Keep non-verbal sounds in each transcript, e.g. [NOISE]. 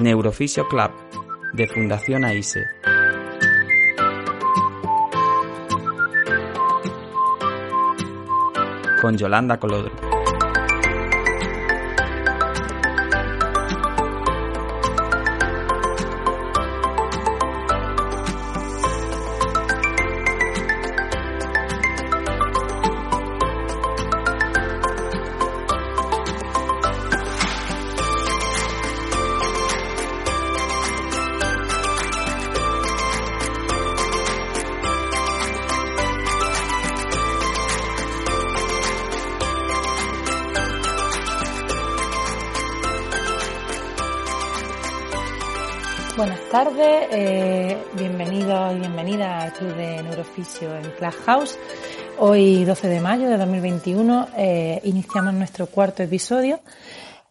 Neurofisio Club de Fundación AISE. Con Yolanda Colodro. Tardes, eh, bienvenidos y bienvenidas al Club de Neurofisio en House. Hoy, 12 de mayo de 2021, eh, iniciamos nuestro cuarto episodio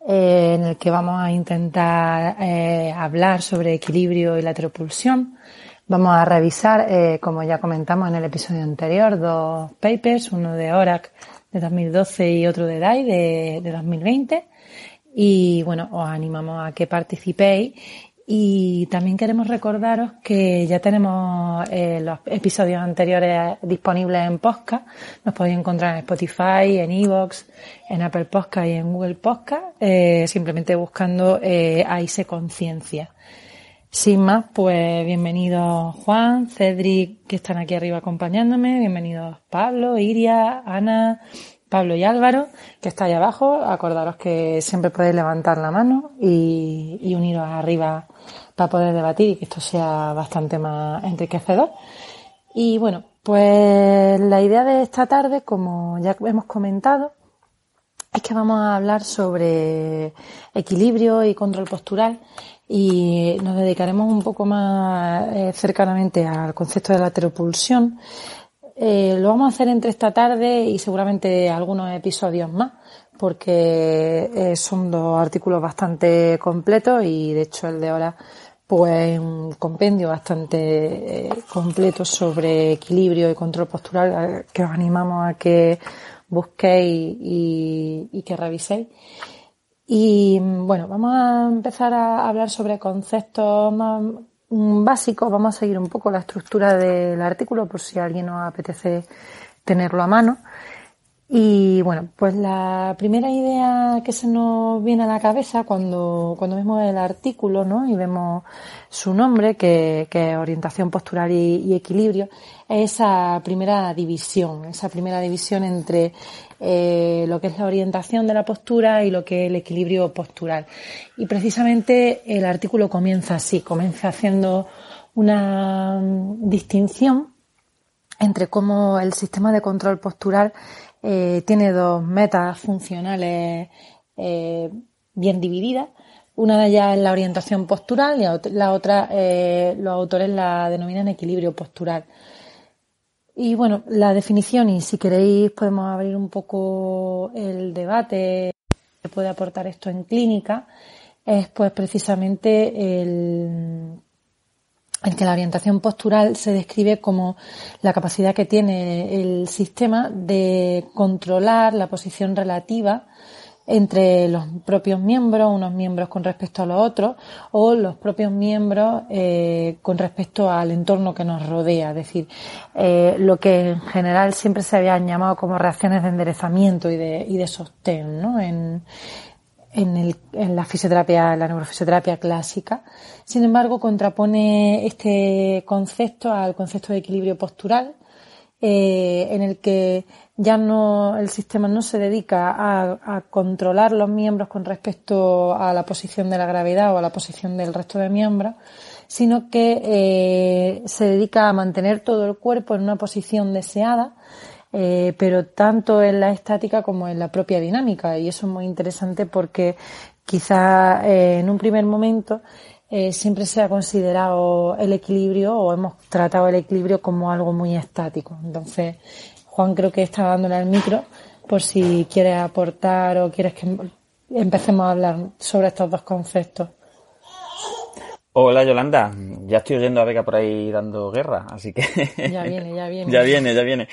eh, en el que vamos a intentar eh, hablar sobre equilibrio y la teropulsión. Vamos a revisar, eh, como ya comentamos en el episodio anterior, dos papers, uno de ORAC de 2012 y otro de DAI de, de 2020. Y bueno, os animamos a que participéis y también queremos recordaros que ya tenemos eh, los episodios anteriores disponibles en podcast. Nos podéis encontrar en Spotify, en Evox, en Apple Podcast y en Google Podcast, eh, simplemente buscando eh, se Conciencia. Sin más, pues bienvenidos Juan, Cedric, que están aquí arriba acompañándome, bienvenidos Pablo, Iria, Ana, Pablo y Álvaro, que está ahí abajo. Acordaros que siempre podéis levantar la mano y, uniros arriba para poder debatir y que esto sea bastante más enriquecedor. Y bueno, pues la idea de esta tarde, como ya hemos comentado, es que vamos a hablar sobre equilibrio y control postural y nos dedicaremos un poco más eh, cercanamente al concepto de la teropulsión eh, lo vamos a hacer entre esta tarde y seguramente algunos episodios más, porque eh, son dos artículos bastante completos y de hecho el de ahora pues un compendio bastante eh, completo sobre equilibrio y control postural que os animamos a que busquéis y, y que reviséis. Y bueno, vamos a empezar a hablar sobre conceptos más básico, vamos a seguir un poco la estructura del artículo por si alguien nos apetece tenerlo a mano. Y bueno, pues la primera idea que se nos viene a la cabeza cuando, cuando vemos el artículo, ¿no? Y vemos su nombre, que, es orientación postural y, equilibrio, es esa primera división, esa primera división entre eh, lo que es la orientación de la postura y lo que es el equilibrio postural. Y precisamente el artículo comienza así, comienza haciendo una distinción entre cómo el sistema de control postural eh, tiene dos metas funcionales eh, bien divididas. Una de ellas es la orientación postural y la otra eh, los autores la denominan equilibrio postural. Y bueno, la definición, y si queréis podemos abrir un poco el debate que puede aportar esto en clínica, es pues precisamente el en que la orientación postural se describe como la capacidad que tiene el sistema de controlar la posición relativa entre los propios miembros, unos miembros con respecto a los otros, o los propios miembros eh, con respecto al entorno que nos rodea, es decir, eh, lo que en general siempre se habían llamado como reacciones de enderezamiento y de, y de sostén, ¿no? En, en, el, la fisioterapia, la neurofisioterapia clásica. Sin embargo, contrapone este concepto al concepto de equilibrio postural, eh, en el que ya no el sistema no se dedica a, a, controlar los miembros con respecto a la posición de la gravedad o a la posición del resto de miembros, sino que eh, se dedica a mantener todo el cuerpo en una posición deseada eh, pero tanto en la estática como en la propia dinámica. Y eso es muy interesante porque quizá eh, en un primer momento eh, siempre se ha considerado el equilibrio o hemos tratado el equilibrio como algo muy estático. Entonces, Juan creo que está dándole el micro por si quieres aportar o quieres que empecemos a hablar sobre estos dos conceptos. Hola Yolanda, ya estoy oyendo a Vega por ahí dando guerra, así que... Ya viene, ya viene. [LAUGHS] ya viene, ya viene.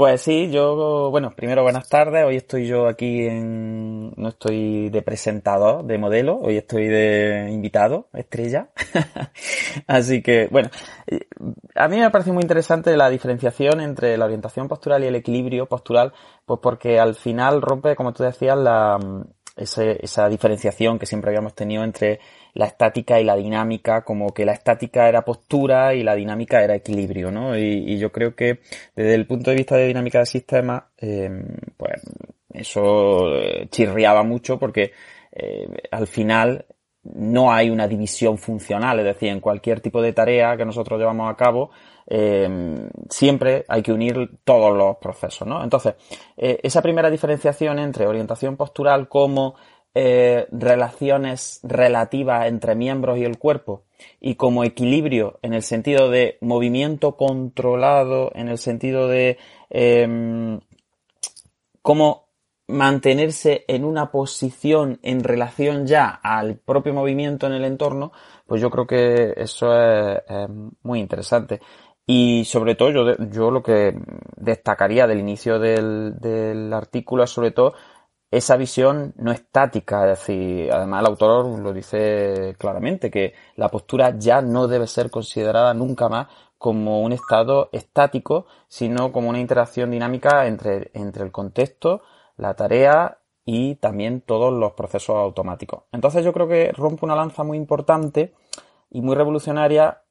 Pues sí, yo, bueno, primero buenas tardes. Hoy estoy yo aquí en, no estoy de presentador, de modelo, hoy estoy de invitado, estrella. [LAUGHS] Así que, bueno, a mí me parece muy interesante la diferenciación entre la orientación postural y el equilibrio postural, pues porque al final rompe, como tú decías, la, esa diferenciación que siempre habíamos tenido entre la estática y la dinámica, como que la estática era postura y la dinámica era equilibrio, ¿no? Y, yo creo que desde el punto de vista de dinámica del sistema, em, pues eso eh, chirriaba mucho porque eh, al final no hay una división funcional, es decir, en cualquier tipo de tarea que nosotros llevamos a cabo, em, siempre hay que unir todos los procesos, ¿no? Entonces, eh, esa primera diferenciación entre orientación postural como eh, relaciones relativas entre miembros y el cuerpo y como equilibrio en el sentido de movimiento controlado, en el sentido de em, cómo mantenerse en una posición en relación ya al propio movimiento en el entorno, pues yo creo que eso es, muy interesante. Y sobre todo yo, yo lo que destacaría del inicio del, del artículo es sobre todo esa visión no estática, es decir, además el autor lo dice claramente, que la postura ya no debe ser considerada nunca más como un estado estático, sino como una interacción dinámica entre, entre el contexto, la tarea y también todos los procesos automáticos. Entonces yo creo que rompe una lanza muy importante y muy revolucionaria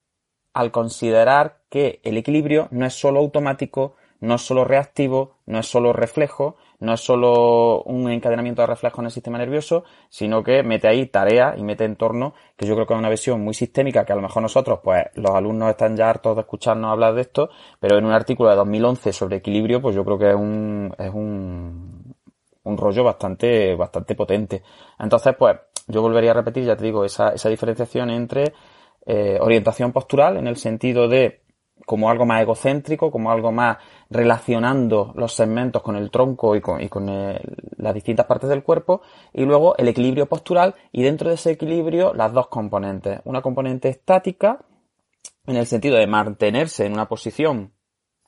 al considerar que el equilibrio no es solo automático, no es solo reactivo, no es solo reflejo, no es solo un encadenamiento de reflejos en el sistema nervioso, sino que mete ahí tarea y mete entorno, que yo creo que es una visión muy sistémica, que a lo mejor nosotros, pues los alumnos están ya hartos de escucharnos hablar de esto, pero en un artículo de 2011 sobre equilibrio, pues yo creo que es un, es un, un rollo bastante, bastante potente. Entonces, pues, yo volvería a repetir, ya te digo, esa, esa diferenciación entre eh, orientación postural, en el sentido de como algo más egocéntrico, como algo más relacionando los segmentos con el tronco y con, con las distintas partes del cuerpo, y luego el equilibrio postural, y dentro de ese equilibrio las dos componentes. Una componente estática, en el sentido de mantenerse en una posición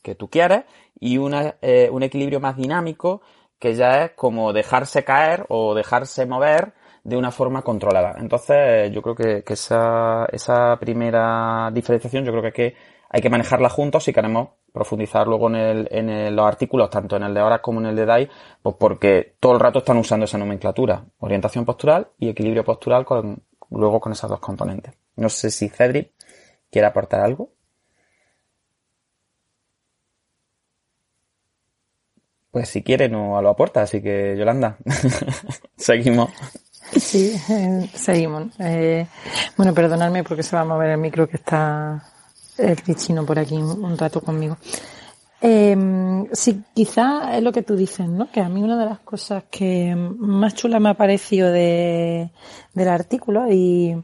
que tú quieres, y una, eh, un equilibrio más dinámico, que ya es como dejarse caer o dejarse mover de una forma controlada. Entonces, yo creo que, que esa, esa primera diferenciación, yo creo que hay que hay que manejarla juntos si queremos profundizar luego en, el, en los artículos, tanto en el de horas como en el de DAI, pues porque todo el rato están usando esa nomenclatura, orientación postural y equilibrio postural con, luego con esas dos componentes. No sé si Cedric quiere aportar algo. Pues si quiere no lo aporta, así que Yolanda, [LAUGHS] seguimos. Sí, eh, seguimos. Eh, bueno, perdonadme porque se va a mover el micro que está el Cristina por aquí un, rato conmigo. Eh, sí, quizá es lo que tú dices, ¿no? Que a mí una de las cosas que más chula me ha parecido de, del artículo, y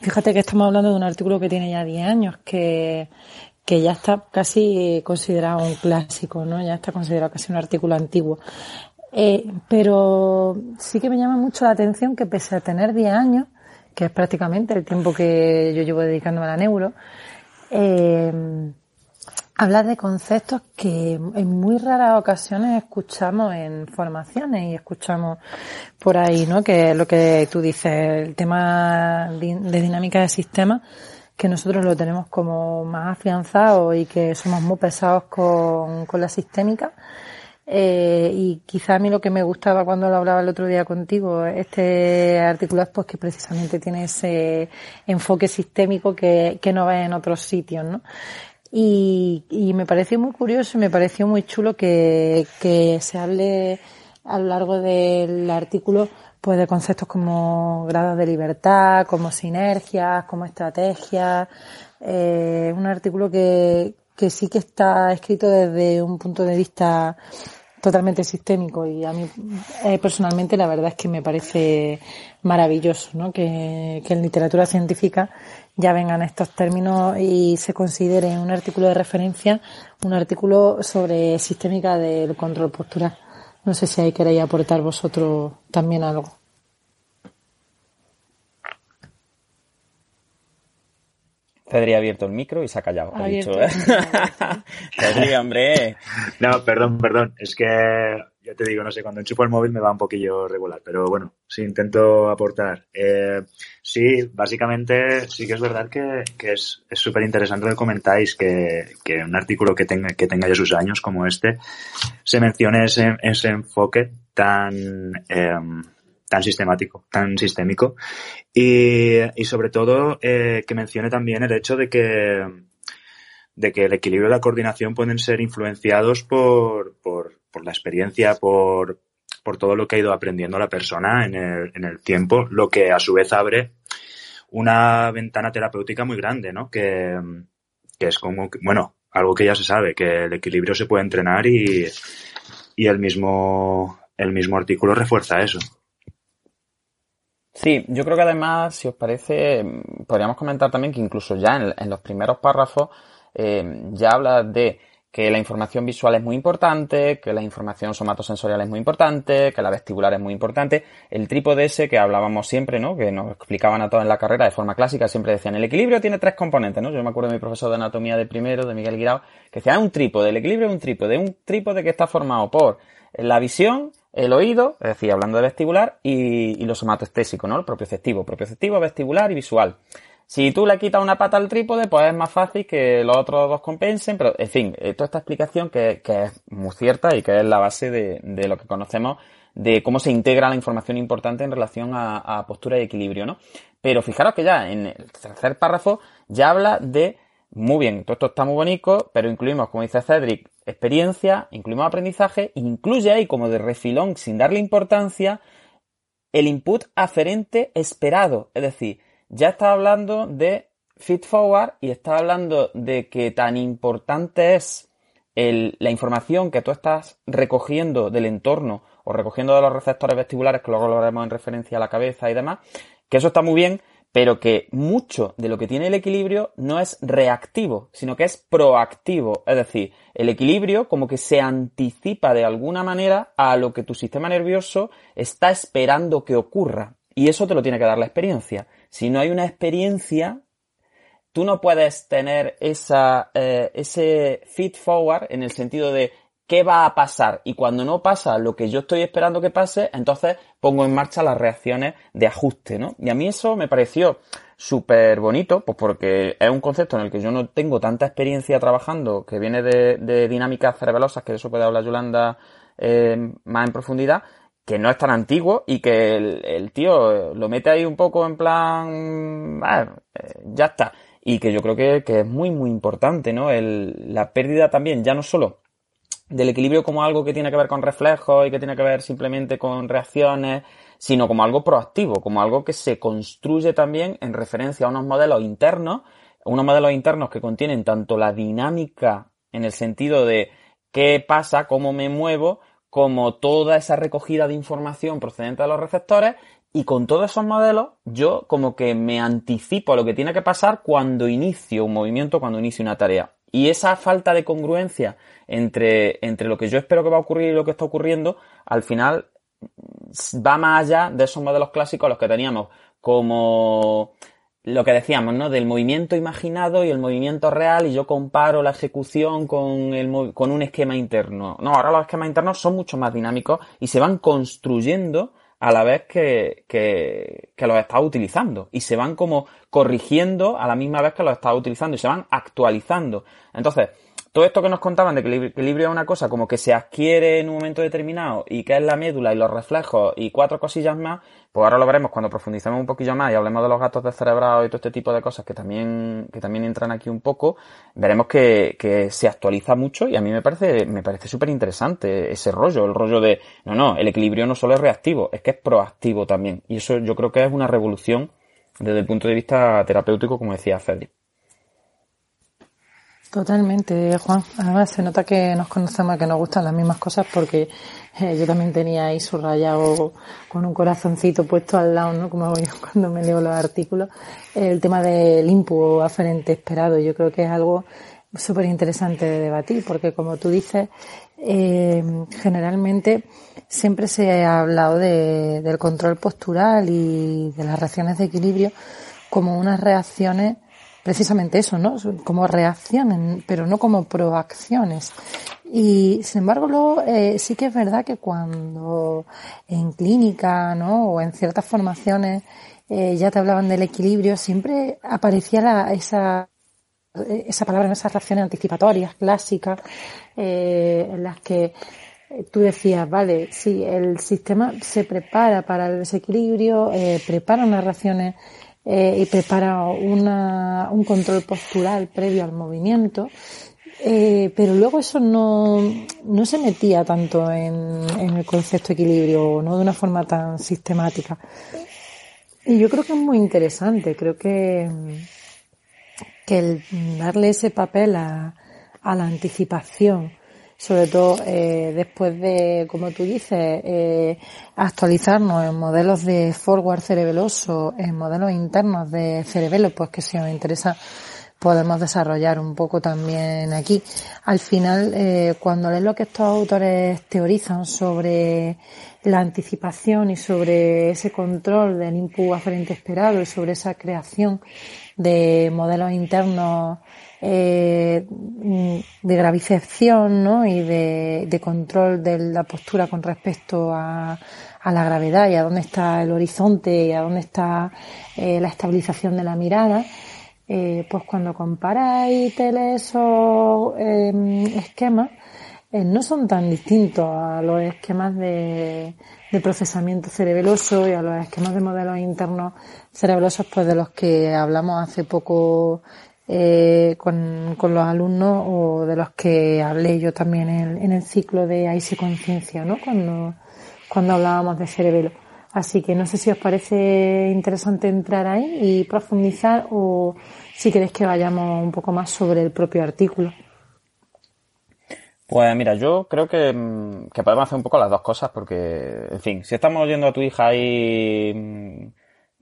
fíjate que estamos hablando de un artículo que tiene ya 10 años, que, que ya está casi considerado un clásico, ¿no? Ya está considerado casi un artículo antiguo. Eh, pero sí que me llama mucho la atención que pese a tener 10 años, que es prácticamente el tiempo que yo llevo dedicándome a la neuro, eh, hablar de conceptos que en muy raras ocasiones escuchamos en formaciones y escuchamos por ahí, ¿no? Que lo que tú dices, el tema de dinámica de sistema, que nosotros lo tenemos como más afianzado y que somos muy pesados con la sistémica eh, y quizá a mí lo que me gustaba cuando lo hablaba el otro día contigo, este artículo es pues que precisamente tiene ese enfoque sistémico que, que no ve en otros sitios, ¿no? Y, y me pareció muy curioso y me pareció muy chulo que, que se hable a lo largo del artículo pues de conceptos como grados de libertad, como sinergias, como estrategias. Eh, un artículo que, que sí que está escrito desde un punto de vista totalmente sistémico y a mí eh, personalmente la verdad es que me parece maravilloso ¿no? que, que en literatura científica ya vengan estos términos y se considere un artículo de referencia un artículo sobre sistémica del control postural. No sé si ahí queréis aportar vosotros también algo. Cedri ha abierto el micro y se ha callado. Ha dicho, ¿eh? [LAUGHS] Cedri, hombre. No, perdón, perdón. Es que ya te digo, no sé, cuando enchufo el móvil me va un poquillo regular, pero bueno, sí intento aportar. Eh, sí, básicamente sí que es verdad que, que es súper interesante lo que comentáis, que, que un artículo que tenga, que tenga ya sus años como este se mencione ese, ese enfoque tan, eh, tan sistemático, tan sistémico y, y sobre todo eh, que mencione también el hecho de que de que el equilibrio y la coordinación pueden ser influenciados por, por, por la experiencia, por, por todo lo que ha ido aprendiendo la persona en el, en el tiempo, lo que a su vez abre una ventana terapéutica muy grande, ¿no? Que, que es como, bueno, algo que ya se sabe, que el equilibrio se puede entrenar y, y el mismo, el mismo artículo refuerza eso. Sí, yo creo que además, si os parece, podríamos comentar también que incluso ya en, en los primeros párrafos eh, ya habla de que la información visual es muy importante, que la información somatosensorial es muy importante, que la vestibular es muy importante. El trípode ese que hablábamos siempre, ¿no? Que nos explicaban a todos en la carrera de forma clásica, siempre decían, el equilibrio tiene tres componentes, ¿no? Yo me acuerdo de mi profesor de anatomía de primero, de Miguel Guirao, que decía, ah, un trípode, el equilibrio es un trípode, un trípode que está formado por la visión, el oído, es decir, hablando de vestibular, y, y lo somatoestésico, ¿no? El propioceptivo, propioceptivo, vestibular y visual. Si tú le quitas una pata al trípode, pues es más fácil que los otros dos compensen, pero en fin, eh, toda esta explicación que, que es muy cierta y que es la base de, de, lo que conocemos de cómo se integra la información importante en relación a, a, postura y equilibrio, ¿no? Pero fijaros que ya en el tercer párrafo ya habla de, muy bien, todo esto está muy bonito, pero incluimos, como dice Cedric, experiencia, incluimos aprendizaje, incluye ahí como de refilón, sin darle importancia, el input aferente esperado, es decir, ya está hablando de feed forward y está hablando de que tan importante es el, la información que tú estás recogiendo del entorno o recogiendo de los receptores vestibulares, que luego lo haremos en referencia a la cabeza y demás, que eso está muy bien, pero que mucho de lo que tiene el equilibrio no es reactivo, sino que es proactivo. Es decir, el equilibrio como que se anticipa de alguna manera a lo que tu sistema nervioso está esperando que ocurra. Y eso te lo tiene que dar la experiencia. Si no hay una experiencia, tú no puedes tener esa, eh, ese feed forward en el sentido de qué va a pasar y cuando no pasa lo que yo estoy esperando que pase, entonces pongo en marcha las reacciones de ajuste, ¿no? Y a mí eso me pareció súper bonito, pues porque es un concepto en el que yo no tengo tanta experiencia trabajando, que viene de, dinámicas cerebelosas, que de eso puede hablar Yolanda eh, más en profundidad, que no es tan antiguo y que el, tío lo mete ahí un poco en plan, ah, ya está. Y que yo creo que, que es muy, muy importante, ¿no? La pérdida también, ya no solo del equilibrio como algo que tiene que ver con reflejos y que tiene que ver simplemente con reacciones, sino como algo proactivo, como algo que se construye también en referencia a unos modelos internos, unos modelos internos que contienen tanto la dinámica en el sentido de qué pasa, cómo me muevo, como toda esa recogida de información procedente de los receptores y con todos esos modelos yo como que me anticipo a lo que tiene que pasar cuando inicio un movimiento, cuando inicio una tarea. Y esa falta de congruencia entre, entre lo que yo espero que va a ocurrir y lo que está ocurriendo, al final va más allá de esos modelos clásicos los que teníamos como lo que decíamos, ¿no? Del movimiento imaginado y el movimiento real y yo comparo la ejecución con, el, con un esquema interno. No, ahora los esquemas internos son mucho más dinámicos y se van construyendo a la vez que, que, los estás utilizando y se van como corrigiendo a la misma vez que los estás utilizando y se van actualizando. Entonces, todo esto que nos contaban de que el equilibrio es una cosa como que se adquiere en un momento determinado y que es la médula y los reflejos y cuatro cosillas más, pues ahora lo veremos cuando profundicemos un poquillo más y hablemos de los gatos descerebrados y todo este tipo de cosas que también, que también entran aquí un poco, veremos que, que se actualiza mucho y a mí me parece, me parece súper interesante ese rollo, el rollo de, no, no, el equilibrio no solo es reactivo, es que es proactivo también. Y eso yo creo que es una revolución desde el punto de vista terapéutico, como decía Fedri. Totalmente, Juan. Además se nota que nos conocemos, que nos gustan las mismas cosas porque eh, yo también tenía ahí subrayado con un corazoncito puesto al lado, ¿no? Como yo [LAUGHS] cuando me leo los artículos, el tema del input aferente esperado. Yo creo que es algo súper interesante de debatir porque como tú dices, eh, generalmente siempre se ha hablado de, del control postural y de las reacciones de equilibrio como unas reacciones precisamente eso, ¿no? Como reacciones, pero no como proacciones. Y sin embargo, luego eh, sí que es verdad que cuando en clínica, ¿no? O en ciertas formaciones eh, ya te hablaban del equilibrio, siempre aparecía esa esa palabra, esas reacciones anticipatorias clásicas, eh, en las que tú decías, vale, sí, el sistema se prepara para el desequilibrio, eh, prepara unas reacciones eh, y prepara una, un control postural previo al movimiento, eh, pero luego eso no, no se metía tanto en, en el concepto equilibrio, no de una forma tan sistemática. Y yo creo que es muy interesante, creo que, que el darle ese papel a, a la anticipación, sobre todo eh, después de, como tú dices, eh, actualizarnos en modelos de forward cerebeloso, en modelos internos de cerebelo, pues que si os interesa podemos desarrollar un poco también aquí. Al final, eh, cuando lees lo que estos autores teorizan sobre la anticipación y sobre ese control del input aferente esperado y sobre esa creación de modelos internos eh, de gravización ¿no? y de, control de la postura con respecto a, a, la gravedad y a dónde está el horizonte y a dónde está eh, la estabilización de la mirada, eh, pues cuando comparáis esos eh, esquemas, eh, no son tan distintos a los esquemas de, de, procesamiento cerebeloso y a los esquemas de modelos internos cerebelosos pues de los que hablamos hace poco eh, con, con, los alumnos o de los que hablé yo también en, en el ciclo de AISE Conciencia, ¿no? Cuando, cuando hablábamos de cerebelo. Así que no sé si os parece interesante entrar ahí y profundizar o si queréis que vayamos un poco más sobre el propio artículo. Pues mira, yo creo que, mm, que podemos hacer un poco las dos cosas porque, en fin, si estamos oyendo a tu hija ahí mm,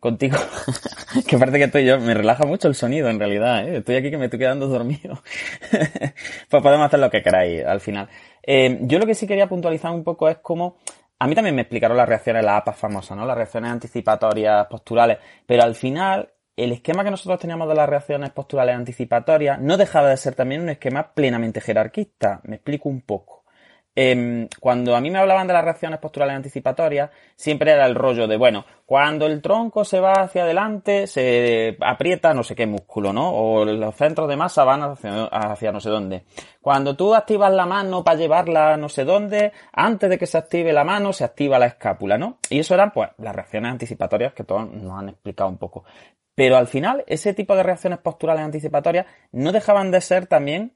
contigo, [LAUGHS] que parece que estoy yo, me relaja mucho el sonido en realidad, ¿eh? estoy aquí que me estoy quedando dormido. [LAUGHS] pues podemos hacer lo que queráis al final. Eh, yo lo que sí quería puntualizar un poco es cómo a mí también me explicaron las reacciones, las APAS famosas, ¿no? Las reacciones anticipatorias posturales, pero al final el esquema que nosotros teníamos de las reacciones posturales anticipatorias no dejaba de ser también un esquema plenamente jerarquista. Me explico un poco. Eh, cuando a mí me hablaban de las reacciones posturales anticipatorias, siempre era el rollo de, bueno, cuando el tronco se va hacia adelante, se aprieta no sé qué músculo, ¿no? O los centros de masa van hacia, hacia no sé dónde. Cuando tú activas la mano para llevarla no sé dónde, antes de que se active la mano, se activa la escápula, ¿no? Y eso eran, pues, las reacciones anticipatorias que todos nos han explicado un poco. Pero al final, ese tipo de reacciones posturales anticipatorias no dejaban de ser también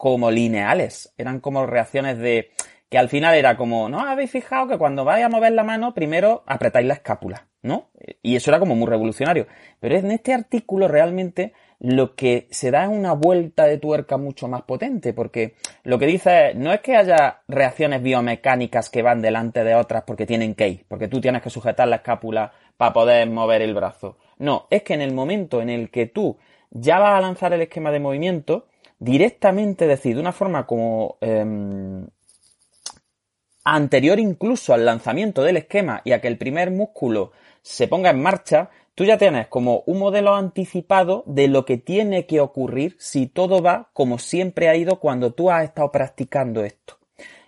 como lineales. Eran como reacciones de que al final era como, ¿no? Habéis fijado que cuando vais a mover la mano, primero apretáis la escápula, ¿no? Y eso era como muy revolucionario. Pero en este artículo realmente lo que se da es una vuelta de tuerca mucho más potente, porque lo que dice es, no es que haya reacciones biomecánicas que van delante de otras porque tienen que ir, porque tú tienes que sujetar la escápula para poder mover el brazo. No, es que en el momento en el que tú ya vas a lanzar el esquema de movimiento, directamente decir, de una forma como eh, anterior incluso al lanzamiento del esquema y a que el primer músculo se ponga en marcha, tú ya tienes como un modelo anticipado de lo que tiene que ocurrir si todo va como siempre ha ido cuando tú has estado practicando esto.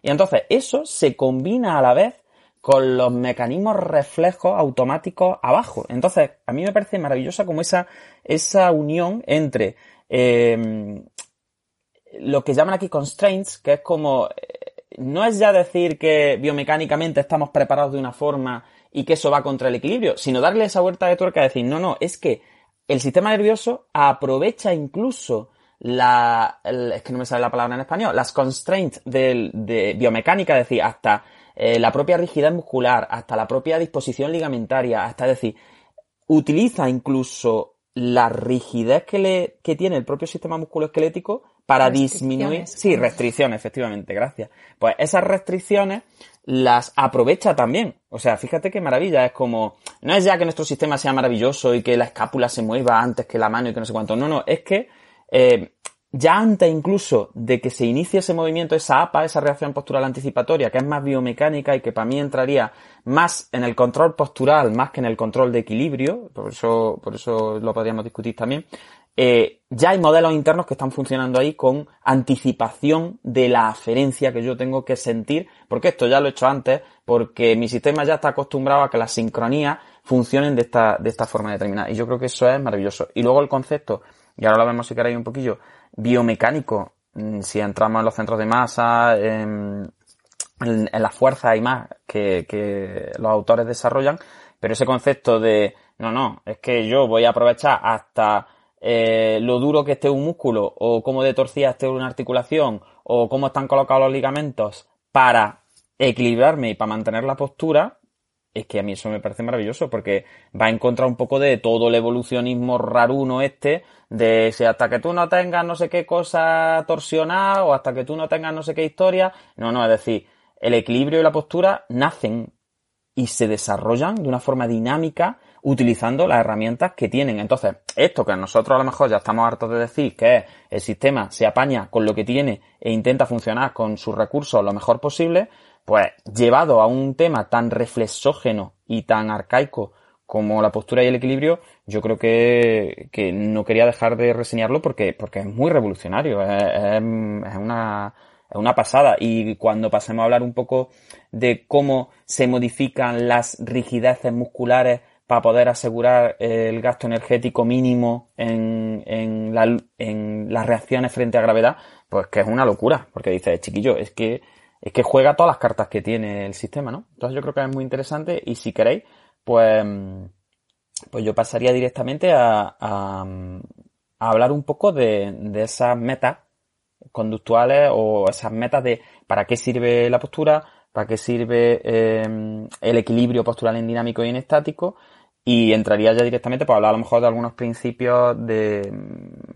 Y entonces eso se combina a la vez con los mecanismos reflejos automáticos abajo. Entonces, a mí me parece maravillosa como esa, esa unión entre eh, lo que llaman aquí constraints, que es como, eh, no es ya decir que biomecánicamente estamos preparados de una forma y que eso va contra el equilibrio, sino darle esa vuelta de tuerca y decir, no, no, es que el sistema nervioso aprovecha incluso la, es que no me sale la palabra en español, las constraints de, biomecánica, es decir, hasta eh, la propia rigidez muscular, hasta la propia disposición ligamentaria, hasta decir, utiliza incluso la rigidez que, le, que tiene el propio sistema musculoesquelético para disminuir. Sí, restricciones, efectivamente, gracias. Pues esas restricciones las aprovecha también. O sea, fíjate qué maravilla. Es como, no es ya que nuestro sistema sea maravilloso y que la escápula se mueva antes que la mano y que no sé cuánto. No, no, es que eh, ya antes incluso de que se inicie ese movimiento, esa APA, esa reacción postural anticipatoria, que es más biomecánica y que para mí entraría más en el control postural, más que en el control de equilibrio, por eso, por eso lo podríamos discutir también, eh, ya hay modelos internos que están funcionando ahí con anticipación de la aferencia que yo tengo que sentir, porque esto ya lo he hecho antes, porque mi sistema ya está acostumbrado a que las sincronías funcionen de esta, de esta forma determinada. Y yo creo que eso es maravilloso. Y luego el concepto, y ahora lo vemos si queréis un poquillo, biomecánico, mm, si entramos en los centros de masa, en, en, en las fuerzas y más que, que los autores desarrollan, pero ese concepto de, no, no, es que yo voy a aprovechar hasta eh, lo duro que esté un músculo o cómo de torcida esté una articulación o cómo están colocados los ligamentos para equilibrarme y para mantener la postura, es que a mí eso me parece maravilloso porque va en contra un poco de todo el evolucionismo raruno este de si hasta que tú no tengas no sé qué cosa torsionada o hasta que tú no tengas no sé qué historia. No, no, es decir, el equilibrio y la postura nacen y se desarrollan de una forma dinámica utilizando las herramientas que tienen. Entonces, esto que nosotros a lo mejor ya estamos hartos de decir, que el sistema se apaña con lo que tiene e intenta funcionar con sus recursos lo mejor posible, pues llevado a un tema tan reflexógeno y tan arcaico como la postura y el equilibrio, yo creo que, que no quería dejar de reseñarlo porque, porque es muy revolucionario, es, es una, es una pasada. Y cuando pasemos a hablar un poco de cómo se modifican las rigideces musculares para poder asegurar el gasto energético mínimo en, en, la, en las reacciones frente a gravedad, pues que es una locura, porque dice, chiquillo, es que, es que juega todas las cartas que tiene el sistema, ¿no? Entonces yo creo que es muy interesante y si queréis, pues, pues yo pasaría directamente a, a, a hablar un poco de, de esas metas conductuales o esas metas de para qué sirve la postura, para qué sirve eh, el equilibrio postural en dinámico y en estático y entraría ya directamente para hablar a lo mejor de algunos principios de,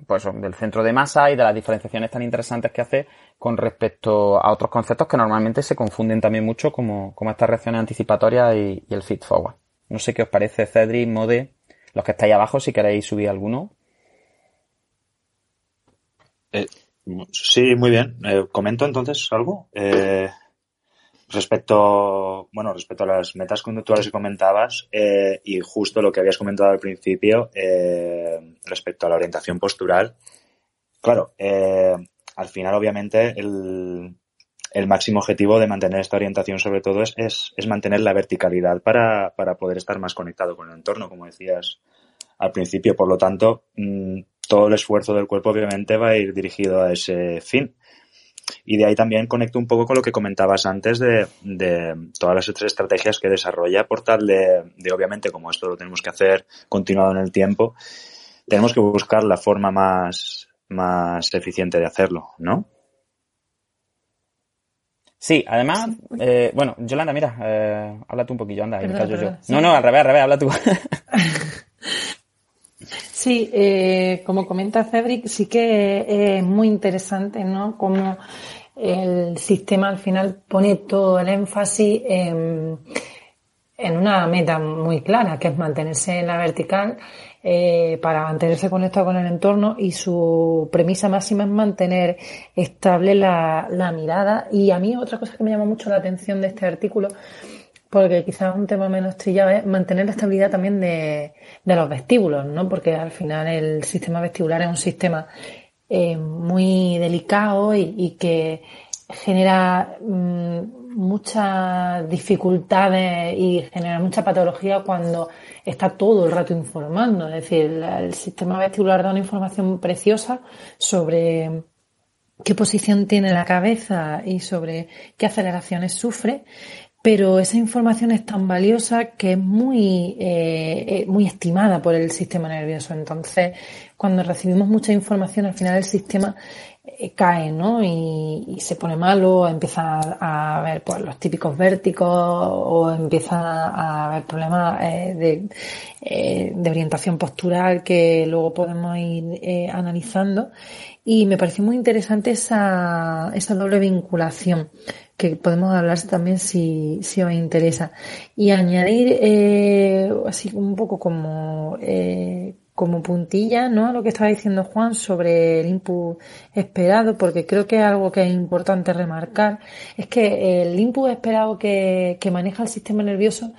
pues, del centro de masa y de las diferenciaciones tan interesantes que hace con respecto a otros conceptos que normalmente se confunden también mucho como, como estas reacciones anticipatorias y, y el feed forward. No sé qué os parece, Cedric, Mode, los que estáis abajo, si queréis subir alguno. Eh, sí, muy bien. Eh, comento entonces algo. Eh, Respecto, bueno, respecto a las metas conductuales que comentabas eh, y justo lo que habías comentado al principio eh, respecto a la orientación postural, claro, eh, al final obviamente el, el, máximo objetivo de mantener esta orientación sobre todo es, es, es mantener la verticalidad para, para, poder estar más conectado con el entorno, como decías al principio. Por lo tanto, mmm, todo el esfuerzo del cuerpo obviamente va a ir dirigido a ese fin. Y de ahí también conecto un poco con lo que comentabas antes de, de todas las otras estrategias que desarrolla por tal de, de, obviamente, como esto lo tenemos que hacer continuado en el tiempo, tenemos que buscar la forma más, más eficiente de hacerlo, ¿no? Sí, además, eh, bueno, Yolanda, mira, eh, habla tú un poquillo, anda, perdón, yo, yo. Sí. No, no, al revés, al revés, habla tú. [LAUGHS] Sí, eh, como comenta Cedric, sí que es muy interesante, ¿no? Como el sistema al final pone todo el énfasis en, en una meta muy clara, que es mantenerse en la vertical eh, para mantenerse conectado con el entorno y su premisa máxima es mantener estable la, la mirada. Y a mí otra cosa que me llama mucho la atención de este artículo porque quizás un tema menos trillado es mantener la estabilidad también de, de, los vestíbulos, ¿no? Porque al final el sistema vestibular es un sistema eh, muy delicado y, que genera mmm, muchas dificultades y genera mucha patología cuando está todo el rato informando. Es decir, el sistema vestibular da una información preciosa sobre qué posición tiene la cabeza y sobre qué aceleraciones sufre, pero esa información es tan valiosa que es muy, eh, muy estimada por el sistema nervioso. Entonces, cuando recibimos mucha información, al final el sistema eh, cae, ¿no? Y, se pone malo, empieza a, ver pues, los típicos vértigos o empieza a haber problemas eh, de, eh, orientación postural que luego podemos ir eh, analizando. Y me pareció muy interesante esa, esa doble vinculación que podemos hablar también si, si os interesa. Y añadir eh, así un poco como, eh, como puntilla, ¿no? Lo que estaba diciendo Juan sobre el input esperado, porque creo que algo que es importante remarcar es que el input esperado que, que maneja el sistema nervioso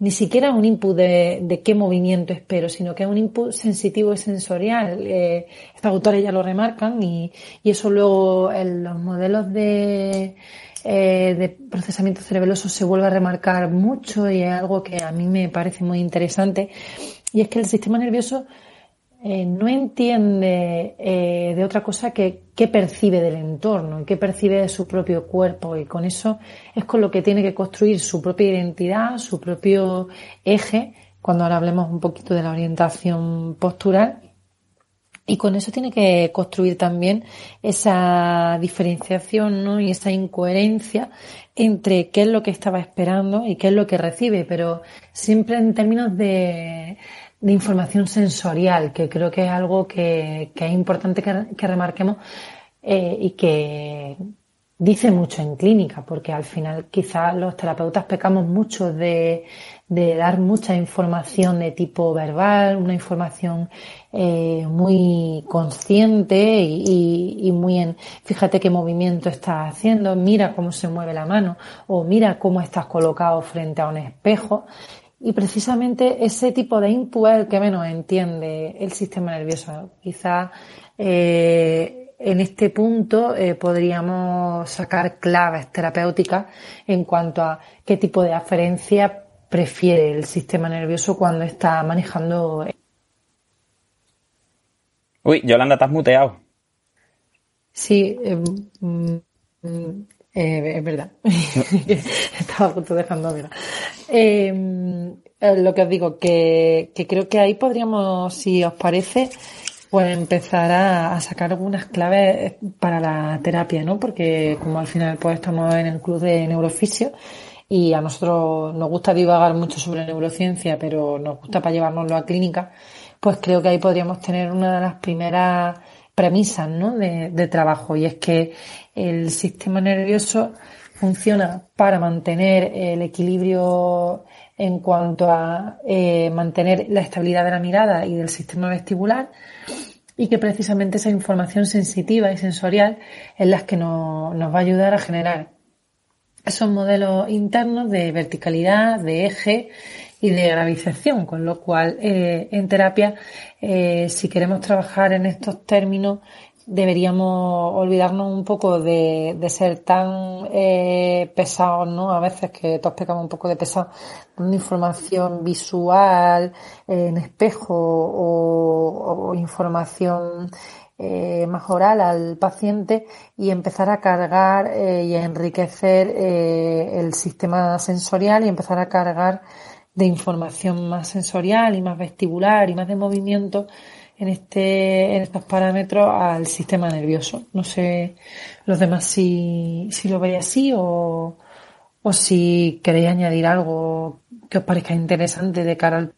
ni siquiera un input de, qué movimiento espero, sino que es un input sensitivo y sensorial. Eh, estos autores ya lo remarcan y, eso luego en los modelos de, eh, de procesamiento cerebeloso se vuelve a remarcar mucho y es algo que a mí me parece muy interesante. Y es que el sistema nervioso eh, no entiende eh, de otra cosa que qué percibe del entorno y qué percibe de su propio cuerpo y con eso es con lo que tiene que construir su propia identidad, su propio eje, cuando ahora hablemos un poquito de la orientación postural y con eso tiene que construir también esa diferenciación ¿no? y esa incoherencia entre qué es lo que estaba esperando y qué es lo que recibe, pero siempre en términos de, de información sensorial, que creo que es algo que, es importante que, remarquemos eh, y que dice mucho en clínica, porque al final quizás los terapeutas pecamos mucho de, dar mucha información de tipo verbal, una información eh, muy consciente y, y, muy en, fíjate qué movimiento estás haciendo, mira cómo se mueve la mano o mira cómo estás colocado frente a un espejo y precisamente ese tipo de input es el que menos entiende el sistema nervioso. Quizá eh, en este punto eh, podríamos sacar claves terapéuticas en cuanto a qué tipo de aferencia prefiere el sistema nervioso cuando está manejando. Uy, Yolanda, has muteado. Sí, eh, mm, mm, eh, es verdad. [LAUGHS] Estaba justo dejando. Em, eh, lo que os digo, que, que, creo que ahí podríamos, si os parece, pues empezar a, sacar algunas claves para la terapia, ¿no? Porque como al final pues estamos en el club de neurofisio y a nosotros nos gusta divagar mucho sobre neurociencia, pero nos gusta para llevárnoslo a clínica, pues creo que ahí podríamos tener una de las primeras premisas ¿no? de, trabajo y es que el sistema nervioso funciona para mantener el equilibrio en cuanto a eh, mantener la estabilidad de la mirada y del sistema vestibular y que precisamente esa información sensitiva y sensorial es la que nos va a ayudar a generar esos modelos internos de verticalidad, de eje y de gravización, con lo cual eh, en terapia, eh, si queremos trabajar en estos términos, deberíamos olvidarnos un poco de, de ser tan eh, pesados, ¿no? A veces que todos pecamos un poco de pesado, dando información visual en espejo o, información eh, más oral al paciente y empezar a cargar y a enriquecer el sistema sensorial y empezar a cargar de información más sensorial y más vestibular y más de movimiento en este en estos parámetros al sistema nervioso. No sé los demás si, si lo veis así o, o si queréis añadir algo que os parezca interesante de cara al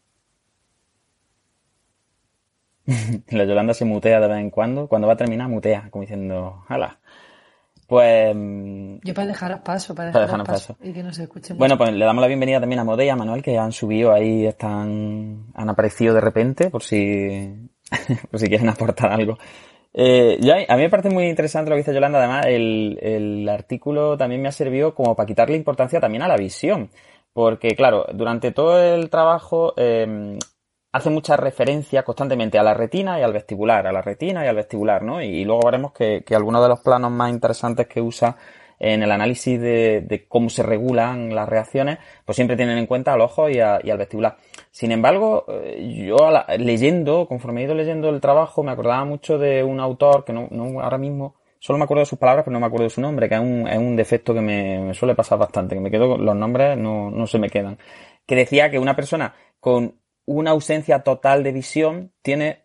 [LAUGHS] La Yolanda se mutea de vez en cuando. Cuando va a terminar, mutea, como diciendo, hala. Pues. Mm, Yo para dejaros paso, para dejaros, paso, Y que no se escuche Bueno, pues le damos la bienvenida también a Modé y a Manuel, que han subido ahí, están, han aparecido de repente, por si [LAUGHS] por si quieren aportar algo. Eh, a mí me parece muy interesante lo que dice Yolanda. Además, el, el artículo también me ha servido como para quitarle importancia también a la visión. Porque, claro, durante todo el trabajo eh, hace mucha referencia constantemente a la retina y al vestibular, a la retina y al vestibular, ¿no? Y, luego veremos que, que algunos de los planos más interesantes que usa en el análisis de, cómo se regulan las reacciones, pues siempre tienen en cuenta al ojo y, al vestibular. Sin embargo, eh, yo leyendo, conforme he ido leyendo el trabajo, me acordaba mucho de un autor que no, ahora mismo solo me acuerdo de sus palabras, pero no me acuerdo de su nombre, que es un, es un defecto que me, suele pasar bastante, que me quedo los nombres, no, no se me quedan. Que decía que una persona con una ausencia total de visión tiene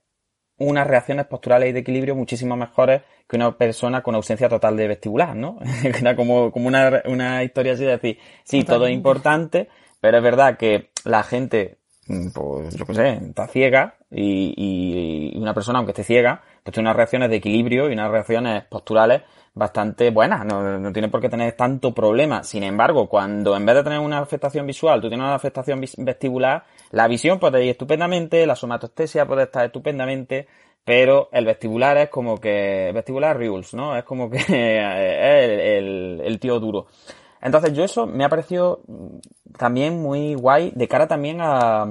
unas reacciones posturales y de equilibrio muchísimo mejores que una persona con ausencia total de vestibular, ¿no? [LAUGHS] Era como, como una, una historia así de decir, sí, todo es importante, pero es verdad que la gente, mm, pues yo qué sé, está ciega y, y, una persona, aunque esté ciega, pues tiene unas reacciones de equilibrio y unas reacciones posturales bastante buenas, no, no, tiene por qué tener tanto problema. Sin embargo, cuando en vez de tener una afectación visual, tú tienes una afectación vestibular, la visión puede ir estupendamente, la somatostexia puede estar estupendamente, pero el vestibular es como que, vestibular rules, ¿no? Es como que [LAUGHS] es el, el, tío duro. Entonces yo eso me ha parecido también muy guay de cara también a,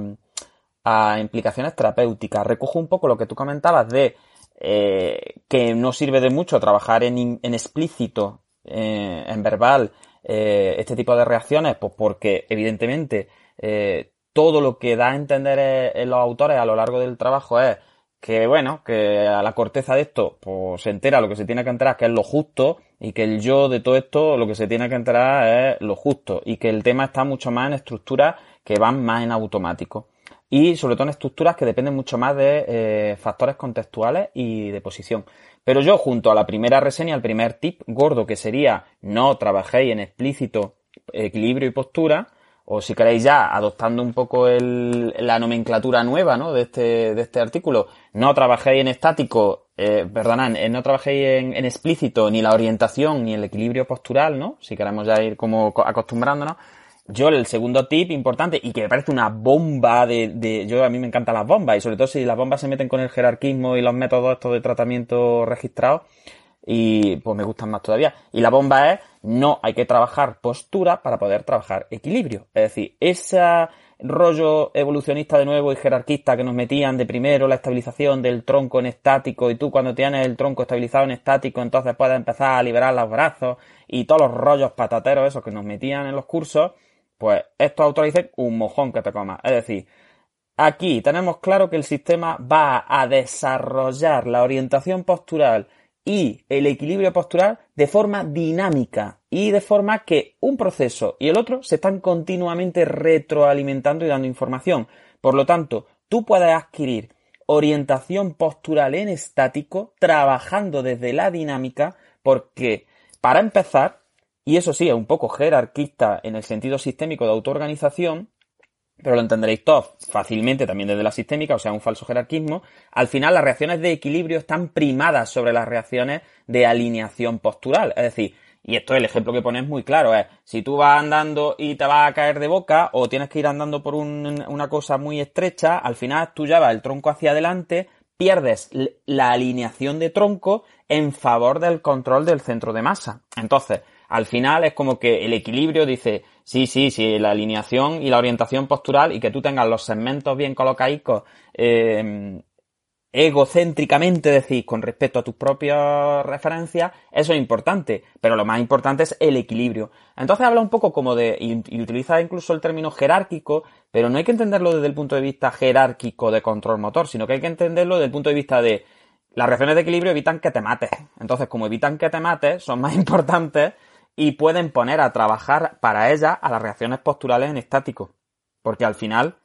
a implicaciones terapéuticas. Recojo un poco lo que tú comentabas de eh, que no sirve de mucho trabajar en, en explícito, eh, en verbal, eh, este tipo de reacciones, pues porque evidentemente eh, todo lo que da a entender en los autores a lo largo del trabajo es que bueno, que a la corteza de esto, pues se entera lo que se tiene que enterar, que es lo justo, y que el yo de todo esto, lo que se tiene que enterar es lo justo, y que el tema está mucho más en estructuras que van más en automático. Y sobre todo en estructuras que dependen mucho más de eh, factores contextuales y de posición. Pero yo, junto a la primera reseña, el primer tip gordo, que sería no trabajéis en explícito equilibrio y postura, o si queréis ya, adoptando un poco el, la nomenclatura nueva ¿no? de, este, de este artículo, no trabajéis en estático, eh, perdonad, no trabajéis en, en, explícito ni la orientación ni el equilibrio postural, ¿no? Si queremos ya ir como acostumbrándonos. Yo el segundo tip importante y que me parece una bomba de, de, yo a mí me encantan las bombas y sobre todo si las bombas se meten con el jerarquismo y los métodos estos de tratamiento registrados, y pues me gustan más todavía. Y la bomba es, no hay que trabajar postura para poder trabajar equilibrio. Es decir, ese rollo evolucionista de nuevo y jerarquista que nos metían de primero la estabilización del tronco en estático y tú cuando tienes el tronco estabilizado en estático entonces puedes empezar a liberar los brazos y todos los rollos patateros esos que nos metían en los cursos, pues estos autores dicen un mojón que te comas. Es decir, aquí tenemos claro que el sistema va a desarrollar la orientación postural y el equilibrio postural de forma dinámica y de forma que un proceso y el otro se están continuamente retroalimentando y dando información. Por lo tanto, tú puedes adquirir orientación postural en estático trabajando desde la dinámica porque, para empezar, y eso sí, es un poco jerarquista en el sentido sistémico de autoorganización, pero lo entenderéis todos fácilmente también desde la sistémica, o sea, un falso jerarquismo, al final las reacciones de equilibrio están primadas sobre las reacciones de alineación postural. Es decir, y esto es el ejemplo que pones muy claro, es si tú vas andando y te vas a caer de boca o tienes que ir andando por un, una cosa muy estrecha, al final tú llevas el tronco hacia adelante, pierdes la alineación de tronco en favor del control del centro de masa. Entonces, al final es como que el equilibrio dice, sí, sí, sí, la alineación y la orientación postural y que tú tengas los segmentos bien colocadicos, eh, egocéntricamente decís con respecto a tus propias referencias, eso es importante, pero lo más importante es el equilibrio. Entonces habla un poco como de, y, y, utiliza incluso el término jerárquico, pero no hay que entenderlo desde el punto de vista jerárquico de control motor, sino que hay que entenderlo desde el punto de vista de las reacciones de equilibrio evitan que te mates. Entonces, como evitan que te mates, son más [LAUGHS] importantes y pueden poner a trabajar para ella a las reacciones posturales en estático. Porque al final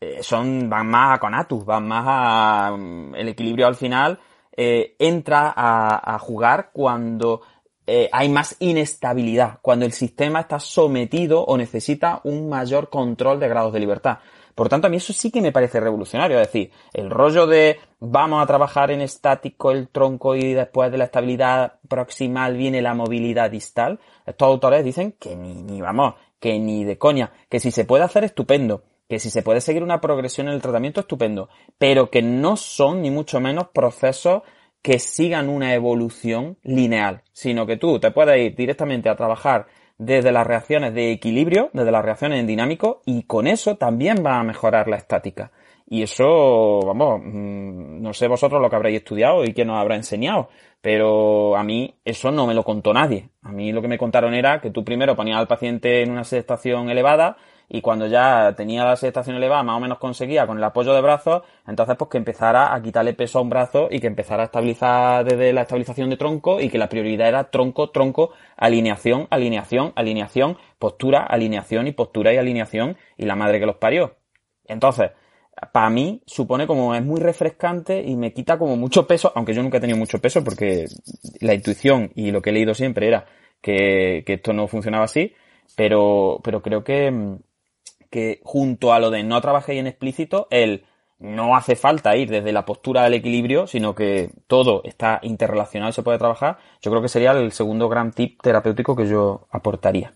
eh, son, van más a conatus, van más a, mm, el equilibrio al final eh, entra a, jugar cuando eh, hay más inestabilidad, cuando el sistema está sometido o necesita un mayor control de grados de libertad. Por tanto, a mí eso sí que me parece revolucionario. Es decir, el rollo de vamos a trabajar en estático el tronco y después de la estabilidad proximal viene la movilidad distal. Estos autores dicen que ni, ni vamos, que ni de coña, que si se puede hacer estupendo, que si se puede seguir una progresión en el tratamiento estupendo, pero que no son ni mucho menos procesos que sigan una evolución lineal, sino que tú te puedes ir directamente a trabajar desde las reacciones de equilibrio, desde las reacciones en dinámico, y con eso también va a mejorar la estática. Y eso, vamos, mm, no sé vosotros lo que habréis estudiado y quién os habrá enseñado, pero a mí eso no me lo contó nadie. A mí lo que me contaron era que tú primero ponías al paciente en una sedestación elevada y cuando ya tenía la sedestación elevada, más o menos conseguía con el apoyo de brazos, entonces pues que empezara a quitarle peso a un brazo y que empezara a estabilizar desde la estabilización de tronco y que la prioridad era tronco, tronco, alineación, alineación, alineación, postura, alineación y postura y alineación y la madre que los parió. Entonces, para mí supone como es muy refrescante y me quita como mucho peso, aunque yo nunca he tenido mucho peso porque la intuición y lo que he leído siempre era que, que esto no funcionaba así, pero, pero creo que, que junto a lo de no trabajéis en explícito, el no hace falta ir desde la postura del equilibrio, sino que todo está interrelacionado y se puede trabajar, yo creo que sería el segundo gran tip terapéutico que yo aportaría.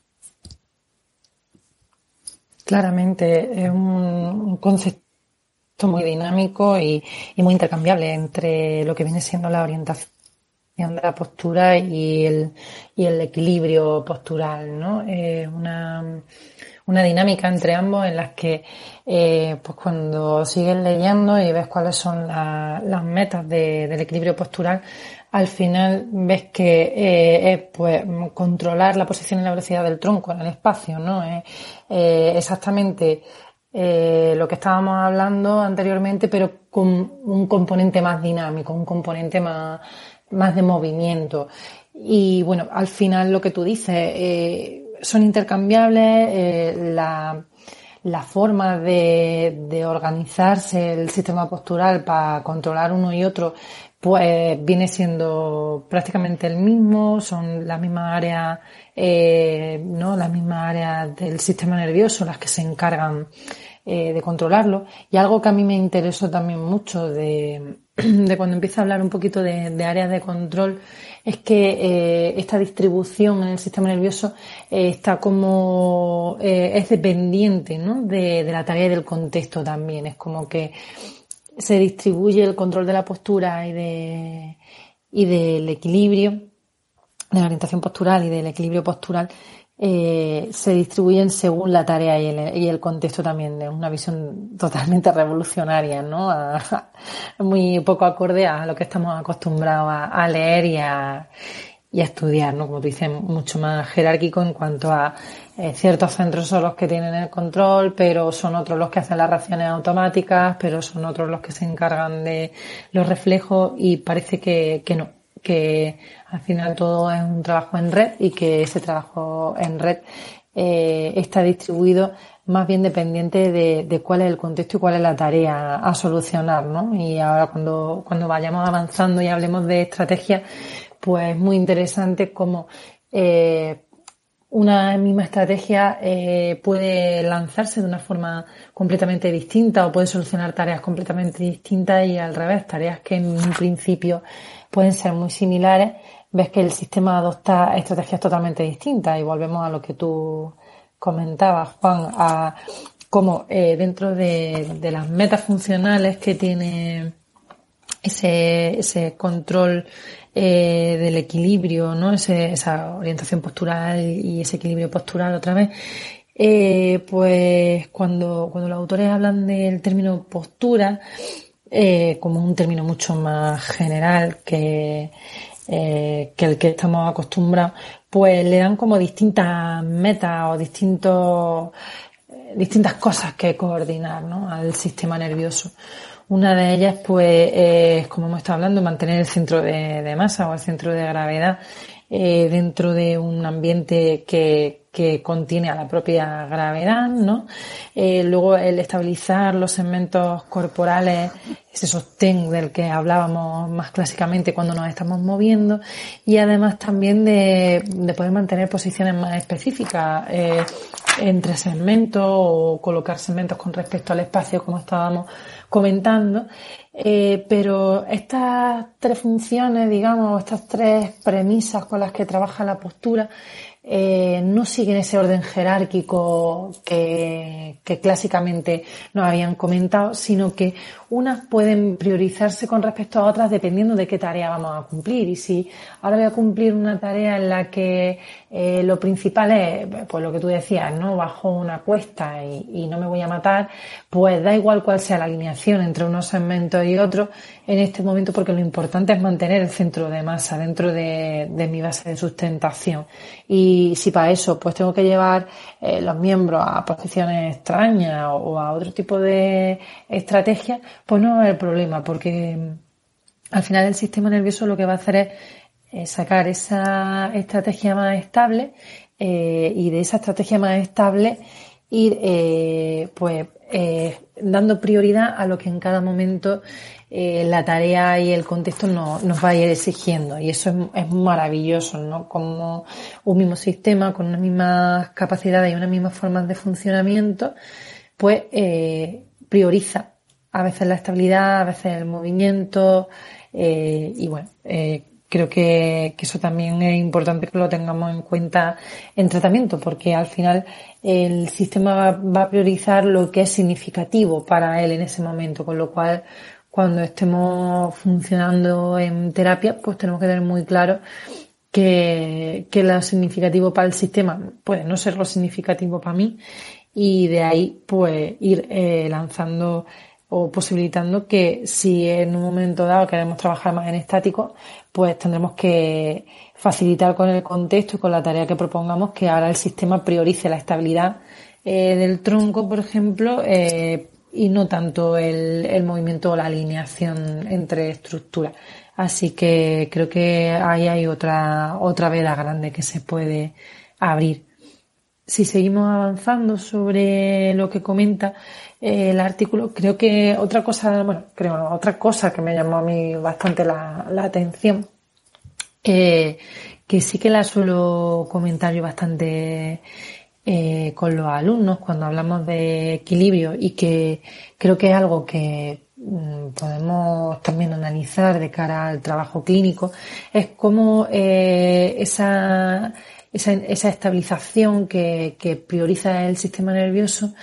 Claramente, es un concepto muy dinámico y, muy intercambiable entre lo que viene siendo la orientación de la postura y el, y el equilibrio postural, ¿no? Es una, una dinámica entre ambos en las que, eh, pues cuando sigues leyendo y ves cuáles son las metas del equilibrio postural, al final ves que eh, es pues controlar la posición y la velocidad del tronco en el espacio, ¿no? Es eh, exactamente eh, lo que estábamos hablando anteriormente, pero con un componente más dinámico, un componente más, más de movimiento. Y bueno, al final lo que tú dices, eh, son intercambiables, eh, la, la forma de, de, organizarse el sistema postural para controlar uno y otro, pues viene siendo prácticamente el mismo, son las mismas áreas, eh, ¿no? Las mismas áreas del sistema nervioso las que se encargan eh, de controlarlo. Y algo que a mí me interesó también mucho de, [CLEARS THROAT] de cuando empieza a hablar un poquito de, de áreas de control es que eh, esta distribución en el sistema nervioso eh, está como eh, es dependiente ¿no? de, de, la tarea y del contexto también. Es como que se distribuye el control de la postura y de y del equilibrio, de la orientación postural y del equilibrio postural eh, se distribuyen según la tarea y el, y el, contexto también. Es una visión totalmente revolucionaria, ¿no? [LAUGHS] Muy poco acorde a lo que estamos acostumbrados a, leer y a, y a, estudiar, ¿no? Como tú dices, mucho más jerárquico en cuanto a eh, ciertos centros son los que tienen el control, pero son otros los que hacen las reacciones automáticas, pero son otros los que se encargan de los reflejos y parece que, que no, que al final todo es un trabajo en red y que ese trabajo en red eh, está distribuido más bien dependiente de, de, cuál es el contexto y cuál es la tarea a solucionar, ¿no? Y ahora cuando, cuando vayamos avanzando y hablemos de estrategia, pues es muy interesante cómo eh, una misma estrategia eh, puede lanzarse de una forma completamente distinta o puede solucionar tareas completamente distintas y al revés, tareas que en un principio pueden ser muy similares, ves que el sistema adopta estrategias totalmente distintas y volvemos a lo que tú comentabas, Juan, a cómo eh, dentro de, de, las metas funcionales que tiene ese, ese control eh, del equilibrio, ¿no? Esa orientación postural y ese equilibrio postural otra vez, eh, pues cuando, cuando los autores hablan del término postura, como un término mucho más general que, eh, que el que estamos acostumbrados, pues le dan como distintas metas o distintos, eh, distintas cosas que coordinar ¿no? al sistema nervioso. Una de ellas, pues, es, como hemos estado hablando, mantener el centro de, masa o el centro de gravedad eh, dentro de un ambiente que, que contiene a la propia gravedad, ¿no? Eh, luego el estabilizar los segmentos corporales, ese sostén del que hablábamos más clásicamente cuando nos estamos moviendo y además también de, de poder mantener posiciones más específicas eh, entre segmentos o colocar segmentos con respecto al espacio como estábamos comentando. Eh, pero estas tres funciones, digamos, estas tres premisas con las que trabaja la postura, eh, no siguen ese orden jerárquico que, que, clásicamente nos habían comentado, sino que unas pueden priorizarse con respecto a otras dependiendo de qué tarea vamos a cumplir. Y si ahora voy a cumplir una tarea en la que eh, lo principal es, pues lo que tú decías, ¿no? Bajo una cuesta y, no me voy a matar, pues da igual cuál sea la alineación entre unos segmentos y otros en este momento porque lo importante es mantener el centro de masa dentro de, mi base de sustentación. Y si para eso pues tengo que llevar eh, los miembros a posiciones extrañas o a otro tipo de estrategias, pues no es el problema, porque mm, al final el sistema nervioso lo que va a hacer es sacar esa estrategia más estable eh, y de esa estrategia más estable ir eh, pues eh, dando prioridad a lo que en cada momento eh, la tarea y el contexto no, nos va a ir exigiendo y eso es, es, maravilloso, ¿no? Como un mismo sistema con unas mismas capacidades y unas mismas formas de funcionamiento, pues prioriza a veces la estabilidad, a veces el movimiento, eh, y bueno, eh, creo que, eso también es importante que lo tengamos en cuenta en tratamiento, porque al final el sistema va, a priorizar lo que es significativo para él en ese momento, con lo cual cuando estemos funcionando en terapia, pues tenemos que tener muy claro que, que lo significativo para el sistema puede no ser lo significativo para mí y de ahí pues ir eh, lanzando o posibilitando que si en un momento dado queremos trabajar más en estático, pues tendremos que facilitar con el contexto y con la tarea que propongamos que ahora el sistema priorice la estabilidad eh, del tronco, por ejemplo, eh, y no tanto el, el, movimiento o la alineación entre estructuras. Así que creo que ahí hay otra, otra veda grande que se puede abrir. Si seguimos avanzando sobre lo que comenta, el artículo, creo que otra cosa, bueno, creo, otra cosa que me llamó a mí bastante la, atención, eh, que sí que la suelo comentar yo bastante eh, con los alumnos cuando hablamos de equilibrio y que creo que es algo que mm, podemos también analizar de cara al trabajo clínico, es cómo eh, esa, esa, estabilización que, prioriza el sistema nervioso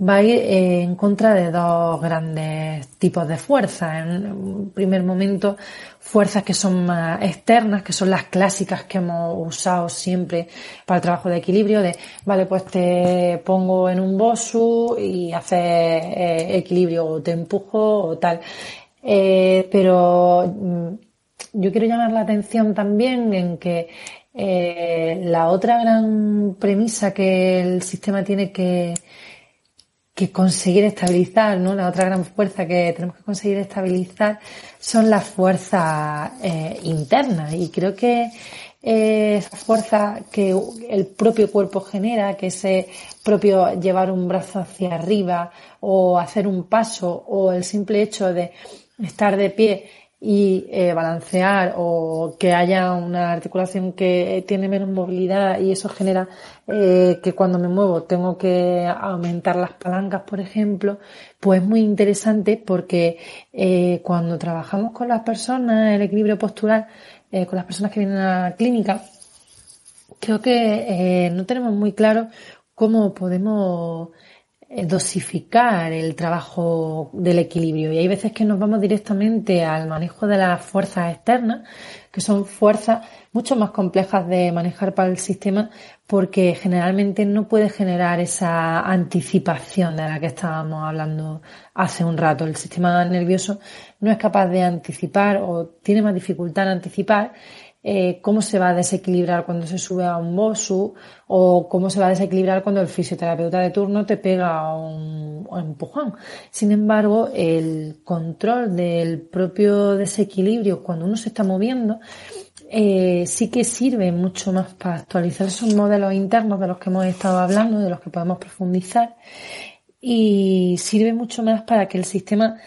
va a ir en contra de dos grandes tipos de fuerzas. En un primer momento, fuerzas que son más externas, que son las clásicas que hemos usado siempre para el trabajo de equilibrio, de, vale, pues te pongo en un bosu y haces eh, equilibrio o te empujo o tal. Eh, pero mm, yo quiero llamar la atención también en que la otra gran premisa que el sistema tiene que que conseguir estabilizar, ¿no? La otra gran fuerza que tenemos que conseguir estabilizar son las fuerzas eh, internas y creo que eh, esa fuerza que el propio cuerpo genera, que ese propio llevar un brazo hacia arriba o hacer un paso o el simple hecho de estar de pie y eh, balancear o que haya una articulación que tiene menos movilidad y eso genera eh, que cuando me muevo tengo que aumentar las palancas, por ejemplo, pues es muy interesante porque eh, cuando trabajamos con las personas, el equilibrio postural, eh, con las personas que vienen a la clínica, creo que eh, no tenemos muy claro cómo podemos dosificar el trabajo del equilibrio. Y hay veces que nos vamos directamente al manejo de las fuerzas externas, que son fuerzas mucho más complejas de manejar para el sistema porque generalmente no puede generar esa anticipación de la que estábamos hablando hace un rato. El sistema nervioso no es capaz de anticipar o tiene más dificultad en anticipar eh, cómo se va a desequilibrar cuando se sube a un bosu o cómo se va a desequilibrar cuando el fisioterapeuta de turno te pega un, un empujón. Sin embargo, el control del propio desequilibrio cuando uno se está moviendo eh, sí que sirve mucho más para actualizar esos modelos internos de los que hemos estado hablando, de los que podemos profundizar y sirve mucho más para que el sistema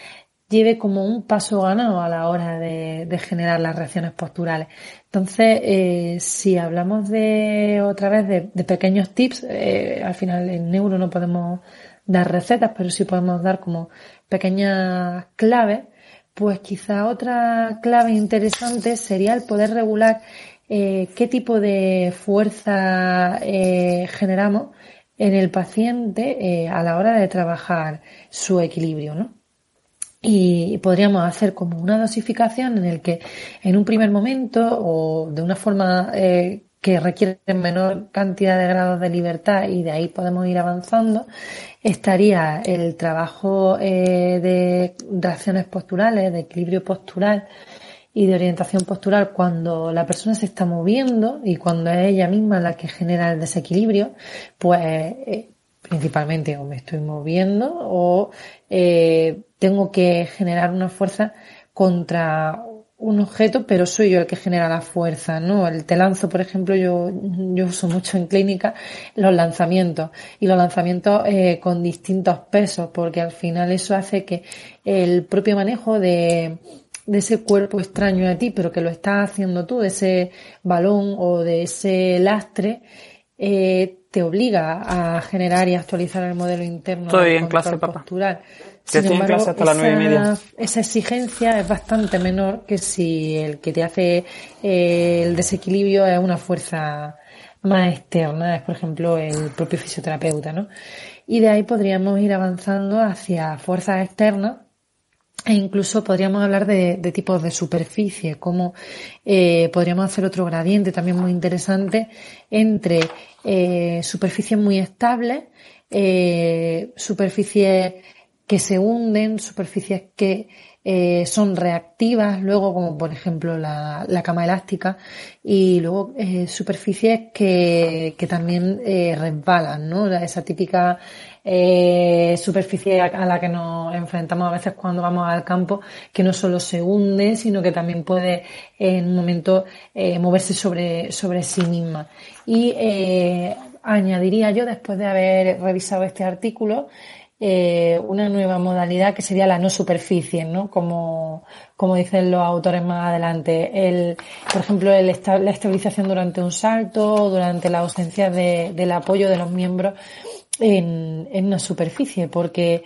lleve como un paso ganado a la hora de, generar las reacciones posturales. Entonces, eh, si hablamos de otra vez de, pequeños tips, eh, al final en neuro no podemos dar recetas, pero sí podemos dar como pequeñas claves, pues quizá otra clave interesante sería el poder regular eh, qué tipo de fuerza generamos en el paciente a la hora de trabajar su equilibrio, ¿no? Y podríamos hacer como una dosificación en el que en un primer momento o de una forma eh, que requiere menor cantidad de grados de libertad y de ahí podemos ir avanzando, estaría el trabajo eh, de reacciones posturales, de equilibrio postural y de orientación postural cuando la persona se está moviendo y cuando es ella misma la que genera el desequilibrio, pues eh, principalmente o me estoy moviendo o eh, tengo que generar una fuerza contra un objeto, pero soy yo el que genera la fuerza, ¿no? El te lanzo, por ejemplo, yo, yo uso mucho en clínica los lanzamientos y los lanzamientos eh, con distintos pesos, porque al final eso hace que el propio manejo de, de ese cuerpo extraño a ti, pero que lo estás haciendo tú, de ese balón o de ese lastre, eh, te obliga a generar y actualizar el modelo interno Estoy en clase, postural. Sin embargo, esa, esa, exigencia es bastante menor que si el que te hace eh, el desequilibrio es una fuerza más externa, es por ejemplo el propio fisioterapeuta, ¿no? Y de ahí podríamos ir avanzando hacia fuerzas externas E incluso podríamos hablar de, tipos de superficie, como eh, podríamos hacer otro gradiente también muy interesante entre eh, superficies muy estables, eh, superficies que se hunden, superficies que eh, son reactivas, luego como por ejemplo la, cama elástica y luego eh, superficies que, que también eh, resbalan, ¿no? Esa típica superficie a la que nos enfrentamos a veces cuando vamos al campo, que no solo se hunde, sino que también puede en un momento moverse sobre, sobre sí misma. Y añadiría yo, después de haber revisado este artículo, eh, una nueva modalidad que sería la no superficie, ¿no? Como, como dicen los autores más adelante. El, por ejemplo, el la estabilización durante un salto, durante la ausencia de, del apoyo de los miembros en, en una superficie, porque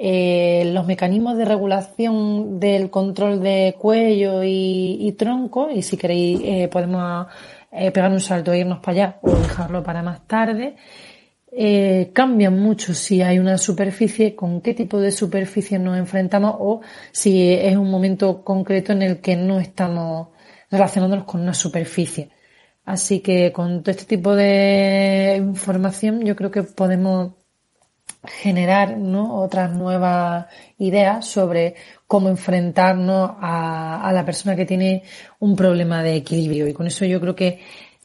eh, los mecanismos de regulación del control de cuello y, tronco, y si queréis eh, podemos eh, pegar un salto e irnos para allá o dejarlo para más tarde, eh, cambian mucho si hay una superficie, con qué tipo de superficie nos enfrentamos o si es un momento concreto en el que no estamos relacionándonos con una superficie. Así que con todo este tipo de información yo creo que podemos generar ¿no? otras nuevas ideas sobre cómo enfrentarnos a, a la persona que tiene un problema de equilibrio. Y con eso yo creo que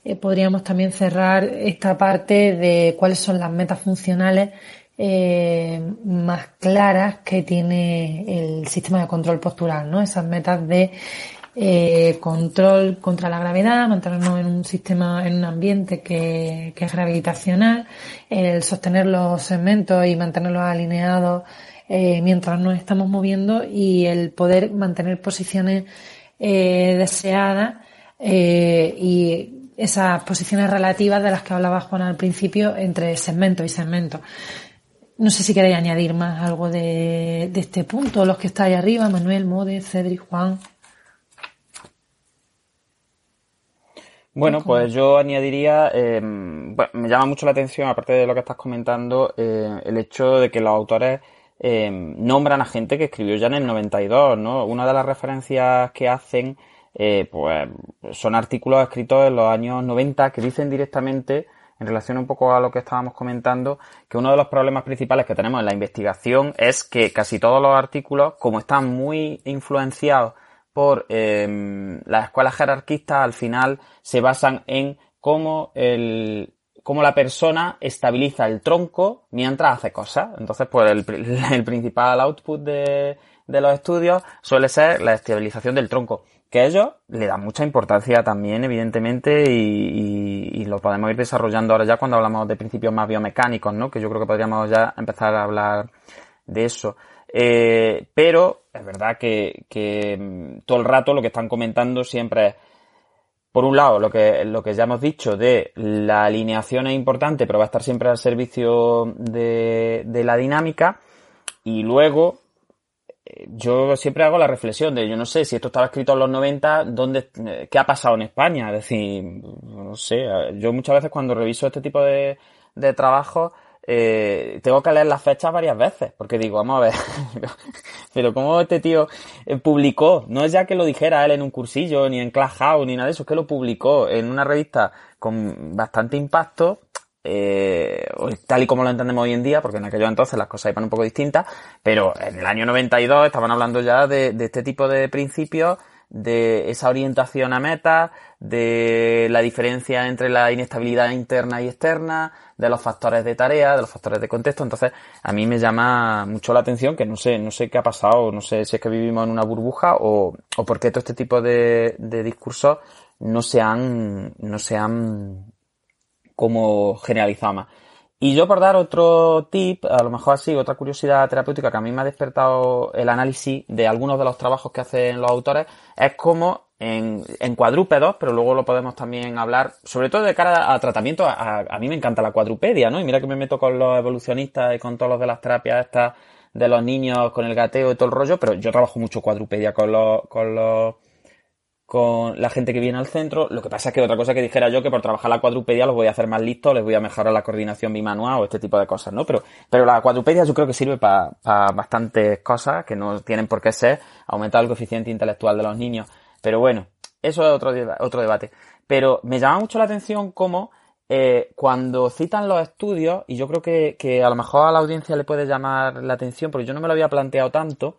eh, podríamos también cerrar esta parte de cuáles son las metas funcionales eh, más claras que tiene el sistema de control postural, ¿no? Esas metas de eh, control contra la gravedad, mantenernos en un sistema, en un ambiente que, que es gravitacional, el sostener los segmentos y mantenerlos alineados eh, mientras nos estamos moviendo y el poder mantener posiciones eh, deseadas y esas posiciones relativas de las que hablaba Juan al principio entre segmento y segmento. No sé si queréis añadir más algo de, este punto, los que estáis arriba, Manuel, Mode, Cedric, Juan. Bueno, pues yo añadiría, eh, me llama mucho la atención, aparte de lo que estás comentando, eh, el hecho de que los autores eh, nombran a gente que escribió ya en el 92, ¿no? Una de las referencias que hacen eh, pues son artículos escritos en los años 90 que dicen directamente, en relación un poco a lo que estábamos comentando, que uno de los problemas principales que tenemos en la investigación es que casi todos los artículos, como están muy influenciados por eh, las escuelas jerarquistas, al final se basan en cómo el, cómo la persona estabiliza el tronco mientras hace cosas. Entonces, pues el, [LAUGHS] el principal output de los estudios suele ser la estabilización del tronco que a ellos le dan mucha importancia también, evidentemente, y, lo podemos ir desarrollando ahora ya cuando hablamos de principios más biomecánicos, ¿no? Que yo creo que podríamos ya empezar a hablar de eso. Eh, pero es verdad que, que, mm, todo el rato lo que están comentando siempre es, por un lado, lo que, lo que ya hemos dicho de la alineación es importante, pero va a estar siempre al servicio de, de la dinámica. Y luego, yo siempre hago la reflexión de, yo no sé, si esto estaba escrito en los 90, ¿dónde, ¿qué ha pasado en España? Es decir, no sé, yo muchas veces cuando reviso este tipo de, de trabajos, eh, tengo que leer las fechas varias veces, porque digo, vamos a ver, [LAUGHS] pero ¿cómo este tío eh, publicó? No es ya que lo dijera él en un cursillo, ni en Class House, ni nada de eso, es que lo publicó en una revista con bastante impacto eh, tal y como lo entendemos hoy en día, porque en aquellos entonces las cosas iban un poco distintas, pero en el año 92 estaban hablando ya de, este tipo de principios, de esa orientación a meta, de la diferencia entre la inestabilidad interna y externa, de los factores de tarea, de los factores de contexto. Entonces, a mí me llama mucho la atención que no sé, no sé qué ha pasado, no sé si es que vivimos en una burbuja o, o por qué todo este tipo de, de discursos no se han, no se han como generalizamos. Y yo por dar otro tip, a lo mejor así, otra curiosidad terapéutica que a mí me ha despertado el análisis de algunos de los trabajos que hacen los autores, es como en, cuadrúpedos, pero luego lo podemos también hablar, sobre todo de cara a tratamiento, a, mí me encanta la cuadrupedia, ¿no? Y mira que me meto con los evolucionistas y con todos los de las terapias estas de los niños con el gateo y todo el rollo, pero yo trabajo mucho cuadrupedia con los, con los con la gente que viene al centro. Lo que pasa es que otra cosa que dijera yo que por trabajar la cuadrupedia los voy a hacer más listos, les voy a mejorar la coordinación bimanual o este tipo de cosas, ¿no? Pero, pero la cuadrupedia yo creo que sirve para bastantes cosas que no tienen por qué ser aumentar el coeficiente intelectual de los niños. Pero bueno, eso es otro, otro debate. Pero me llama mucho la atención cómo eh, cuando citan los estudios, y yo creo que, que a lo mejor a la audiencia le puede llamar la atención, porque yo no me lo había planteado tanto,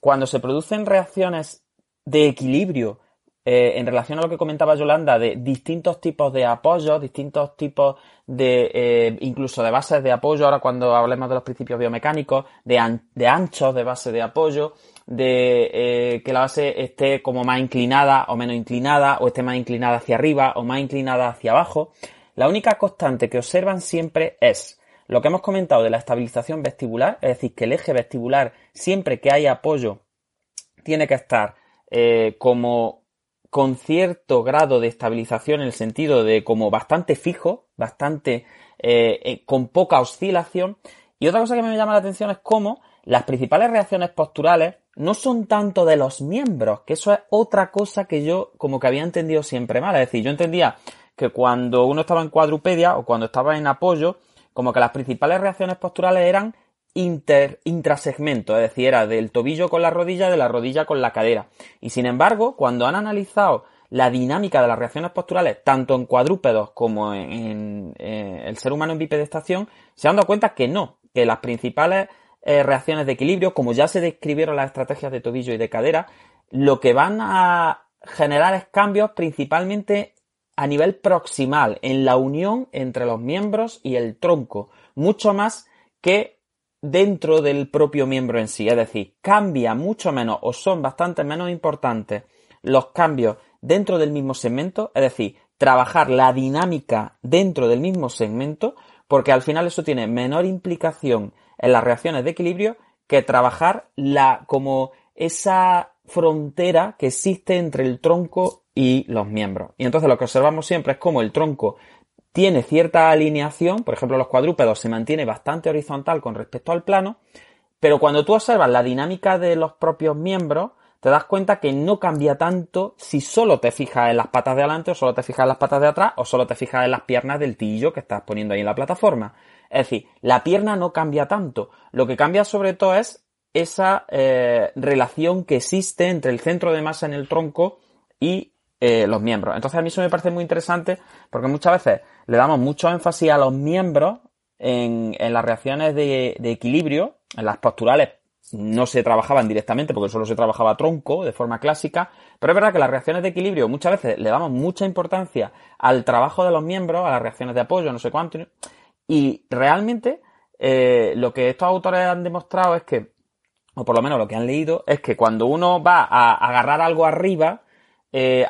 cuando se producen reacciones de equilibrio eh, en relación a lo que comentaba Yolanda, de distintos tipos de apoyo, distintos tipos de, eh, incluso de bases de apoyo, ahora cuando hablemos de los principios biomecánicos, de, de anchos de base de apoyo, de eh, que la base esté como más inclinada o menos inclinada, o esté más inclinada hacia arriba o más inclinada hacia abajo. La única constante que observan siempre es lo que hemos comentado de la estabilización vestibular, es decir, que el eje vestibular, siempre que hay apoyo, tiene que estar como con cierto grado de estabilización en el sentido de como bastante fijo, bastante eh, eh, con poca oscilación. Y otra cosa que me llama la atención es cómo las principales reacciones posturales no son tanto de los miembros, que eso es otra cosa que yo como que había entendido siempre mal. Es decir, yo entendía que cuando uno estaba en cuadrupedia o cuando estaba en apoyo, como que las principales reacciones posturales eran inter, intrasegmento, es decir, era del tobillo con la rodilla, de la rodilla con la cadera. Y sin embargo, cuando han analizado la dinámica de las reacciones posturales, tanto en cuadrúpedos como en, el ser humano en bipedestación, se han dado cuenta que no, que las principales eh, reacciones de equilibrio, como ya se describieron las estrategias de tobillo y de cadera, lo que van a generar es cambios principalmente a nivel proximal, en la unión entre los miembros y el tronco, mucho más que dentro del propio miembro en sí. Es decir, cambia mucho menos o son bastante menos importantes los cambios dentro del mismo segmento, es decir, trabajar la dinámica dentro del mismo segmento, porque al final eso tiene menor implicación en las reacciones de equilibrio que trabajar la como esa frontera que existe entre el tronco y los miembros. Y entonces lo que observamos siempre es como el tronco tiene cierta alineación, por ejemplo los cuadrúpedos se mantiene bastante horizontal con respecto al plano, pero cuando tú observas la dinámica de los propios miembros, te das cuenta que no cambia tanto si solo te fijas en las patas de adelante o solo te fijas en las patas de atrás o solo te fijas en las piernas del tillo que estás poniendo ahí en la plataforma. Es decir, la pierna no cambia tanto. Lo que cambia sobre todo es esa eh, relación que existe entre el centro de masa en el tronco y eh, los miembros. Entonces a mí eso me parece muy interesante porque muchas veces le damos mucho énfasis a los miembros en, las reacciones de, de, equilibrio, en las posturales no se trabajaban directamente porque solo se trabajaba tronco de forma clásica, pero es verdad que las reacciones de equilibrio muchas veces le damos mucha importancia al trabajo de los miembros, a las reacciones de apoyo, no sé cuánto, y realmente eh, lo que estos autores han demostrado es que, o por lo menos lo que han leído, es que cuando uno va a agarrar algo arriba, eh,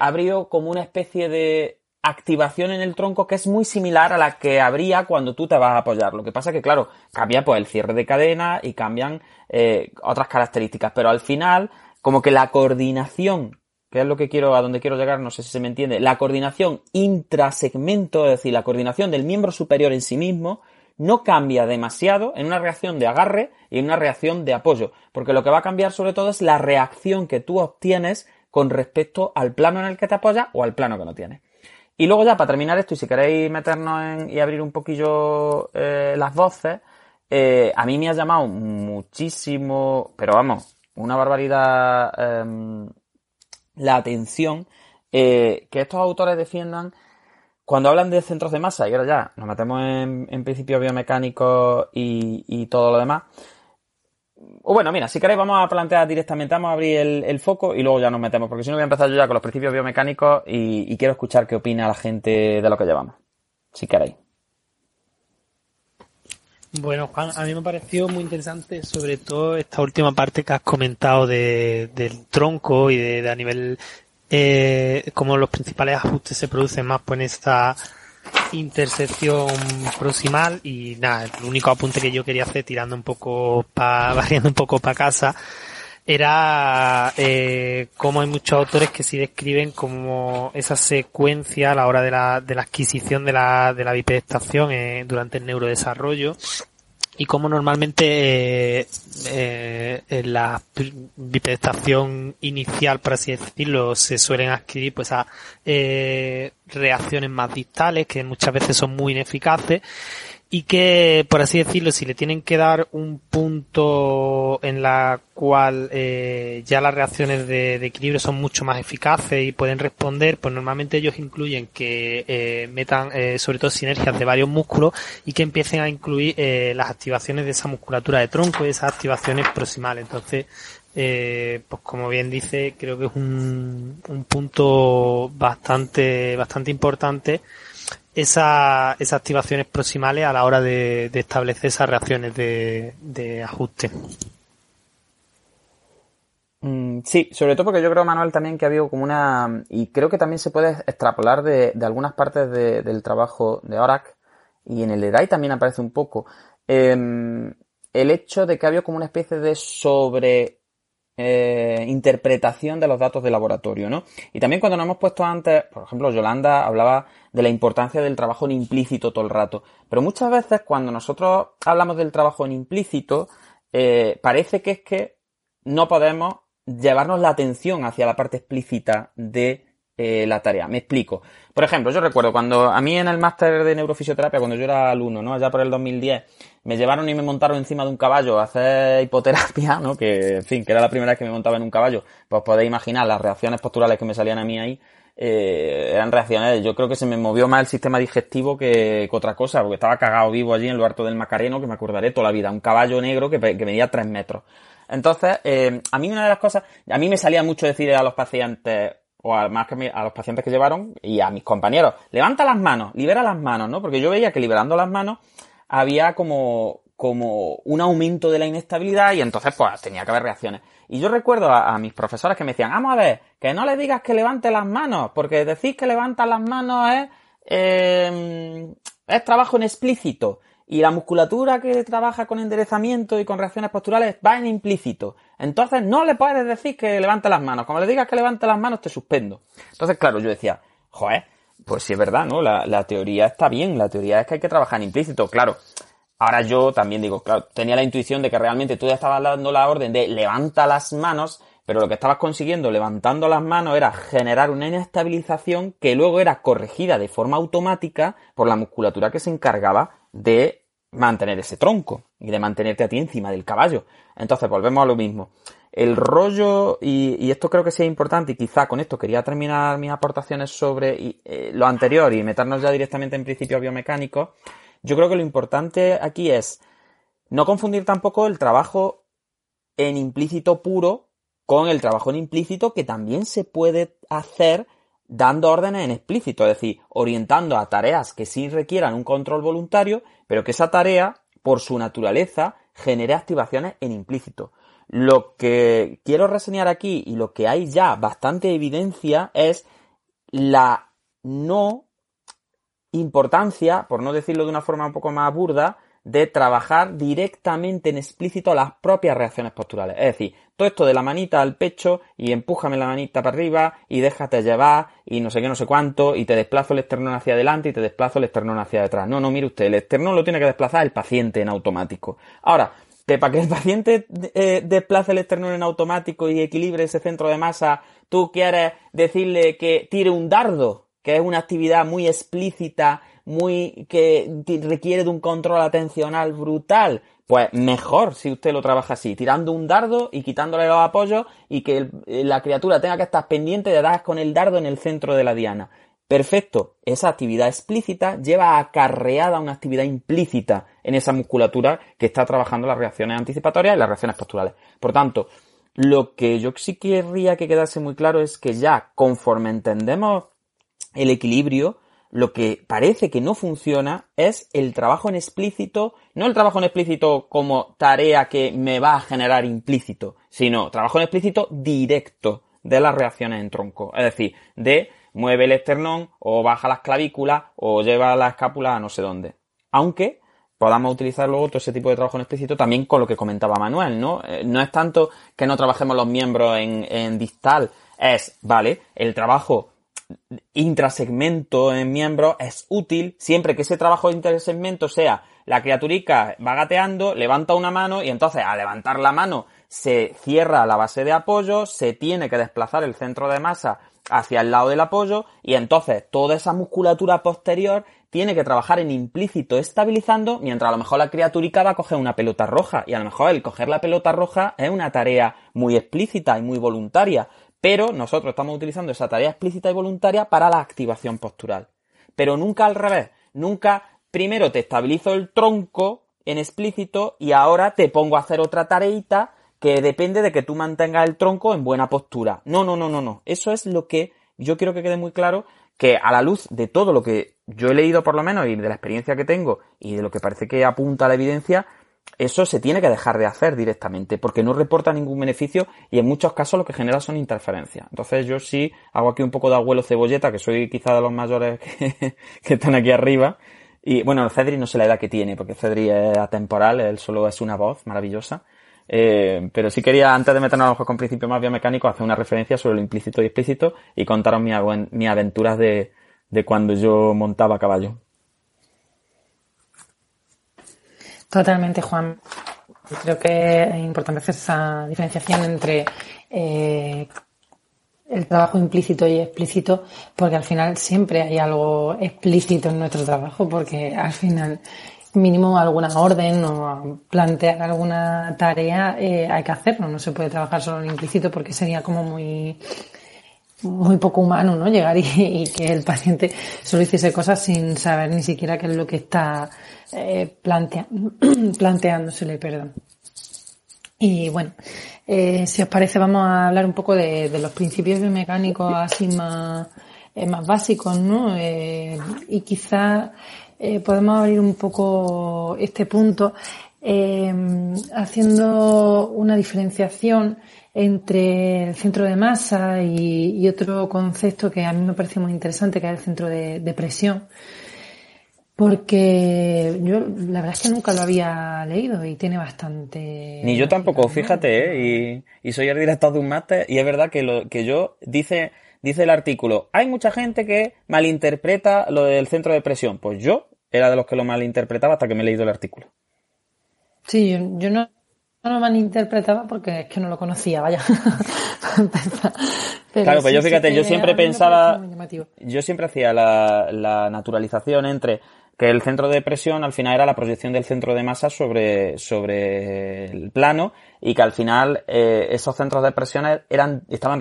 como una especie de activación en el tronco que es muy similar a la que habría cuando tú te vas a apoyar. Lo que pasa que, claro, cambia pues el cierre de cadena y cambian eh, otras características, pero al final, como que la coordinación, que es lo que quiero, a donde quiero llegar, no sé si se me entiende, la coordinación intrasegmento, es decir, la coordinación del miembro superior en sí mismo, no cambia demasiado en una reacción de agarre y en una reacción de apoyo, porque lo que va a cambiar sobre todo es la reacción que tú obtienes con respecto al plano en el que te apoyas o al plano que no tienes. Y luego ya para terminar esto, y si queréis meternos en, y abrir un poquillo eh, las voces, eh, a mí me ha llamado muchísimo, pero vamos, una barbaridad em, la atención eh, que estos autores defiendan cuando hablan de centros de masa, y ahora ya nos metemos en, en principios biomecánicos y, y todo lo demás, bueno, mira, si queréis vamos a plantear directamente, vamos a abrir el, foco y luego ya nos metemos, porque si no voy a empezar yo ya con los principios biomecánicos y, quiero escuchar qué opina la gente de lo que llevamos. Si queréis. Bueno, Juan, a mí me pareció muy interesante sobre todo esta última parte que has comentado de, del tronco y de, a nivel eh, cómo los principales ajustes se producen más pues en esta intersección proximal y nada, el único apunte que yo quería hacer tirando un poco pa, [LAUGHS] barriendo un poco para casa era eh, como hay muchos autores que sí describen como esa secuencia a la hora de la, de la adquisición de la, de la bipedestación eh, durante el neurodesarrollo y cómo normalmente eh, eh, la bipedestación inicial, por así decirlo, se suelen adquirir pues a eh, reacciones más distales que muchas veces son muy ineficaces y que, por así decirlo, si le tienen que dar un punto en la cual eh, ya las reacciones de, equilibrio son mucho más eficaces y pueden responder, pues normalmente ellos incluyen que eh, metan eh, sobre todo sinergias de varios músculos y que empiecen a incluir eh, las activaciones de esa musculatura de tronco y esas activaciones proximales. Entonces, eh, pues como bien dice, creo que es un, un punto bastante, bastante importante esa, esas activaciones proximales a la hora de, establecer esas reacciones de, ajuste. Mm, sí, sobre todo porque yo creo, Manuel, también que ha habido como una... Y creo que también se puede extrapolar de, algunas partes del trabajo de ORAC y en el EDAI también aparece un poco. Em, el hecho de que ha habido como una especie de sobre eh, interpretación de los datos de laboratorio, ¿no? Y también cuando nos hemos puesto antes, por ejemplo, Yolanda hablaba de la importancia del trabajo en implícito todo el rato. Pero muchas veces cuando nosotros hablamos del trabajo en implícito, eh, parece que es que no podemos llevarnos la atención hacia la parte explícita de eh, la tarea. Me explico. Por ejemplo, yo recuerdo cuando a mí en el máster de neurofisioterapia, cuando yo era alumno, ¿no? Allá por el 2010, me llevaron y me montaron encima de un caballo a hacer hipoterapia, ¿no? Que, en fin, que era la primera vez que me montaba en un caballo. Pues podéis imaginar las reacciones posturales que me salían a mí ahí. Eh, eran reacciones, yo creo que se me movió más el sistema digestivo que, otra cosa, porque estaba cagado vivo allí en lo harto del Macareno, que me acordaré toda la vida, un caballo negro que, que medía tres metros. Entonces, eh, a mí una de las cosas, a mí me salía mucho decir a los pacientes, o a, más que a los pacientes que llevaron y a mis compañeros, levanta las manos, libera las manos, ¿no? Porque yo veía que liberando las manos había como, como un aumento de la inestabilidad y entonces pues tenía que haber reacciones. Y yo recuerdo a, mis profesores que me decían, vamos a ver, que no le digas que levante las manos, porque decís que levanta las manos es, eh, es trabajo explícito. Y la musculatura que trabaja con enderezamiento y con reacciones posturales va en implícito. Entonces no le puedes decir que levante las manos. Como le digas que levante las manos, te suspendo. Entonces, claro, yo decía, joder, pues sí es verdad, ¿no? La, la teoría está bien. La teoría es que hay que trabajar en implícito. Claro, ahora yo también digo, claro, tenía la intuición de que realmente tú ya estabas dando la orden de levanta las manos, pero lo que estabas consiguiendo levantando las manos era generar una inestabilización que luego era corregida de forma automática por la musculatura que se encargaba de mantener ese tronco y de mantenerte a ti encima del caballo. Entonces volvemos a lo mismo. El rollo, y, esto creo que sea importante, y quizá con esto quería terminar mis aportaciones sobre eh, lo anterior y meternos ya directamente en principios biomecánicos, yo creo que lo importante aquí es no confundir tampoco el trabajo en implícito puro con el trabajo en implícito que también se puede hacer dando órdenes en explícito, es decir, orientando a tareas que sí requieran un control voluntario, pero que esa tarea, por su naturaleza, genere activaciones en implícito. Lo que quiero reseñar aquí y lo que hay ya bastante evidencia es la no importancia, por no decirlo de una forma un poco más burda, de trabajar directamente en explícito las propias reacciones posturales. Es decir, todo esto de la manita al pecho y empújame la manita para arriba y déjate llevar y no sé qué, no sé cuánto y te desplazo el esternón hacia adelante y te desplazo el esternón hacia detrás. No, no, mire usted, el esternón lo tiene que desplazar el paciente en automático. Ahora, para que el paciente eh, desplace el esternón en automático y equilibre ese centro de masa, tú quieres decirle que tire un dardo, que es una actividad muy explícita muy que requiere de un control atencional brutal, pues mejor si usted lo trabaja así, tirando un dardo y quitándole los apoyos y que la criatura tenga que estar pendiente de dar con el dardo en el centro de la diana. Perfecto, esa actividad explícita lleva acarreada una actividad implícita en esa musculatura que está trabajando las reacciones anticipatorias y las reacciones posturales. Por tanto, lo que yo sí querría que quedase muy claro es que ya conforme entendemos el equilibrio, lo que parece que no funciona es el trabajo en explícito, no el trabajo en explícito como tarea que me va a generar implícito, sino trabajo en explícito directo de las reacciones en tronco. Es decir, de mueve el esternón o baja las clavículas o lleva la escápula a no sé dónde. Aunque podamos utilizar luego todo ese tipo de trabajo en explícito también con lo que comentaba Manuel, ¿no? Eh, no es tanto que no trabajemos los miembros en, en distal, es, vale, el trabajo intrasegmento en miembro es útil siempre que ese trabajo de intersegmento sea la criaturica va gateando, levanta una mano y entonces al levantar la mano se cierra la base de apoyo, se tiene que desplazar el centro de masa hacia el lado del apoyo y entonces toda esa musculatura posterior tiene que trabajar en implícito estabilizando, mientras a lo mejor la criaturica va a coger una pelota roja y a lo mejor el coger la pelota roja es una tarea muy explícita y muy voluntaria, pero nosotros estamos utilizando esa tarea explícita y voluntaria para la activación postural. Pero nunca al revés, nunca primero te estabilizo el tronco en explícito y ahora te pongo a hacer otra tareita que depende de que tú mantengas el tronco en buena postura. No, no, no, no, no. Eso es lo que yo quiero que quede muy claro que a la luz de todo lo que yo he leído por lo menos y de la experiencia que tengo y de lo que parece que apunta la evidencia, eso se tiene que dejar de hacer directamente porque no reporta ningún beneficio y en muchos casos lo que genera son interferencias. Entonces yo sí hago aquí un poco de abuelo cebolleta, que soy quizá de los mayores [LAUGHS] que, están aquí arriba. Y bueno, Cedri no sé la edad que tiene, porque Cedri es atemporal, él solo es una voz maravillosa. Eh, pero sí quería, antes de meternos a lo con principios más biomecánicos, hacer una referencia sobre lo implícito y explícito y contaros mis aventuras de, de cuando yo montaba caballo. Totalmente, Juan. Creo que es importante hacer esa diferenciación entre eh, el trabajo implícito y explícito, porque al final siempre hay algo explícito en nuestro trabajo, porque al final mínimo alguna orden o plantear alguna tarea eh, hay que hacerlo. No se puede trabajar solo en implícito porque sería como muy muy poco humano, ¿no? Llegar y, que el paciente solo hiciese cosas sin saber ni siquiera qué es lo que está eh, plantea, [CLEARS THROAT] planteándosele, perdón. Y bueno, eh, si os parece vamos a hablar un poco de, los principios biomecánicos así más, eh, más básicos, ¿no? Eh, y quizá podemos abrir un poco este punto haciendo una diferenciación entre el centro de masa y, otro concepto que a mí me parece muy interesante, que es el centro de, presión. Porque yo la verdad es que nunca lo había leído y tiene bastante... Ni yo tampoco, fíjate, ¿eh? y, y, soy el director de un máster y es verdad que lo que yo dice, dice el artículo, hay mucha gente que malinterpreta lo del centro de presión. Pues yo era de los que lo malinterpretaba hasta que me he leído el artículo. Sí, yo no no lo malinterpretaba porque es que no lo conocía, vaya. [LAUGHS] claro, pues yo fíjate, yo siempre pensaba, yo siempre hacía la, naturalización entre que el centro de presión al final era la proyección del centro de masa sobre, sobre el plano y que al final eh, esos centros de presión eran, estaban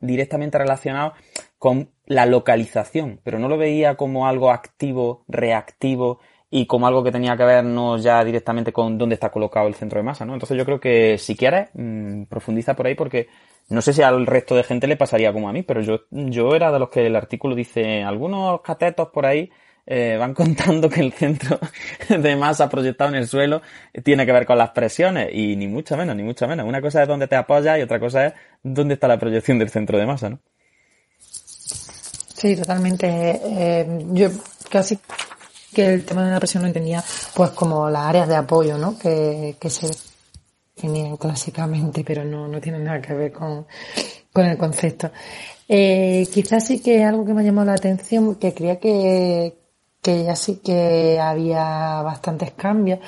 directamente relacionados con la localización, pero no lo veía como algo activo, reactivo y como algo que tenía que ver no ya directamente con dónde está colocado el centro de masa, ¿no? Entonces yo creo que si quieres, mm, profundiza por ahí porque no sé si al resto de gente le pasaría como a mí, pero yo, yo era de los que el artículo dice, algunos catetos por ahí eh, van [LAUGHS] contando que el centro de masa proyectado en el suelo tiene que ver con las presiones y ni mucho menos, ni mucho menos. Una cosa es dónde te apoyas y otra cosa es dónde está la proyección del centro de masa, ¿no? Sí, totalmente. Eh, yo casi que el tema de la presión lo entendía pues como las áreas de apoyo, ¿no? Que, que se definían clásicamente, pero no, no tienen nada que ver con, con el concepto. Eh, quizás sí que algo que me ha llamado la atención, que creía que, que ya sí que había bastantes cambios,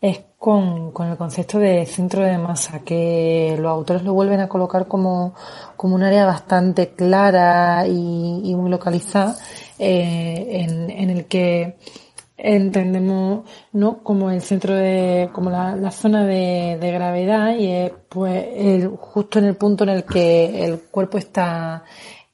es con, con el concepto de centro de masa, que los autores lo vuelven a colocar como, como un área bastante clara y, y muy localizada, eh, en, en el que entendemos no como el centro de como la, la zona de, de, gravedad y es pues el, justo en el punto en el que el cuerpo está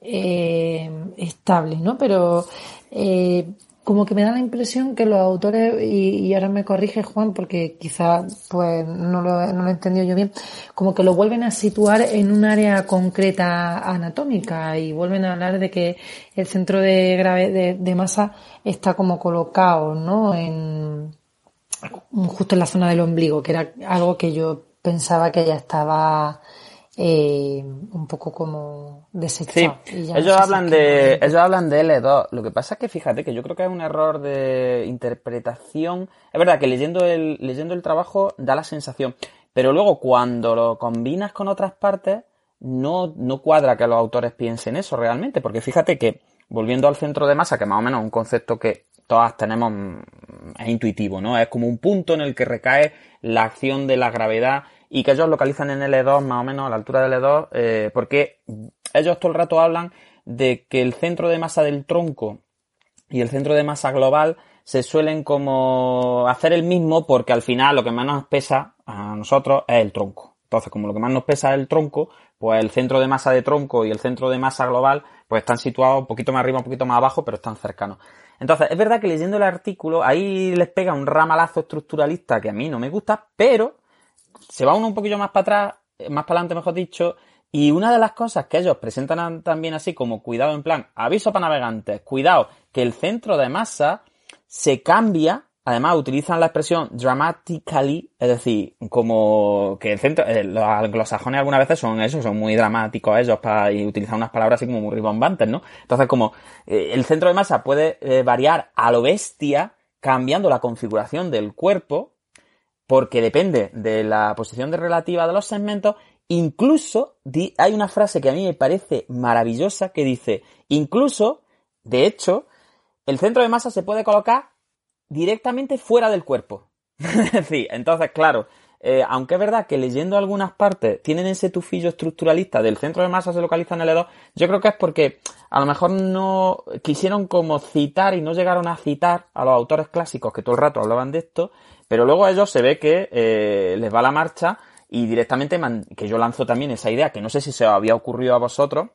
eh, estable no pero eh, como que me da la impresión que los autores, y, ahora me corrige Juan porque quizá pues no lo, no lo he entendido yo bien, como que lo vuelven a situar en un área concreta anatómica y vuelven a hablar de que el centro de, grave, de, masa está como colocado, ¿no? En, justo en la zona del ombligo, que era algo que yo pensaba que ya estaba eh, un poco como desechado. Sí, ellos hablan de, ellos hablan de L2. Lo que pasa es que fíjate que yo creo que es un error de interpretación. Es verdad que leyendo el, leyendo el trabajo da la sensación, pero luego cuando lo combinas con otras partes, no, no cuadra que los autores piensen eso realmente, porque fíjate que volviendo al centro de masa, que más o menos es un concepto que todas tenemos, mm, es intuitivo, ¿no? Es como un punto en el que recae la acción de la gravedad y que ellos localizan en L2, más o menos a la altura de L2, eh, porque ellos todo el rato hablan de que el centro de masa del tronco y el centro de masa global se suelen como hacer el mismo porque al final lo que más nos pesa a nosotros es el tronco. Entonces, como lo que más nos pesa es el tronco, pues el centro de masa de tronco y el centro de masa global pues están situados un poquito más arriba, un poquito más abajo, pero están cercanos. Entonces, es verdad que leyendo el artículo, ahí les pega un ramalazo estructuralista que a mí no me gusta, pero se va uno un poquillo más para atrás, eh, más para adelante, mejor dicho, y una de las cosas que ellos presentan también así como cuidado en plan, aviso para navegantes, cuidado, que el centro de masa se cambia Además, utilizan la expresión dramatically, es decir, como que el centro, eh, los anglosajones algunas veces son eso, son muy dramáticos ellos para, y utilizan unas palabras así como muy ribombantes, ¿no? Entonces, como eh, el centro de masa puede variar a lo bestia, cambiando la configuración del cuerpo, porque depende de la posición de relativa de los segmentos, incluso hay una frase que a mí me parece maravillosa que dice, incluso, de hecho, el centro de masa se puede colocar directamente fuera del cuerpo. [LAUGHS] sí, entonces, claro, eh, aunque es verdad que leyendo algunas partes tienen ese tufillo estructuralista del centro de masa se localiza en el E2, yo creo que es porque a lo mejor no quisieron como citar y no llegaron a citar a los autores clásicos que todo el rato hablaban de esto, pero luego a ellos se ve que eh, les va la marcha y directamente que yo lanzo también esa idea que no sé si se había ocurrido a vosotros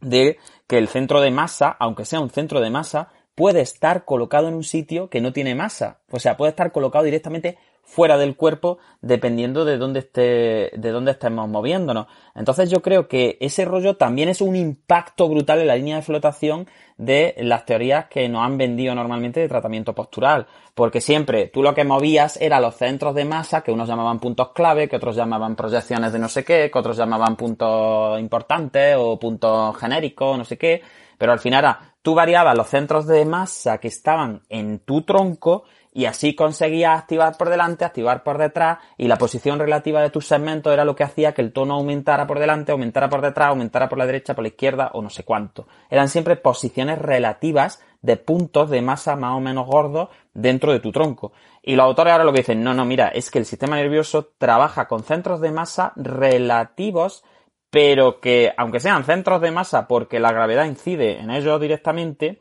de que el centro de masa, aunque sea un centro de masa, puede estar colocado en un sitio que no tiene masa. O sea, puede estar colocado directamente fuera del cuerpo dependiendo de dónde esté, de dónde estemos moviéndonos. Entonces yo creo que ese rollo también es un impacto brutal en la línea de flotación de las teorías que nos han vendido normalmente de tratamiento postural. Porque siempre tú lo que movías era los centros de masa, que unos llamaban puntos clave, que otros llamaban proyecciones de no sé qué, que otros llamaban puntos importantes o puntos genéricos, no sé qué. Pero al final era tú variabas los centros de masa que estaban en tu tronco y así conseguías activar por delante, activar por detrás y la posición relativa de tus segmentos era lo que hacía que el tono aumentara por delante, aumentara por detrás, aumentara por la derecha, por la izquierda o no sé cuánto. Eran siempre posiciones relativas de puntos de masa más o menos gordos dentro de tu tronco. Y los autores ahora lo que dicen, no, no, mira, es que el sistema nervioso trabaja con centros de masa relativos pero que aunque sean centros de masa porque la gravedad incide en ellos directamente,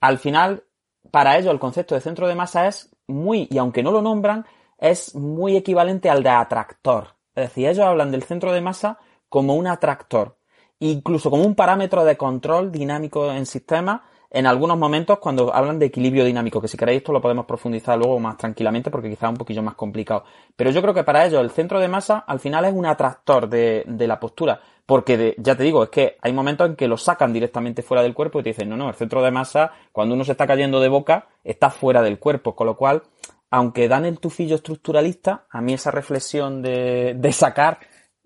al final para ellos el concepto de centro de masa es muy, y aunque no lo nombran, es muy equivalente al de atractor. Es decir, ellos hablan del centro de masa como un atractor, incluso como un parámetro de control dinámico en sistema en algunos momentos cuando hablan de equilibrio dinámico, que si queréis esto lo podemos profundizar luego más tranquilamente porque quizá es un poquillo más complicado. Pero yo creo que para ellos el centro de masa al final es un atractor de, la postura, porque ya te digo, es que hay momentos en que lo sacan directamente fuera del cuerpo y te dicen, no, no, el centro de masa cuando uno se está cayendo de boca está fuera del cuerpo, con lo cual, aunque dan el tufillo estructuralista, a mí esa reflexión de sacar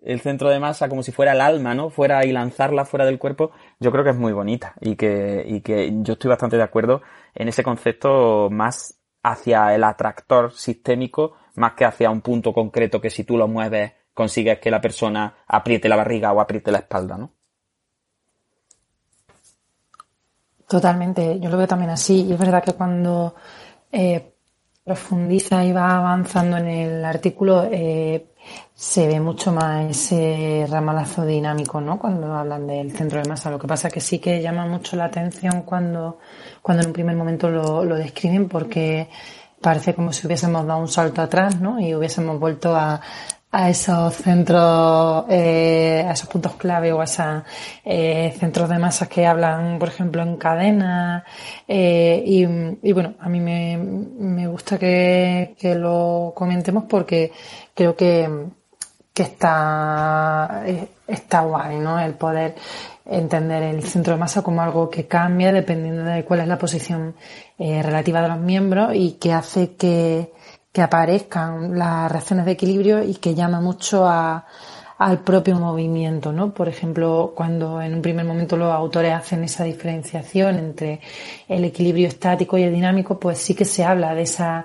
el centro de masa como si fuera el alma, ¿no? Fuera y lanzarla fuera del cuerpo, yo creo que es muy bonita y que, y que yo estoy bastante de acuerdo en ese concepto más hacia el atractor sistémico más que hacia un punto concreto que si tú lo mueves consigues que la persona apriete la barriga o apriete la espalda, ¿no? Totalmente, yo lo veo también así y es verdad que cuando eh, profundiza y va avanzando en el artículo eh, se ve mucho más ese ramalazo dinámico, ¿no? Cuando hablan del centro de masa. Lo que pasa es que sí que llama mucho la atención cuando, cuando en un primer momento lo, lo describen porque parece como si hubiésemos dado un salto atrás, ¿no? Y hubiésemos vuelto a, a esos centros, eh, a esos puntos clave o a esos eh, centros de masas que hablan, por ejemplo, en cadena. Eh, y, y, bueno, a mí me, me gusta que, que, lo comentemos porque creo que, que está, está guay, ¿no? El poder entender el centro de masa como algo que cambia dependiendo de cuál es la posición relativa de los miembros y que hace que, que aparezcan las reacciones de equilibrio y que llama mucho al propio movimiento, ¿no? Por ejemplo, cuando en un primer momento los autores hacen esa diferenciación entre el equilibrio estático y el dinámico, pues sí que se habla de esa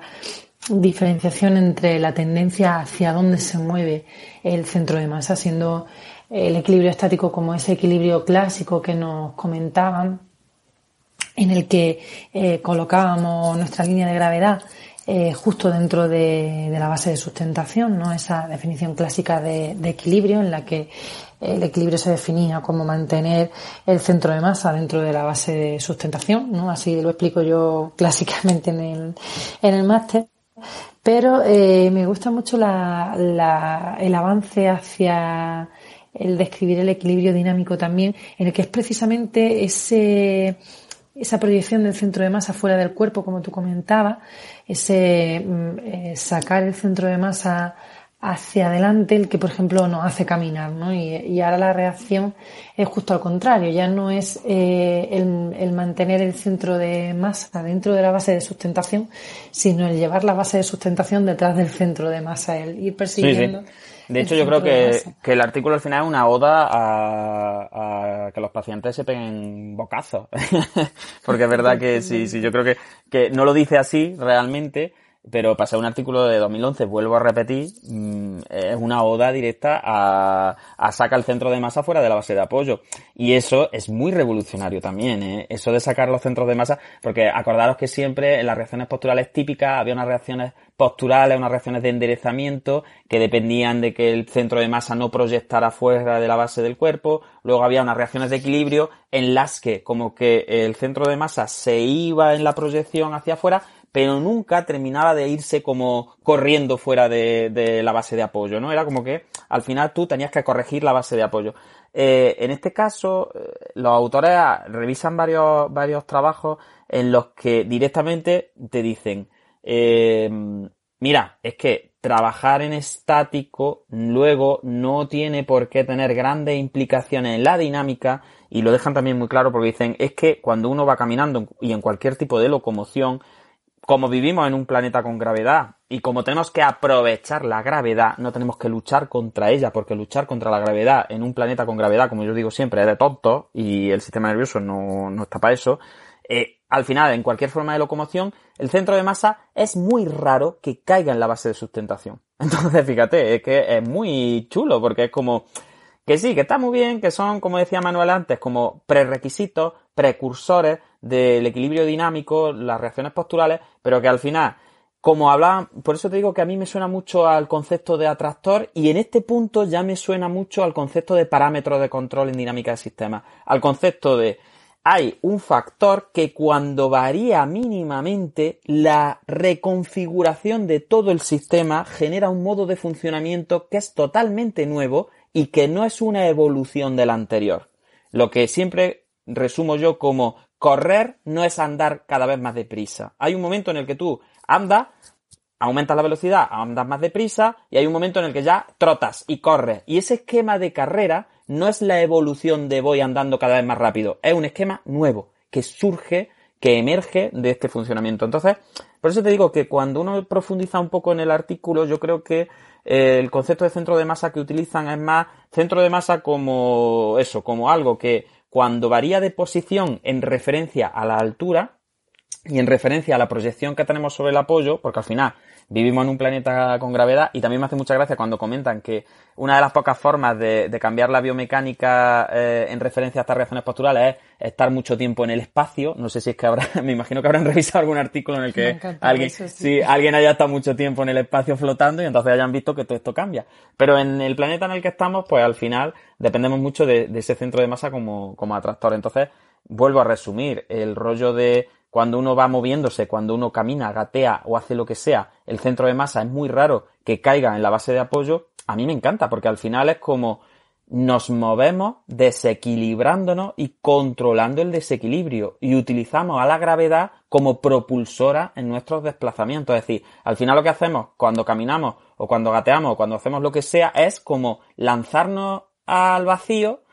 diferenciación entre la tendencia hacia dónde se mueve el centro de masa, siendo el equilibrio estático como ese equilibrio clásico que nos comentaban, en el que eh, colocábamos nuestra línea de gravedad eh, justo dentro de, la base de sustentación, ¿no? Esa definición clásica de, equilibrio en la que el equilibrio se definía como mantener el centro de masa dentro de la base de sustentación, ¿no? Así lo explico yo [LAUGHS] clásicamente en el, en el máster. Pero eh, me gusta mucho la, el avance hacia el describir el equilibrio dinámico también, en el que es precisamente ese esa proyección del centro de masa fuera del cuerpo, como tú comentabas, ese mm, eh, sacar el centro de masa hacia adelante, el que por ejemplo nos hace caminar, ¿no? Y, ahora la reacción es justo al contrario, ya no es eh, el, mantener el centro de masa dentro de la base de sustentación, sino el llevar la base de sustentación detrás del centro de masa, el ir persiguiendo. De hecho, yo creo que, que, el artículo al final es una oda a, a que los pacientes se peguen bocazos. [LAUGHS] Porque es verdad que sí, sí, yo creo que, que no lo dice así realmente, pero ser un artículo de 2011, vuelvo a repetir, mm, es una oda directa a, a sacar el centro de masa fuera de la base de apoyo. Y eso es muy revolucionario también, ¿eh? Eso de sacar los centros de masa, porque acordaros que siempre en las reacciones posturales típicas había unas reacciones posturales, unas reacciones de enderezamiento que dependían de que el centro de masa no proyectara fuera de la base del cuerpo. Luego había unas reacciones de equilibrio en las que como que el centro de masa se iba en la proyección hacia afuera, pero nunca terminaba de irse como corriendo fuera de, la base de apoyo, ¿no? Era como que al final tú tenías que corregir la base de apoyo. Eh, en este caso, eh, los autores revisan varios, varios trabajos en los que directamente te dicen, eh, mira, es que trabajar en estático luego no tiene por qué tener grandes implicaciones en la dinámica y lo dejan también muy claro porque dicen es que cuando uno va caminando y en cualquier tipo de locomoción, como vivimos en un planeta con gravedad y como tenemos que aprovechar la gravedad, no tenemos que luchar contra ella, porque luchar contra la gravedad en un planeta con gravedad, como yo digo siempre, es de tonto y el sistema nervioso no, no está para eso. Eh, al final, en cualquier forma de locomoción, el centro de masa es muy raro que caiga en la base de sustentación. [LAUGHS] Entonces, fíjate, es que es muy chulo porque es como que sí, que está muy bien, que son, como decía Manuel antes, como prerequisitos, precursores del equilibrio dinámico, las reacciones posturales, pero que al final, como hablaban, por eso te digo que a mí me suena mucho al concepto de atractor y en este punto ya me suena mucho al concepto de parámetro de control en dinámica de sistema, al concepto de hay un factor que cuando varía mínimamente, la reconfiguración de todo el sistema genera un modo de funcionamiento que es totalmente nuevo y que no es una evolución del anterior. Lo que siempre resumo yo como correr no es andar cada vez más deprisa. Hay un momento en el que tú andas, aumentas la velocidad, andas más deprisa y hay un momento en el que ya trotas y corres. Y ese esquema de carrera no es la evolución de voy andando cada vez más rápido, es un esquema nuevo que surge, que emerge de este funcionamiento. Entonces, por eso te digo que cuando uno profundiza un poco en el artículo, yo creo que eh, el concepto de centro de masa que utilizan es más centro de masa como eso, como algo que cuando varía de posición en referencia a la altura y en referencia a la proyección que tenemos sobre el apoyo, porque al final vivimos en un planeta con gravedad y también me hace mucha gracia cuando comentan que una de las pocas formas de, cambiar la biomecánica eh, en referencia a estas reacciones posturales es estar mucho tiempo en el espacio. No sé si es que habrá, [LAUGHS] me imagino que habrán revisado algún artículo en el que alguien, si alguien haya estado mucho tiempo en el espacio flotando y entonces hayan visto que todo esto cambia. Pero en el planeta en el que estamos, pues al final dependemos mucho de, de ese centro de masa como, como atractor. Entonces, vuelvo a resumir, el rollo de cuando uno va moviéndose, cuando uno camina, gatea o hace lo que sea, el centro de masa es muy raro que caiga en la base de apoyo, a mí me encanta porque al final es como nos movemos desequilibrándonos y controlando el desequilibrio y utilizamos a la gravedad como propulsora en nuestros desplazamientos. Es decir, al final lo que hacemos cuando caminamos o cuando gateamos o cuando hacemos lo que sea es como lanzarnos al vacío,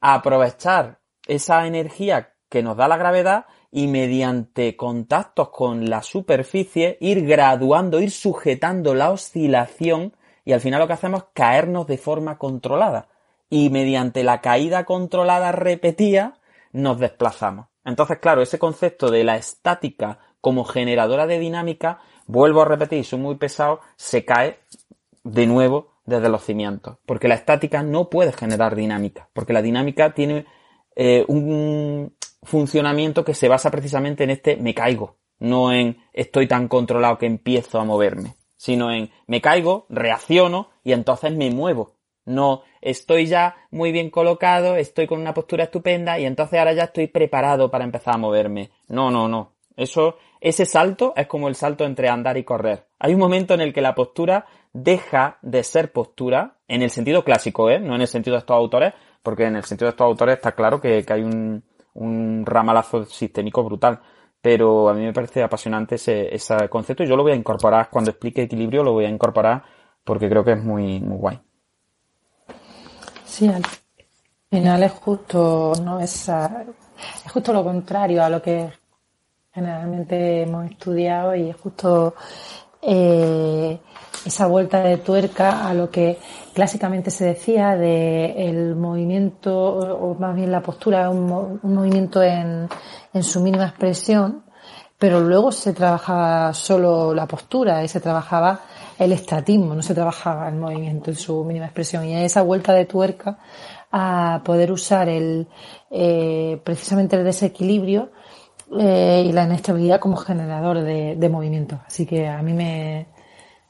aprovechar esa energía que nos da la gravedad y mediante contactos con la superficie ir graduando, ir sujetando la oscilación y al final lo que hacemos es caernos de forma controlada. Y mediante la caída controlada repetida nos desplazamos. Entonces, claro, ese concepto de la estática como generadora de dinámica, vuelvo a repetir, soy muy pesado, se cae de nuevo desde los cimientos, porque la estática no puede generar dinámica, porque la dinámica tiene eh, un, funcionamiento que se basa precisamente en este me caigo, no en estoy tan controlado que empiezo a moverme, sino en me caigo, reacciono y entonces me muevo. No estoy ya muy bien colocado, estoy con una postura estupenda y entonces ahora ya estoy preparado para empezar a moverme. No, no, no. Eso, ese salto es como el salto entre andar y correr. Hay un momento en el que la postura deja de ser postura, en el sentido clásico, ¿eh? No en el sentido de estos autores, porque en el sentido de estos autores está claro que, hay un, un ramalazo sistémico brutal. Pero a mí me parece apasionante ese, concepto y yo lo voy a incorporar. Cuando explique equilibrio, lo voy a incorporar porque creo que es muy, muy guay. Sí, al final es justo, no es, es justo lo contrario a lo que generalmente hemos estudiado y es justo eh, esa vuelta de tuerca a lo que clásicamente se decía de el movimiento o más bien la postura, un, un movimiento en, en su mínima expresión, pero luego se trabajaba solo la postura y se trabajaba el estatismo, no se trabajaba el movimiento en su mínima expresión. Y esa vuelta de tuerca a poder usar el, eh, precisamente el desequilibrio eh, y la inestabilidad como generador de, de movimiento. Así que a mí me,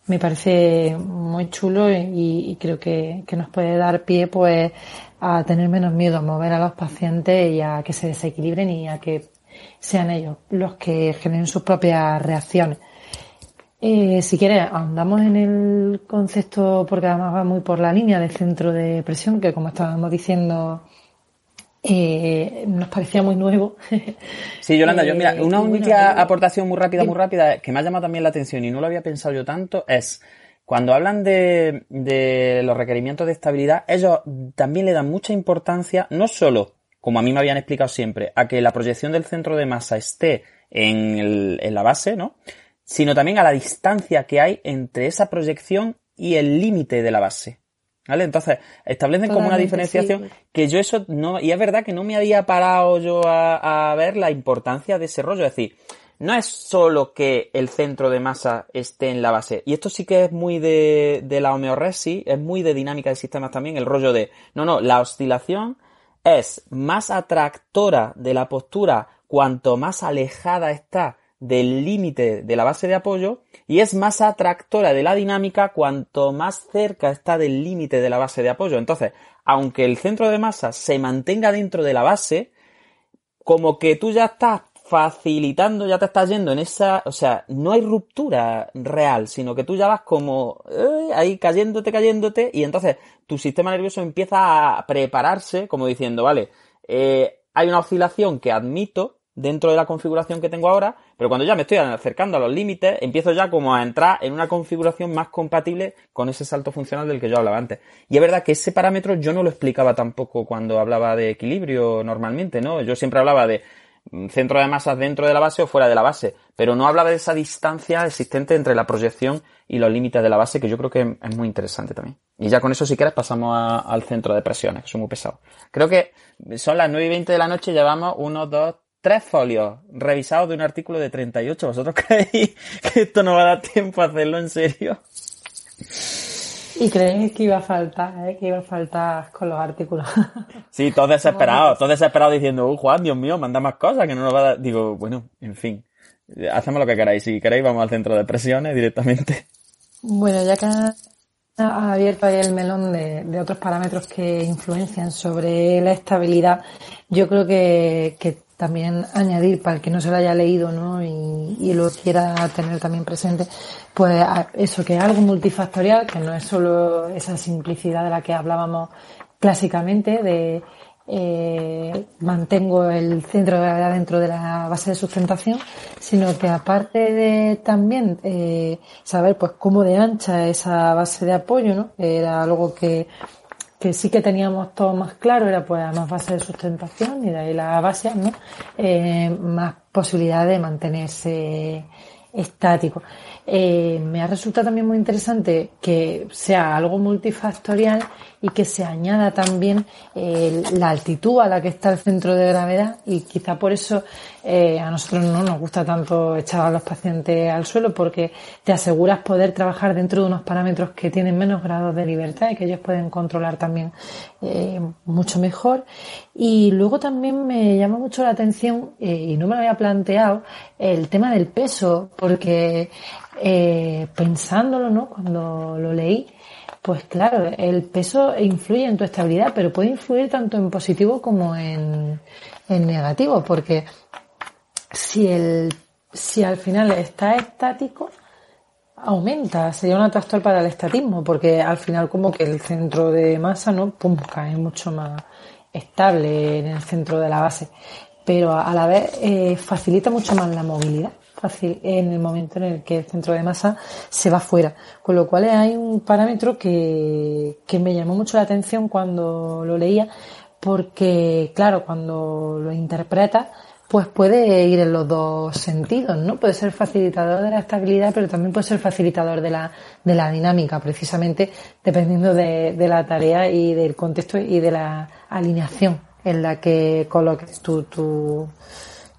me parece muy chulo y, y creo que, que, nos puede dar pie pues a tener menos miedo a mover a los pacientes y a que se desequilibren y a que sean ellos los que generen sus propias reacciones. Eh, si quieres, andamos en el concepto, porque además va muy por la línea del centro de presión, que como estábamos diciendo, eh, nos parecía muy nuevo. [LAUGHS] Sí, Yolanda, yo mira, eh, una única aportación muy rápida, muy rápida, que me ha llamado también la atención y no lo había pensado yo tanto, es cuando hablan de, de los requerimientos de estabilidad, ellos también le dan mucha importancia, no solo, como a mí me habían explicado siempre, a que la proyección del centro de masa esté en, el, en la base, ¿no? sino también a la distancia que hay entre esa proyección y el límite de la base. ¿Vale? Entonces, establecen como una diferenciación que yo eso no, y es verdad que no me había parado yo a, ver la importancia de ese rollo. Es decir, no es solo que el centro de masa esté en la base. Y esto sí que es muy de, de la homeorresis, es muy de dinámica de sistemas también, el rollo de, no, no, la oscilación es más atractora de la postura cuanto más alejada está del límite de la base de apoyo y es más atractora de la dinámica cuanto más cerca está del límite de la base de apoyo. Entonces, aunque el centro de masa se mantenga dentro de la base, como que tú ya estás facilitando, ya te estás yendo en esa, o sea, no hay ruptura real, sino que tú ya vas como eh, ahí cayéndote, cayéndote, y entonces tu sistema nervioso empieza a prepararse como diciendo, vale, eh, hay una oscilación que admito, dentro de la configuración que tengo ahora, pero cuando ya me estoy acercando a los límites, empiezo ya como a entrar en una configuración más compatible con ese salto funcional del que yo hablaba antes. Y es verdad que ese parámetro yo no lo explicaba tampoco cuando hablaba de equilibrio normalmente, ¿no? Yo siempre hablaba de mm, centro de masas dentro de la base o fuera de la base, pero no hablaba de esa distancia existente entre la proyección y los límites de la base, que yo creo que es muy interesante también. Y ya con eso, si quieres, pasamos al centro de presiones, que son muy pesados. Creo que son las 9 y 20 de la noche, llevamos unos, dos, tres folios revisados de un artículo de 38. ¿Vosotros [LAUGHS] creéis que esto no va a dar tiempo a hacerlo en serio? Y creéis que iba a faltar, ¿eh? que iba a faltar con los artículos. [LAUGHS] Sí, todos desesperados, todos desesperados diciendo, uh, Juan, Dios mío, manda más cosas que no nos va a dar. Digo, bueno, en fin, hacemos lo que queráis. Si queréis, vamos al centro de presiones directamente. Bueno, ya que ha abierto ahí el melón de, de, otros parámetros que influencian sobre la estabilidad, yo creo que, que también añadir para el que no se lo haya leído ¿no? y, lo quiera tener también presente, pues eso que es algo multifactorial, que no es solo esa simplicidad de la que hablábamos clásicamente, de eh, mantengo el centro de gravedad dentro de la base de sustentación, sino que aparte de también eh, saber pues cómo de ancha esa base de apoyo, ¿no? Era algo que que sí que teníamos todo más claro era pues más base de sustentación y de ahí la base, ¿no? Eh, más posibilidad de mantenerse estático. eh, me ha resultado también muy interesante que sea algo multifactorial y que se añada también eh, la altitud a la que está el centro de gravedad y quizá por eso eh, a nosotros no nos gusta tanto echar a los pacientes al suelo porque te aseguras poder trabajar dentro de unos parámetros que tienen menos grados de libertad y que ellos pueden controlar también eh, mucho mejor. Y luego también me llama mucho la atención, y no me lo había planteado, el tema del peso, porque pensándolo, ¿no? Cuando lo leí, pues claro, el peso influye en tu estabilidad, pero puede influir tanto en positivo como en, negativo, porque si el, si al final está estático, aumenta, sería un atractor para el estatismo, porque al final como que el centro de masa, ¿no? Pum, cae mucho más estable en el centro de la base, pero a la vez eh, facilita mucho más la movilidad fácil en el momento en el que el centro de masa se va fuera. Con lo cual hay un parámetro que, que me llamó mucho la atención cuando lo leía, porque claro, cuando lo interpreta, pues puede ir en los dos sentidos, ¿no? Puede ser facilitador de la estabilidad, pero también puede ser facilitador de la, de la dinámica, precisamente dependiendo de, de la tarea y del contexto y de la alineación en la que coloques tu, tu,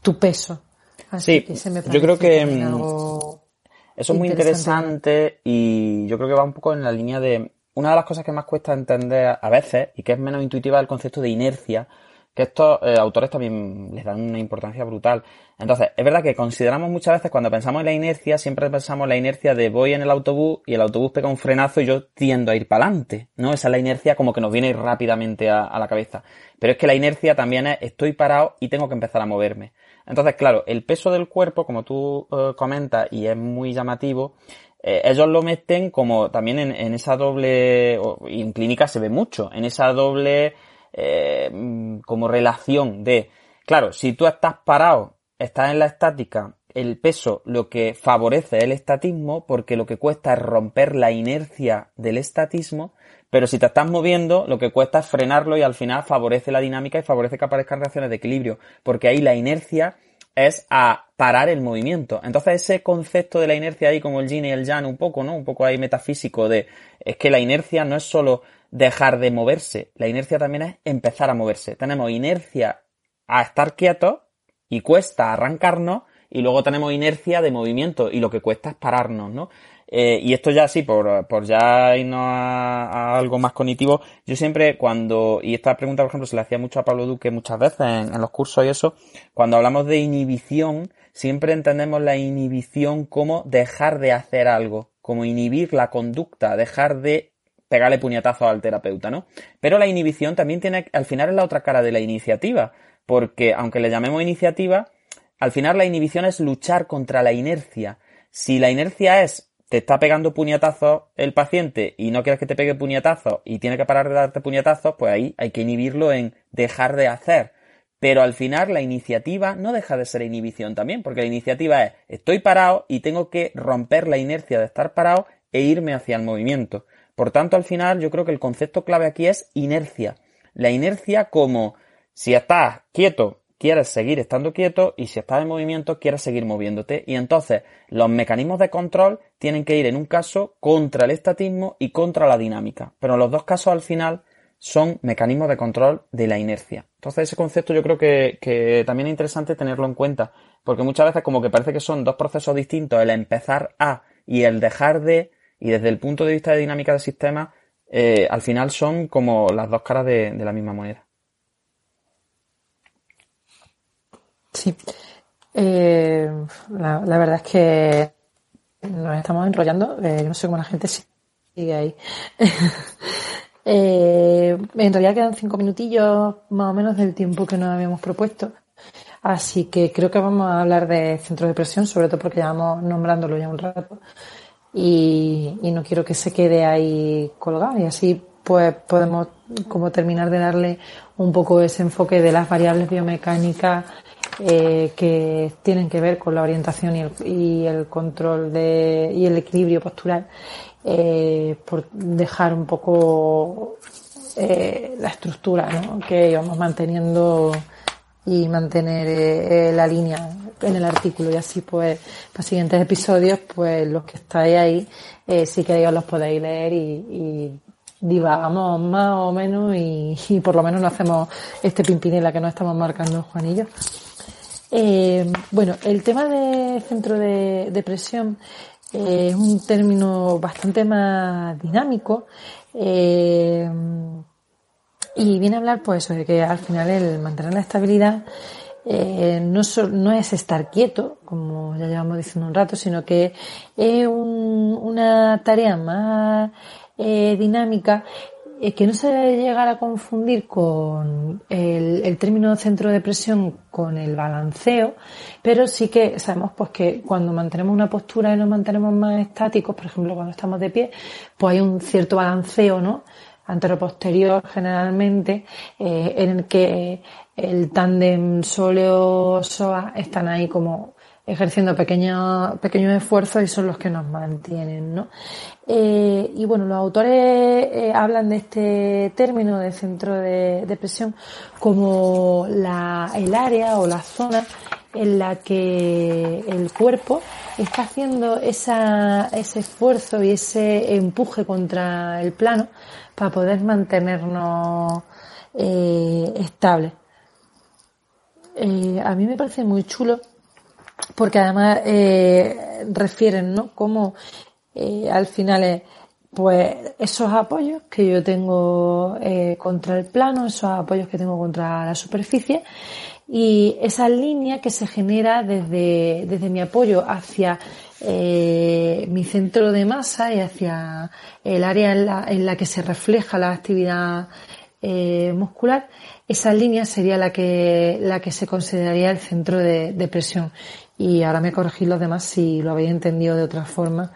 tu peso sí, yo creo que mm, eso es muy interesante y yo creo que va un poco en la línea de una de las cosas que más cuesta entender a veces y que es menos intuitiva el concepto de inercia, que estos eh, autores también les dan una importancia brutal. Entonces, es verdad que consideramos muchas veces cuando pensamos en la inercia, siempre pensamos en la inercia de voy en el autobús y el autobús pega un frenazo y yo tiendo a ir para adelante, ¿no? Esa es la inercia como que nos viene rápidamente a, a la cabeza. Pero es que la inercia también es estoy parado y tengo que empezar a moverme. Entonces, claro, el peso del cuerpo, como tú eh, comentas, y es muy llamativo, eh, ellos lo meten como también en, esa doble, y en clínica se ve mucho, en esa doble eh, mm, como relación de, claro, si tú estás parado, estás en la estática, el peso lo que favorece el estatismo porque lo que cuesta es romper la inercia del estatismo pero si te estás moviendo, lo que cuesta es frenarlo y al final favorece la dinámica y favorece que aparezcan reacciones de equilibrio, porque ahí la inercia es a parar el movimiento. Entonces ese concepto de la inercia ahí como el yin y el yang un poco, ¿no? Un poco ahí metafísico de es que la inercia no es solo dejar de moverse, la inercia también es empezar a moverse. Tenemos inercia a estar quietos y cuesta arrancarnos y luego tenemos inercia de movimiento y lo que cuesta es pararnos, ¿no? Eh, y esto ya sí, por, por ya irnos a, algo más cognitivo, yo siempre cuando, y esta pregunta por ejemplo se le hacía mucho a Pablo Duque muchas veces en, los cursos y eso, cuando hablamos de inhibición, siempre entendemos la inhibición como dejar de hacer algo, como inhibir la conducta, dejar de pegarle puñetazo al terapeuta, ¿no? Pero la inhibición también tiene, al final es la otra cara de la iniciativa, porque aunque le llamemos iniciativa, al final la inhibición es luchar contra la inercia. Si la inercia es te está pegando puñetazos el paciente y no quieres que te pegue puñetazos y tiene que parar de darte puñetazos, pues ahí hay que inhibirlo en dejar de hacer. Pero al final la iniciativa no deja de ser inhibición también, porque la iniciativa es estoy parado y tengo que romper la inercia de estar parado e irme hacia el movimiento. Por tanto, al final yo creo que el concepto clave aquí es inercia. La inercia como si estás quieto quieres seguir estando quieto y si estás en movimiento quieres seguir moviéndote. Y entonces los mecanismos de control tienen que ir en un caso contra el estatismo y contra la dinámica. Pero los dos casos al final son mecanismos de control de la inercia. Entonces ese concepto yo creo que, que también es interesante tenerlo en cuenta, porque muchas veces como que parece que son dos procesos distintos, el empezar a y el dejar de, y desde el punto de vista de dinámica del sistema, eh, al final son como las dos caras de la misma moneda. Sí. Eh, la, verdad es que nos estamos enrollando. Eh, no sé cómo la gente sigue ahí. [LAUGHS] eh, en realidad quedan cinco minutillos más o menos del tiempo que nos habíamos propuesto. Así que creo que vamos a hablar de centros de presión, sobre todo porque llevamos nombrándolo ya un rato. Y, y no quiero que se quede ahí colgado. Y así pues podemos como terminar de darle un poco ese enfoque de las variables biomecánicas eh, que tienen que ver con la orientación y el, y el control de, y el equilibrio postural, eh, por dejar un poco eh, la estructura ¿no? que íbamos manteniendo y mantener eh, la línea en el artículo y así pues para siguientes episodios pues los que estáis ahí eh, si queréis os los podéis leer y, y divagamos más o menos y, y, por lo menos no hacemos este pimpinela que nos estamos marcando Juanillo. Eh, bueno, el tema de centro de, eh, es un término bastante más dinámico eh, y viene a hablar pues eso de que al final el mantener la estabilidad no, es estar quieto, como ya llevamos diciendo un rato, sino que es un, una tarea más dinámica eh, que no se debe llegar a confundir con el, el, término centro de presión con el balanceo, pero sí que sabemos pues que cuando mantenemos una postura y nos mantenemos más estáticos, por ejemplo cuando estamos de pie, pues hay un cierto balanceo, ¿no? Antero-posterior generalmente, eh, en el que el tándem sóleo-SOA están ahí como ejerciendo pequeños, pequeños esfuerzos y son los que nos mantienen, ¿no? Eh, y bueno, los autores eh, hablan de este término de centro de, de presión como la, el área o la zona en la que el cuerpo está haciendo esa, ese esfuerzo y ese empuje contra el plano para poder mantenernos eh, estables. Eh, a mí me parece muy chulo porque además eh, refieren, ¿no? Como eh, al final es, pues esos apoyos que yo tengo eh, contra el plano, esos apoyos que tengo contra la superficie y esa línea que se genera desde, desde mi apoyo hacia eh, mi centro de masa y hacia el área en la, en la que se refleja la actividad eh, muscular, esa línea sería la que, la que se consideraría el centro de, de presión. Y ahora me corregís los demás si lo habéis entendido de otra forma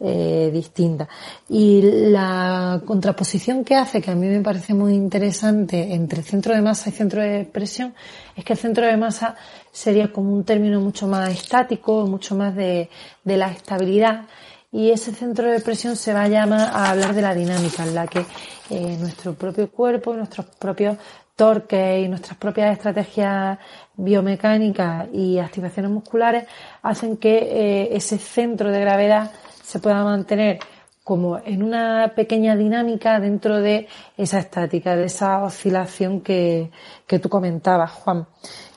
eh, distinta. Y la contraposición que hace, que a mí me parece muy interesante entre centro de masa y centro de presión, es que el centro de masa sería como un término mucho más estático, mucho más de, de la estabilidad, y ese centro de presión se va a llamar a hablar de la dinámica, en la que eh, nuestro propio cuerpo, nuestros propios torques y nuestras propias estrategias biomecánicas y activaciones musculares hacen que eh, ese centro de gravedad se pueda mantener como en una pequeña dinámica dentro de esa estática, de esa oscilación que, que tú comentabas, Juan.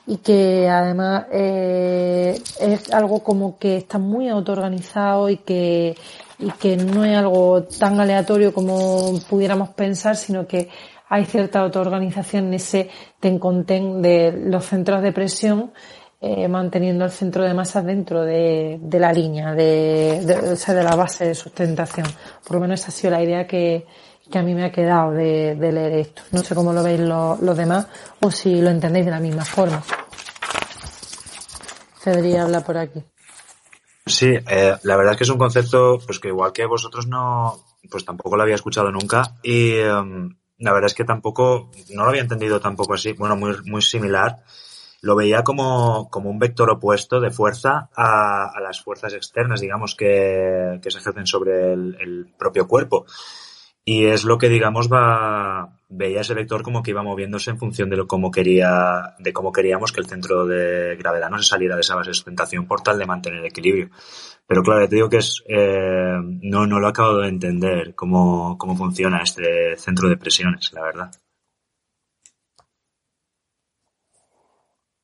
Y que además eh, es algo como que está muy autoorganizado y que, y que no es algo tan aleatorio como pudiéramos pensar, sino que hay cierta autoorganización en ese ten-con-ten de los centros de presión eh, manteniendo el centro de masa dentro de, la línea, de, o sea, de la base de sustentación. Por lo menos esa ha sido la idea que, a mí me ha quedado de, leer esto. No sé cómo lo veis lo, los demás o si lo entendéis de la misma forma. Federico habla por aquí. Sí, eh, la verdad es que es un concepto pues que igual que vosotros no, pues tampoco lo había escuchado nunca y um, la verdad es que tampoco, no lo había entendido tampoco así, bueno, muy, muy similar lo veía como, como un vector opuesto de fuerza a, las fuerzas externas, digamos, que, que se ejercen sobre el, el, propio cuerpo. Y es lo que, digamos, va, veía ese vector como que iba moviéndose en función de lo cómo quería, de cómo queríamos que el centro de gravedad no se saliera de esa base de sustentación por tal de mantener equilibrio. Pero claro, te digo que es, eh, no, no lo acabo de entender cómo, cómo funciona este centro de presiones, la verdad.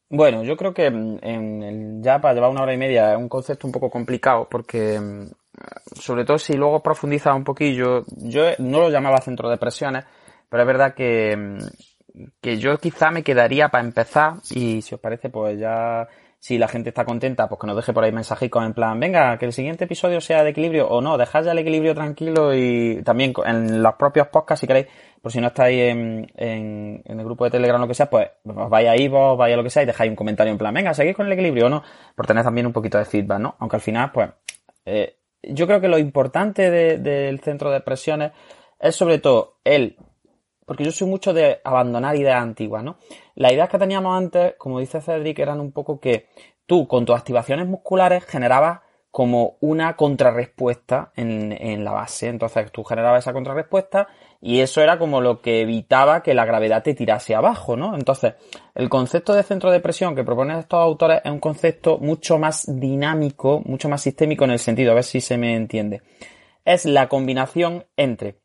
Bueno, yo creo que en el, ya para llevar una hora y media es un concepto un poco complicado porque sobre todo si luego profundiza un poquillo, yo no lo llamaba centro de presiones, pero es verdad que, que yo quizá me quedaría para empezar y si os parece pues ya si la gente está contenta, pues que nos deje por ahí mensajicos en plan, venga, que el siguiente episodio sea de equilibrio o no, dejad ya el equilibrio tranquilo y también en los propios podcasts, si queréis, por si no estáis en, en, el grupo de Telegram o lo que sea, pues os vais ahí vos, vais a lo que sea y dejáis un comentario en plan, venga, seguís con el equilibrio o no, por tener también un poquito de feedback, ¿no? Aunque al final, pues, eh, yo creo que lo importante de, del centro de presiones es sobre todo el porque yo soy mucho de abandonar ideas antiguas, ¿no? Las ideas que teníamos antes, como dice Cedric, eran un poco que tú con tus activaciones musculares generabas como una contrarrespuesta en, en la base. Entonces tú generabas esa contrarrespuesta y eso era como lo que evitaba que la gravedad te tirase abajo, ¿no? Entonces, el concepto de centro de presión que proponen estos autores es un concepto mucho más dinámico, mucho más sistémico en el sentido, a ver si se me entiende. Es la combinación entre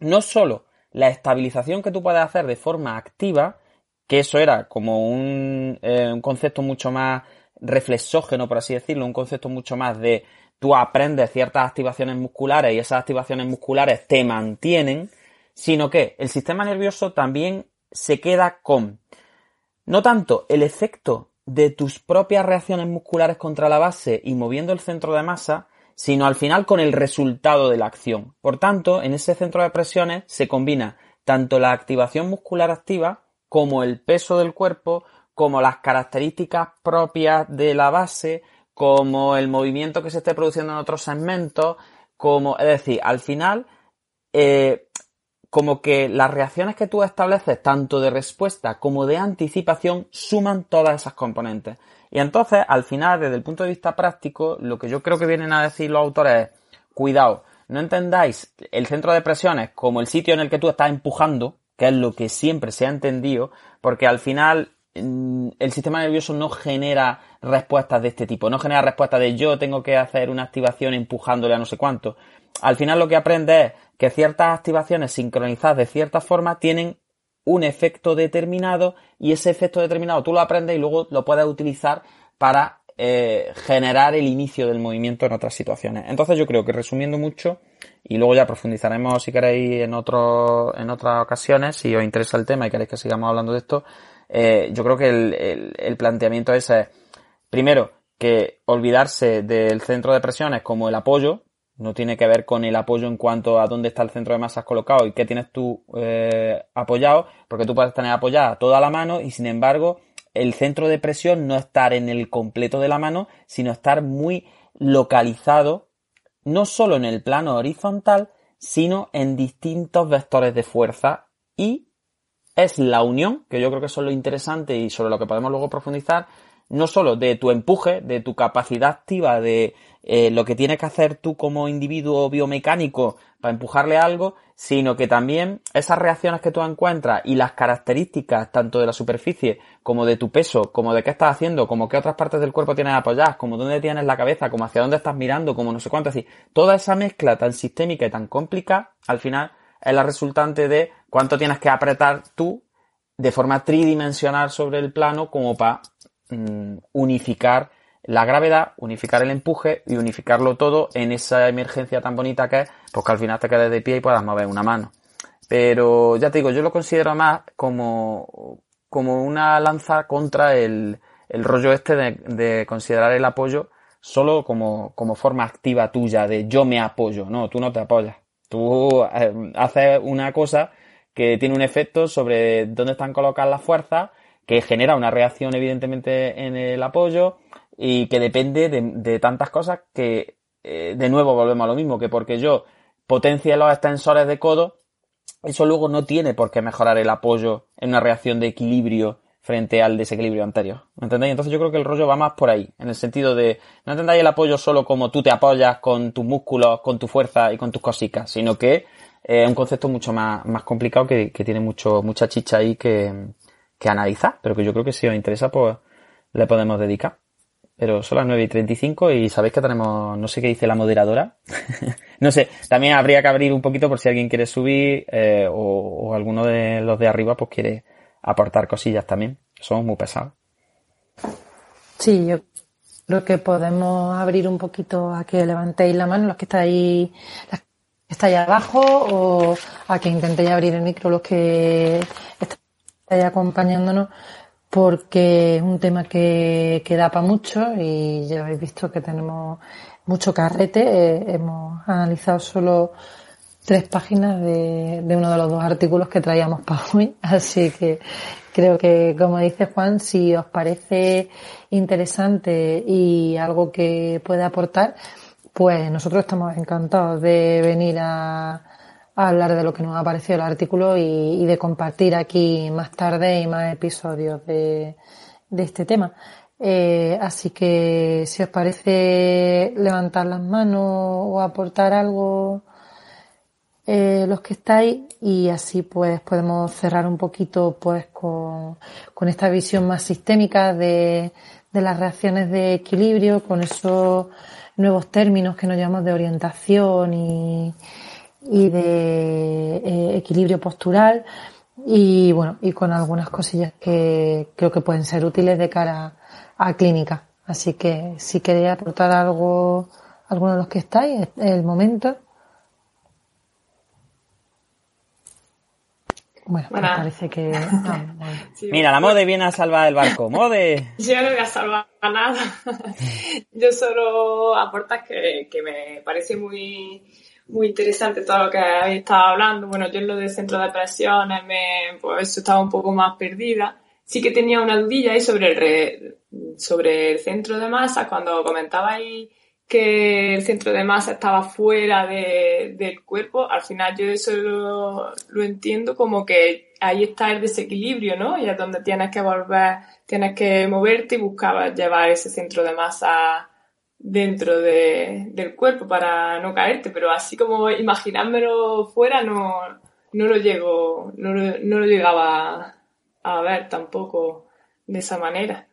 no solo la estabilización que tú puedes hacer de forma activa, que eso era como un, eh, un concepto mucho más reflexógeno, por así decirlo, un concepto mucho más de tú aprendes ciertas activaciones musculares y esas activaciones musculares te mantienen, sino que el sistema nervioso también se queda con no tanto el efecto de tus propias reacciones musculares contra la base y moviendo el centro de masa, sino al final con el resultado de la acción. Por tanto, en ese centro de presiones se combina tanto la activación muscular activa como el peso del cuerpo, como las características propias de la base, como el movimiento que se esté produciendo en otros segmentos, como, es decir, al final, eh, como que las reacciones que tú estableces, tanto de respuesta como de anticipación, suman todas esas componentes. Y entonces, al final, desde el punto de vista práctico, lo que yo creo que vienen a decir los autores es, cuidado, no entendáis el centro de presiones como el sitio en el que tú estás empujando, que es lo que siempre se ha entendido, porque al final mm, el sistema nervioso no genera respuestas de este tipo. No genera respuestas de yo tengo que hacer una activación empujándole a no sé cuánto. Al final lo que aprende es que ciertas activaciones sincronizadas de cierta forma tienen un efecto determinado y ese efecto determinado tú lo aprendes y luego lo puedes utilizar para eh, generar el inicio del movimiento en otras situaciones. Entonces yo creo que resumiendo mucho y luego ya profundizaremos si queréis en otro, en otras ocasiones si os interesa el tema y queréis que sigamos hablando de esto. Eh, yo creo que el, el, planteamiento ese es Primero, que olvidarse del centro de presiones como el apoyo, no tiene que ver con el apoyo en cuanto a dónde está el centro de masas colocado y qué tienes tú eh, apoyado, porque tú puedes tener apoyada toda la mano y sin embargo el centro de presión no estar en el completo de la mano, sino estar muy localizado, no solo en el plano horizontal, sino en distintos vectores de fuerza. Y es la unión, que yo creo que eso es lo interesante y sobre lo que podemos luego profundizar, no solo de tu empuje, de tu capacidad activa, de eh, lo que tienes que hacer tú como individuo biomecánico para empujarle algo, sino que también esas reacciones que tú encuentras y las características tanto de la superficie como de tu peso, como de qué estás haciendo, como qué otras partes del cuerpo tienes apoyadas, como dónde tienes la cabeza, como hacia dónde estás mirando, como no sé cuánto, así, toda esa mezcla tan sistémica y tan complicada, al final es la resultante de cuánto tienes que apretar tú de forma tridimensional sobre el plano como para Mm, unificar la gravedad, unificar el empuje y unificarlo todo en esa emergencia tan bonita que es, pues que al final te quedes de pie y puedas mover una mano. Pero ya te digo, yo lo considero más como, como una lanza contra el, el rollo este de, de, considerar el apoyo solo como, como forma activa tuya, de yo me apoyo. No, tú no te apoyas. Tú eh, haces una cosa que tiene un efecto sobre dónde están colocadas las fuerzas que genera una reacción evidentemente en el apoyo y que depende de, tantas cosas que eh, de nuevo volvemos a lo mismo, que porque yo potencie los extensores de codo, eso luego no tiene por qué mejorar el apoyo en una reacción de equilibrio frente al desequilibrio anterior. ¿Me entendéis? Entonces yo creo que el rollo va más por ahí, en el sentido de no entendáis el apoyo solo como tú te apoyas con tus músculos, con tu fuerza y con tus cositas, sino que es eh, un concepto mucho más, más complicado que, que tiene mucho, mucha chicha ahí que, que analizar, pero que yo creo que si os interesa, pues le podemos dedicar. Pero son las 9 y 35 y sabéis que tenemos, no sé qué dice la moderadora. [LAUGHS] no sé, también habría que abrir un poquito por si alguien quiere subir eh, o, alguno de los de arriba pues quiere aportar cosillas también. Somos muy pesados. Sí, yo creo que podemos abrir un poquito a que levantéis la mano los que estáis, las que estáis abajo o a que intentéis abrir el micro los que estáis acompañándonos porque es un tema que, que da para mucho y ya habéis visto que tenemos mucho carrete. Eh, hemos analizado solo tres páginas de, de, uno de los dos artículos que traíamos para hoy, [LAUGHS] así que creo que, como dice Juan, si os parece interesante y algo que puede aportar, pues nosotros estamos encantados de venir a, a hablar de lo que nos ha parecido el artículo y, de compartir aquí más tarde y más episodios de, este tema. Eh, así que si os parece levantar las manos o aportar algo eh, los que estáis y así pues podemos cerrar un poquito pues con, esta visión más sistémica de las reacciones de equilibrio, con esos nuevos términos que nos llamamos de orientación y, y de eh, equilibrio postural y bueno, y con algunas cosillas que creo que pueden ser útiles de cara a clínica. Así que si queréis aportar algo, alguno de los que estáis, es el momento. Bueno, me parece que... [LAUGHS] Mira, la Mode viene a salvar el barco. ¡Mode! Yo no voy a salvar nada. [LAUGHS] Yo solo aportas que, que me parece muy muy interesante todo lo que habéis estado hablando. Bueno, yo en lo del centro de presiones me, pues estaba un poco más perdida. Sí que tenía una dudilla ahí sobre el, sobre el centro de masa, cuando comentabais que el centro de masa estaba fuera de, del cuerpo, al final yo eso lo, lo entiendo como que ahí está el desequilibrio, ¿no? Y es donde tienes que volver, tienes que moverte y buscar llevar ese centro de masa dentro de, del cuerpo para no caerte, pero así como imaginármelo fuera no, no lo llego, no lo, no lo llegaba a ver tampoco de esa manera.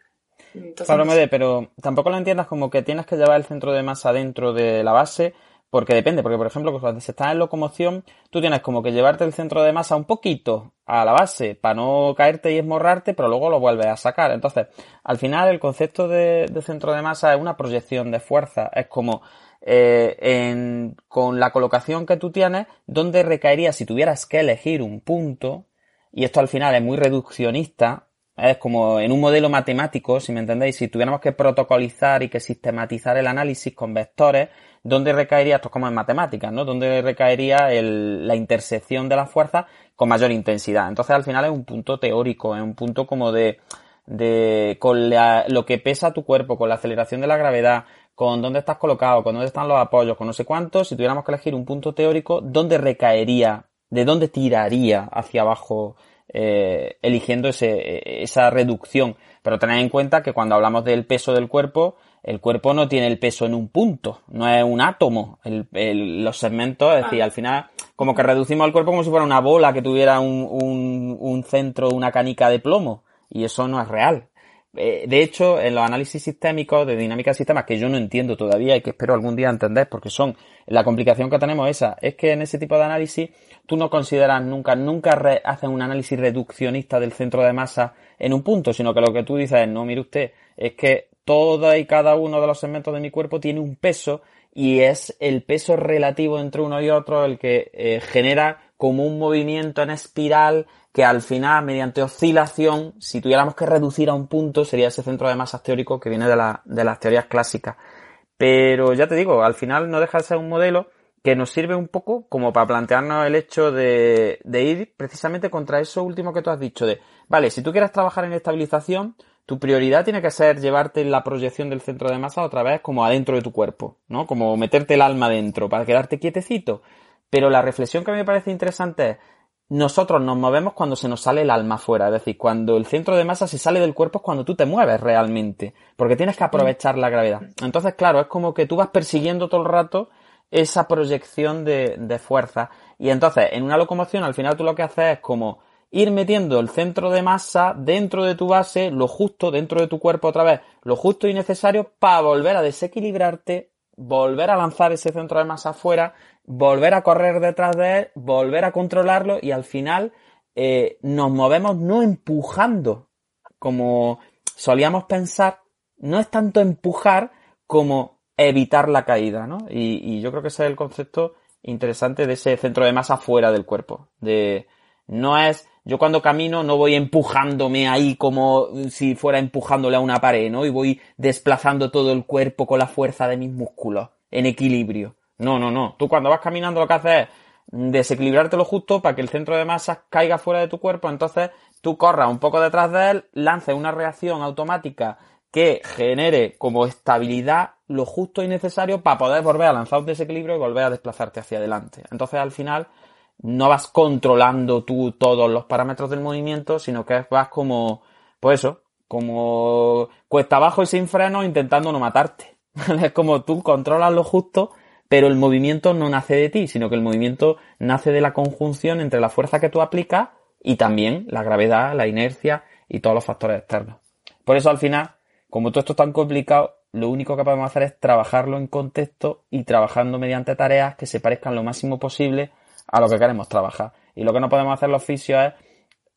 Entonces, pero tampoco lo entiendas como que tienes que llevar el centro de masa dentro de la base, porque depende, porque por ejemplo, cuando se está en locomoción, tú tienes como que llevarte el centro de masa un poquito a la base para no caerte y esmorrarte, pero luego lo vuelves a sacar. Entonces, al final el concepto de, centro de masa es una proyección de fuerza. Es como eh, en, con la colocación que tú tienes, donde recaería si tuvieras que elegir un punto, y esto al final es muy reduccionista, es como en un modelo matemático, si me entendéis, si tuviéramos que protocolizar y que sistematizar el análisis con vectores, ¿dónde recaería, esto es como en matemáticas, ¿no? ¿Dónde recaería la intersección de las fuerzas con mayor intensidad? Entonces al final es un punto teórico, es un punto como de, de, con lo que pesa tu cuerpo, con la aceleración de la gravedad, con dónde estás colocado, con dónde están los apoyos, con no sé cuánto, si tuviéramos que elegir un punto teórico, ¿dónde recaería, de dónde tiraría hacia abajo eh, eligiendo ese, esa reducción. Pero tened en cuenta que cuando hablamos del peso del cuerpo, el cuerpo no tiene el peso en un punto, no es un átomo. El, los segmentos, es decir, al final, como que reducimos el cuerpo como si fuera una bola que tuviera un, un, un centro, una canica de plomo. Y eso no es real. Eh, de hecho, en los análisis sistémicos de dinámica de sistemas, que yo no entiendo todavía y que espero algún día entender, porque son la complicación que tenemos esa, es que en ese tipo de análisis tú no consideras nunca, nunca haces un análisis reduccionista del centro de masa en un punto, sino que lo que tú dices es, no, mire usted, es que todo y cada uno de los segmentos de mi cuerpo tiene un peso y es el peso relativo entre uno y otro el que eh, genera como un movimiento en espiral que al final, mediante oscilación, si tuviéramos que reducir a un punto, sería ese centro de masas teórico que viene de, la, de las teorías clásicas. Pero ya te digo, al final no deja de ser un modelo que nos sirve un poco como para plantearnos el hecho de, de ir precisamente contra eso último que tú has dicho de, vale, si tú quieres trabajar en estabilización, tu prioridad tiene que ser llevarte la proyección del centro de masa otra vez como adentro de tu cuerpo, ¿no? Como meterte el alma dentro para quedarte quietecito. Pero la reflexión que a mí me parece interesante es, nosotros nos movemos cuando se nos sale el alma fuera, es decir, cuando el centro de masa se sale del cuerpo es cuando tú te mueves realmente, porque tienes que aprovechar la gravedad. Entonces, claro, es como que tú vas persiguiendo todo el rato esa proyección de, de fuerza. Y entonces, en una locomoción, al final tú lo que haces es como ir metiendo el centro de masa dentro de tu base, lo justo, dentro de tu cuerpo otra vez, lo justo y necesario para volver a desequilibrarte, volver a lanzar ese centro de masa afuera volver a correr detrás de él, volver a controlarlo y al final eh, nos movemos no empujando como solíamos pensar, no es tanto empujar como evitar la caída, ¿no? Y, y, yo creo que ese es el concepto interesante de ese centro de masa fuera del cuerpo. De, no es, yo cuando camino no voy empujándome ahí como si fuera empujándole a una pared, ¿no? Y voy desplazando todo el cuerpo con la fuerza de mis músculos, en equilibrio. No, no, no. Tú cuando vas caminando lo que haces es desequilibrarte lo justo para que el centro de masa caiga fuera de tu cuerpo, entonces tú corras un poco detrás de él, lances una reacción automática que genere como estabilidad lo justo y necesario para poder volver a lanzar un desequilibrio y volver a desplazarte hacia adelante. Entonces al final no vas controlando tú todos los parámetros del movimiento, sino que vas como, pues eso, como cuesta abajo y sin freno intentando no matarte. [LAUGHS] es como tú controlas lo justo, pero el movimiento no nace de ti, sino que el movimiento nace de la conjunción entre la fuerza que tú aplicas y también la gravedad, la inercia y todos los factores externos. Por eso al final, como todo esto es tan complicado, lo único que podemos hacer es trabajarlo en contexto y trabajando mediante tareas que se parezcan lo máximo posible a lo que queremos trabajar. Y lo que no podemos hacer los fisios es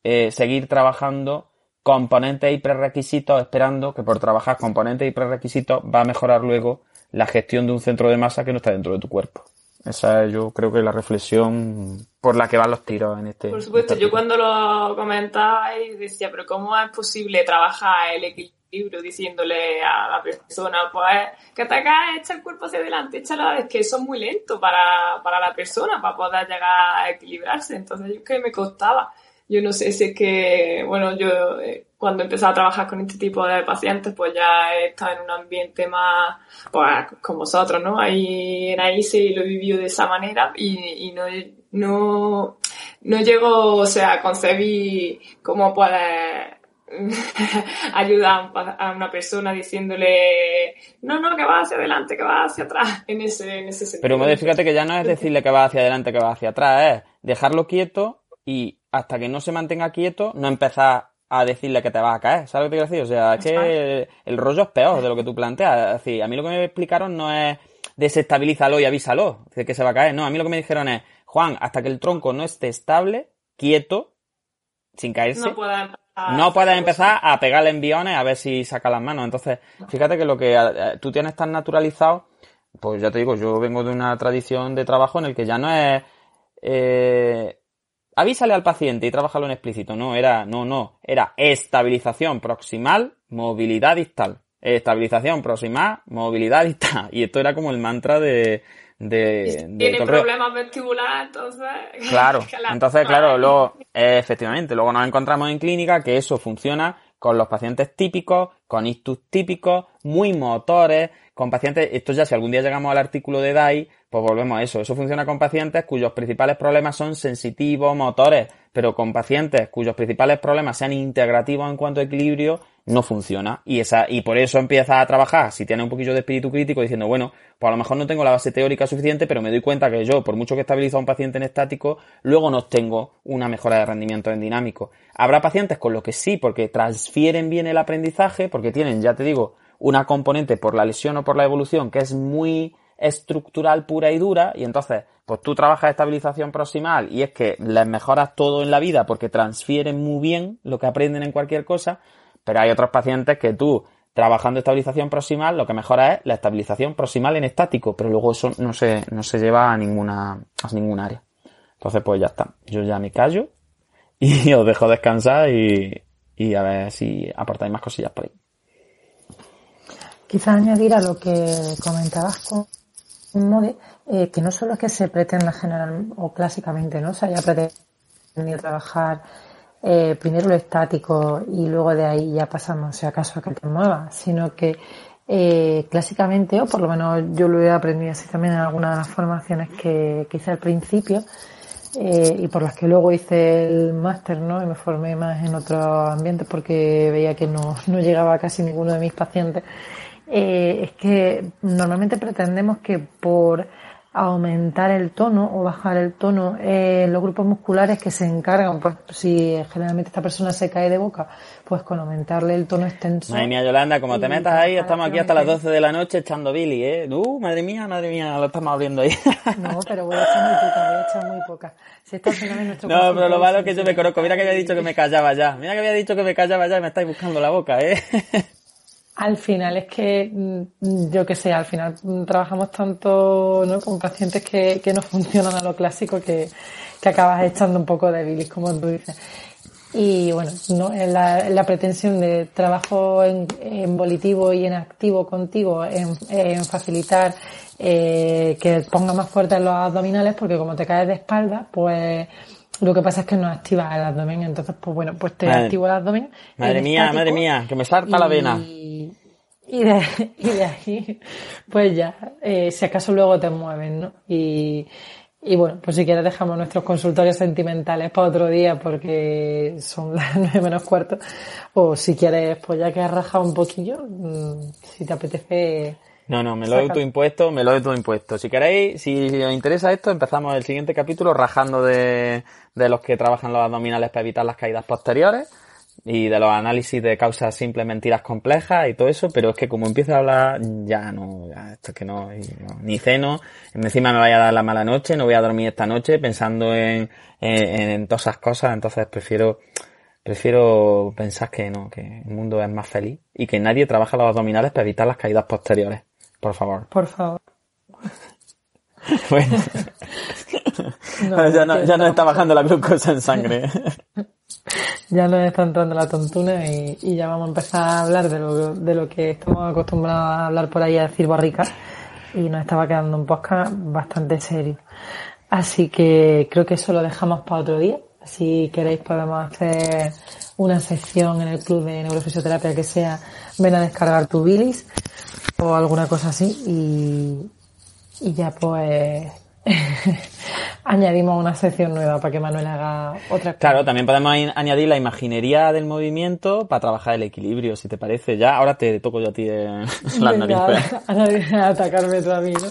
eh, seguir trabajando componentes y prerequisitos esperando que por trabajar componentes y prerequisitos va a mejorar luego la gestión de un centro de masa que no está dentro de tu cuerpo. Esa es yo creo que la reflexión por la que van los tiros en este. Por supuesto, este yo cuando lo comentaba decía, pero ¿cómo es posible trabajar el equilibrio diciéndole a la persona, pues que te caes, echa el cuerpo hacia adelante, échalo, es que eso es muy lento para, para la persona, para poder llegar a equilibrarse. Entonces yo que me costaba. Yo no sé si es que, bueno, yo eh, cuando empecé a trabajar con este tipo de pacientes, pues ya he estado en un ambiente más, pues con vosotros, ¿no? Ahí en AICE y lo he vivido de esa manera y, y no, no, no llego, o sea, a concebir cómo puede [LAUGHS] ayudar a una persona diciéndole no, no, que va hacia adelante, que va hacia atrás, [LAUGHS] en ese, en ese sentido. Pero fíjate que ya no es decirle que va hacia adelante, que va hacia atrás, es dejarlo quieto y hasta que no se mantenga quieto, no empezar a decirle que te vas a caer. ¿Sabes lo que te quiero decir? O sea, es que el, rollo es peor de lo que tú planteas. Es decir, a mí lo que me explicaron no es desestabilízalo y avísalo de que se va a caer. No, a mí lo que me dijeron es, Juan, hasta que el tronco no esté estable, quieto, sin caerse, no puedes empezar, empezar a pegarle enviones a ver si saca las manos. Entonces, fíjate que lo que eh, tú tienes tan naturalizado, pues ya te digo, yo vengo de una tradición de trabajo en el que ya no es... Eh, avísale al paciente y trabajalo en explícito. No, era, no, no, era estabilización proximal, movilidad distal. Estabilización proximal, movilidad distal. [LAUGHS] Y esto era como el mantra de, de, Tiene problemas vestibulares, entonces. [LAUGHS] Claro, entonces, claro, luego, efectivamente, luego nos encontramos en clínica que eso funciona con los pacientes típicos, con ictus típicos, muy motores, con pacientes, esto ya si algún día llegamos al artículo de DAI, pues volvemos a eso. Eso funciona con pacientes cuyos principales problemas son sensitivos, motores, pero con pacientes cuyos principales problemas sean integrativos en cuanto a equilibrio, no funciona. Y esa, y por eso empieza a trabajar, si tiene un poquillo de espíritu crítico, diciendo, bueno, pues a lo mejor no tengo la base teórica suficiente, pero me doy cuenta que yo, por mucho que estabilizo a un paciente en estático, luego no tengo una mejora de rendimiento en dinámico. Habrá pacientes con los que sí, porque transfieren bien el aprendizaje, porque tienen, ya te digo, una componente por la lesión o por la evolución que es muy estructural pura y dura y entonces pues tú trabajas estabilización proximal y es que les mejoras todo en la vida porque transfieren muy bien lo que aprenden en cualquier cosa, pero hay otros pacientes que tú trabajando estabilización proximal lo que mejora es la estabilización proximal en estático, pero luego eso no se, no se lleva a ninguna, a ningún área. Entonces pues ya está, yo ya me callo y [LAUGHS] os dejo descansar y, y a ver si aportáis más cosillas por ahí. Quizás añadir a lo que comentabas con eh, que no solo es que se pretenda general o clásicamente no se haya pretendido trabajar eh, primero lo estático y luego de ahí ya pasamos si acaso a que te mueva, sino que eh, clásicamente, o por lo menos yo lo he aprendido así también en algunas de las formaciones que, hice al principio, eh, y por las que luego hice el máster, ¿no? Y me formé más en otros ambientes porque veía que no, no llegaba casi ninguno de mis pacientes eh, es que normalmente pretendemos que por aumentar el tono o bajar el tono eh, los grupos musculares que se encargan, pues si generalmente esta persona se cae de boca, pues con aumentarle el tono extenso. Madre mía, Yolanda, como te metas ahí, estamos aquí hasta las 12 de la noche echando Billy, ¿eh? Uh, madre mía, madre mía, lo estamos abriendo ahí. [LAUGHS] No, pero voy a echar muy poca, voy a echar muy poca. Si está en nuestro [LAUGHS] no, pero lo malo es que yo me conozco. Mira que había dicho que me callaba ya. Mira que había dicho que me callaba ya y me estáis buscando la boca, ¿eh? [LAUGHS] Al final es que, mm, yo que sé, al final trabajamos tanto ¿no? con pacientes que, que no [LAUGHS] funcionan a lo clásico que, que acabas echando un poco de bilis, como tú dices. Y bueno, no, la, la pretensión de trabajo en, en, volitivo y en activo contigo, en, en facilitar eh, que ponga más fuerte los abdominales, porque como te caes de espalda, pues lo que pasa es que no activa el abdomen, entonces pues bueno, pues te activo el abdomen. Madre mía, madre mía, que me salta la vena. Y de, [LAUGHS] y de ahí, pues ya, eh, si acaso luego te mueven, ¿no? Y, Y bueno, pues si quieres dejamos nuestros consultorios sentimentales para otro día porque son [LAUGHS] las nueve menos cuarto. O si quieres, pues ya que has rajado un poquillo, mm, si te apetece... No, no, me lo he autoimpuesto, me lo he autoimpuesto. Si queréis, si os interesa esto, empezamos el siguiente capítulo rajando de, de los que trabajan los abdominales para evitar las caídas posteriores y de los análisis de causas simples, mentiras complejas y todo eso, pero es que como empiezo a hablar, ya no, ya, esto es que no, ni ceno, encima me vaya a dar la mala noche, no voy a dormir esta noche pensando en, en, en todas esas cosas, entonces prefiero, prefiero pensar que no, que el mundo es más feliz y que nadie trabaja los abdominales para evitar las caídas posteriores, por favor. Por favor. [LAUGHS] bueno. no, ya no, ya no está bajando la glucosa en sangre. [LAUGHS] ya nos está entrando la tontuna y, y, ya vamos a empezar a hablar de lo, de lo que estamos acostumbrados a hablar por ahí a decir barrica y nos estaba quedando un podcast bastante serio. Así que creo que eso lo dejamos para otro día. Si queréis podemos hacer una sección en el club de neurofisioterapia que sea ven a descargar tu bilis o alguna cosa así y, y ya pues [LAUGHS] añadimos una sección nueva para que Manuel haga otra cosa. Claro, también podemos añadir la imaginería del movimiento para trabajar el equilibrio, si te parece. Ya, ahora te toco yo a ti en [LAUGHS] las narices. [LAUGHS] A, atacarme tú a mí, ¿no?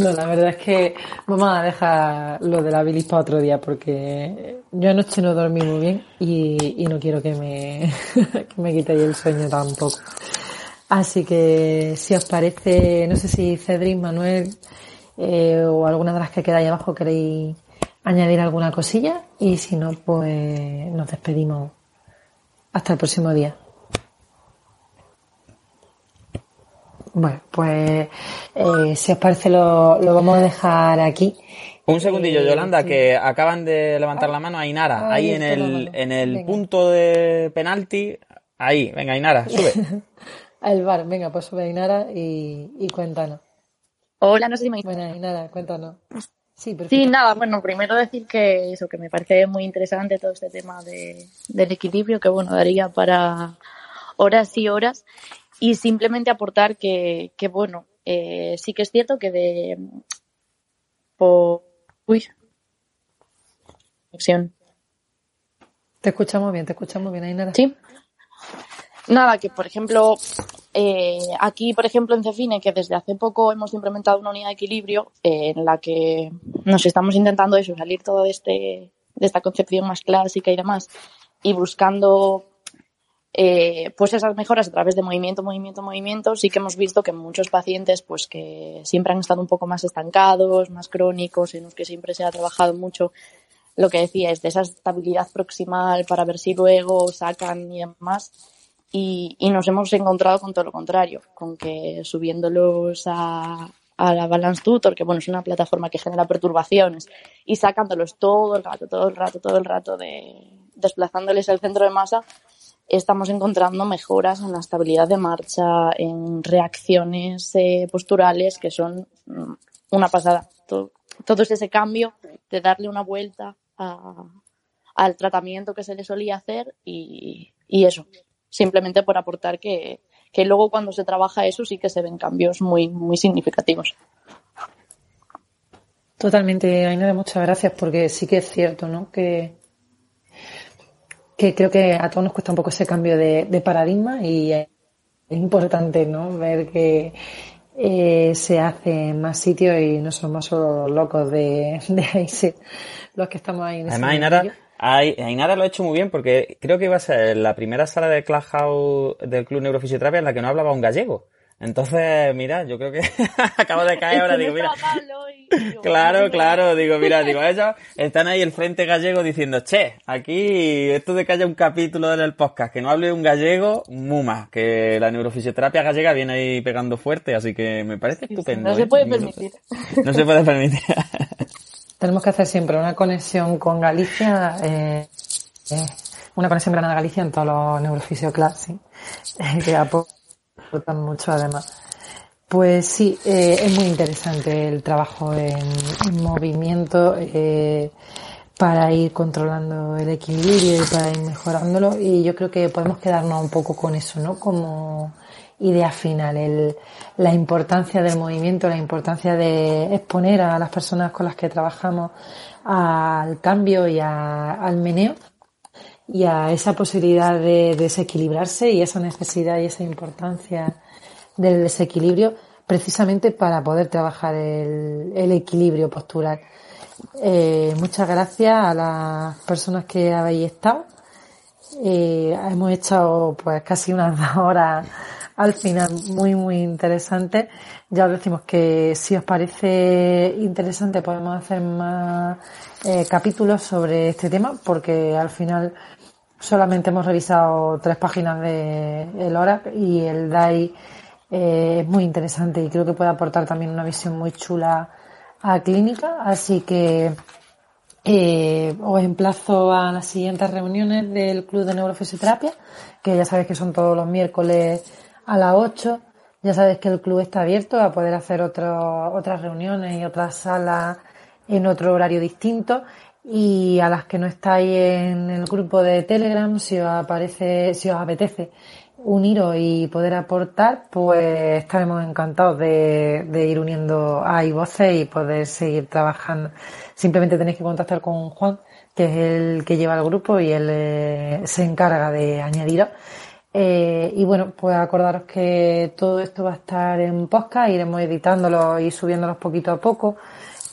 no, la verdad es que vamos a dejar lo de la bilis para otro día porque yo anoche no dormí muy bien y, y no quiero que me, que me quitéis el sueño tampoco. Así que si os parece, no sé si Cedric, Manuel, eh, o alguna de las que queda ahí abajo queréis añadir alguna cosilla y si no, pues nos despedimos hasta el próximo día. Bueno, pues eh, si os parece lo, lo, vamos a dejar aquí. Un segundillo, eh, Yolanda, sí. que acaban de levantar la mano a Inara, ahí, ahí en el, en el punto de penalti. Ahí, venga, Inara, sube. [LAUGHS] el bar, venga, pues sube Inara y, y cuéntanos. Hola, no sé si me Bueno, nada, cuéntanos. Sí, sí, nada, bueno, primero decir que eso, que me parece muy interesante todo este tema de, del equilibrio, que bueno, daría para horas y horas. Y simplemente aportar que, que bueno, eh, sí que es cierto que de... Por, uy. Conexión. Te escuchamos bien, te escuchamos bien, Ainara. Sí. Nada, que por ejemplo, eh, aquí, por ejemplo, en Cefine, que desde hace poco hemos implementado una unidad de equilibrio eh, en la que nos estamos intentando eso, salir todo de, este, de esta concepción más clásica y demás, y buscando eh, pues esas mejoras a través de movimiento, movimiento, movimiento, sí que hemos visto que muchos pacientes, pues que siempre han estado un poco más estancados, más crónicos, en los que siempre se ha trabajado mucho lo que decía es de esa estabilidad proximal para ver si luego sacan y demás y, y, nos hemos encontrado con todo lo contrario, con que subiéndolos a, la Balance Tutor, que bueno, es una plataforma que genera perturbaciones, y sacándolos todo el rato, todo el rato, todo el rato de desplazándoles el centro de masa, estamos encontrando mejoras en la estabilidad de marcha, en reacciones eh, posturales que son una pasada. Todo, es ese cambio de darle una vuelta a, al tratamiento que se le solía hacer y eso, simplemente por aportar que, que luego cuando se trabaja eso sí que se ven cambios muy, muy significativos. Totalmente, Ainara, muchas gracias, porque sí que es cierto, ¿no? Que, que creo que a todos nos cuesta un poco ese cambio de, de paradigma y es importante, ¿no? Ver que eh, se hace en más sitios y no somos solo los locos de, de ahí los que estamos ahí en Además, Ainara, Ainara lo ha hecho muy bien porque creo que iba a ser la primera sala de Clubhouse del Club Neurofisioterapia en la que no hablaba un gallego. Entonces, mira, yo creo que [LAUGHS] acabo de caer ahora, digo, mira. [LAUGHS] claro, claro, digo, mira, digo, ellos están ahí el frente gallego diciendo, che, aquí esto de que haya un capítulo en el podcast que no hable un gallego, muma, que la neurofisioterapia gallega viene ahí pegando fuerte, así que me parece estupendo. No se puede permitir. No se puede permitir. [LAUGHS] Tenemos que hacer siempre una conexión con Galicia, eh, eh, una conexión Granada-Galicia en todos los neurofisioclass, ¿sí? [LAUGHS] que aportan mucho además. Pues sí, eh, es muy interesante el trabajo en, en movimiento eh, para ir controlando el equilibrio y para ir mejorándolo y yo creo que podemos quedarnos un poco con eso, ¿no? Como idea final, el, la importancia del movimiento, la importancia de exponer a las personas con las que trabajamos al cambio y al meneo y a esa posibilidad de desequilibrarse y esa necesidad y esa importancia del desequilibrio precisamente para poder trabajar el, equilibrio postural. Eh, muchas gracias a las personas que habéis estado. Eh, hemos echado pues casi unas [LAUGHS] dos horas al final muy muy interesante. Ya os decimos que si os parece interesante podemos hacer más eh, capítulos sobre este tema porque al final solamente hemos revisado tres páginas de el ORAC y el DAI eh, es muy interesante y creo que puede aportar también una visión muy chula a clínica, así que eh, os emplazo a las siguientes reuniones del Club de Neurofisioterapia, que ya sabéis que son todos los miércoles a las 8. Ya sabéis que el club está abierto a poder hacer otras reuniones y otras salas en otro horario distinto. Y a las que no estáis en el grupo de Telegram, si os aparece, si os apetece uniros y poder aportar, pues estaremos encantados de, ir uniendo a voces y poder seguir trabajando. Simplemente tenéis que contactar con Juan, que es el que lleva el grupo y él eh, se encarga de añadiros. Eh, y bueno, pues acordaros que todo esto va a estar en podcast, iremos editándolo y subiéndolos poquito a poco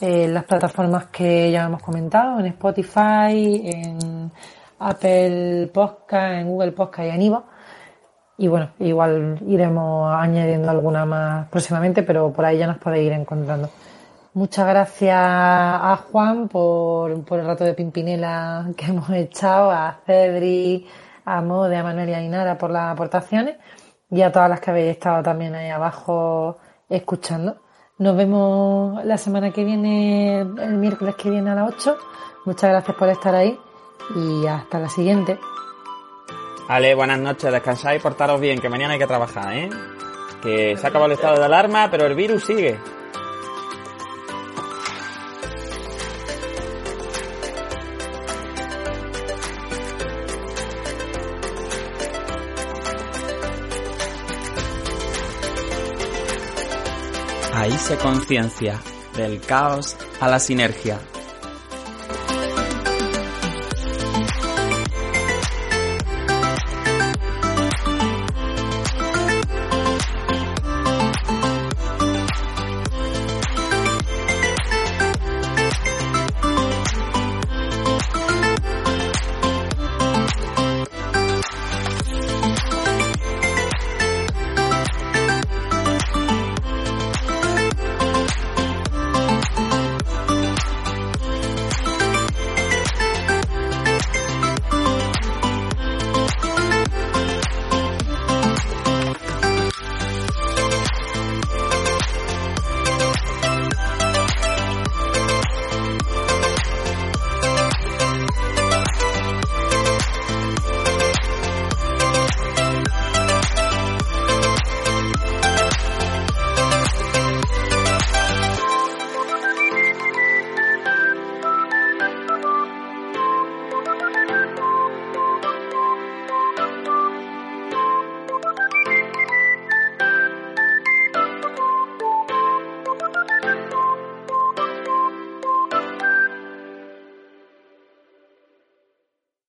en las plataformas que ya hemos comentado, en Spotify, en Apple Podcast, en Google Podcast y en Ivo. Y bueno, igual iremos añadiendo alguna más próximamente, pero por ahí ya nos podéis ir encontrando. Muchas gracias a Juan por, por el rato de Pimpinela que hemos echado, a Cedri, a Mode, a Manuel y a por las aportaciones y a todas las que habéis estado también ahí abajo escuchando. Nos vemos la semana que viene, el miércoles que viene a las 8. Muchas gracias por estar ahí y hasta la siguiente. Ale, buenas noches, descansáis y portaros bien, que mañana hay que trabajar, ¿eh? Que se ha acabado el estado de alarma, pero el virus sigue. Se conciencia del caos a la sinergia.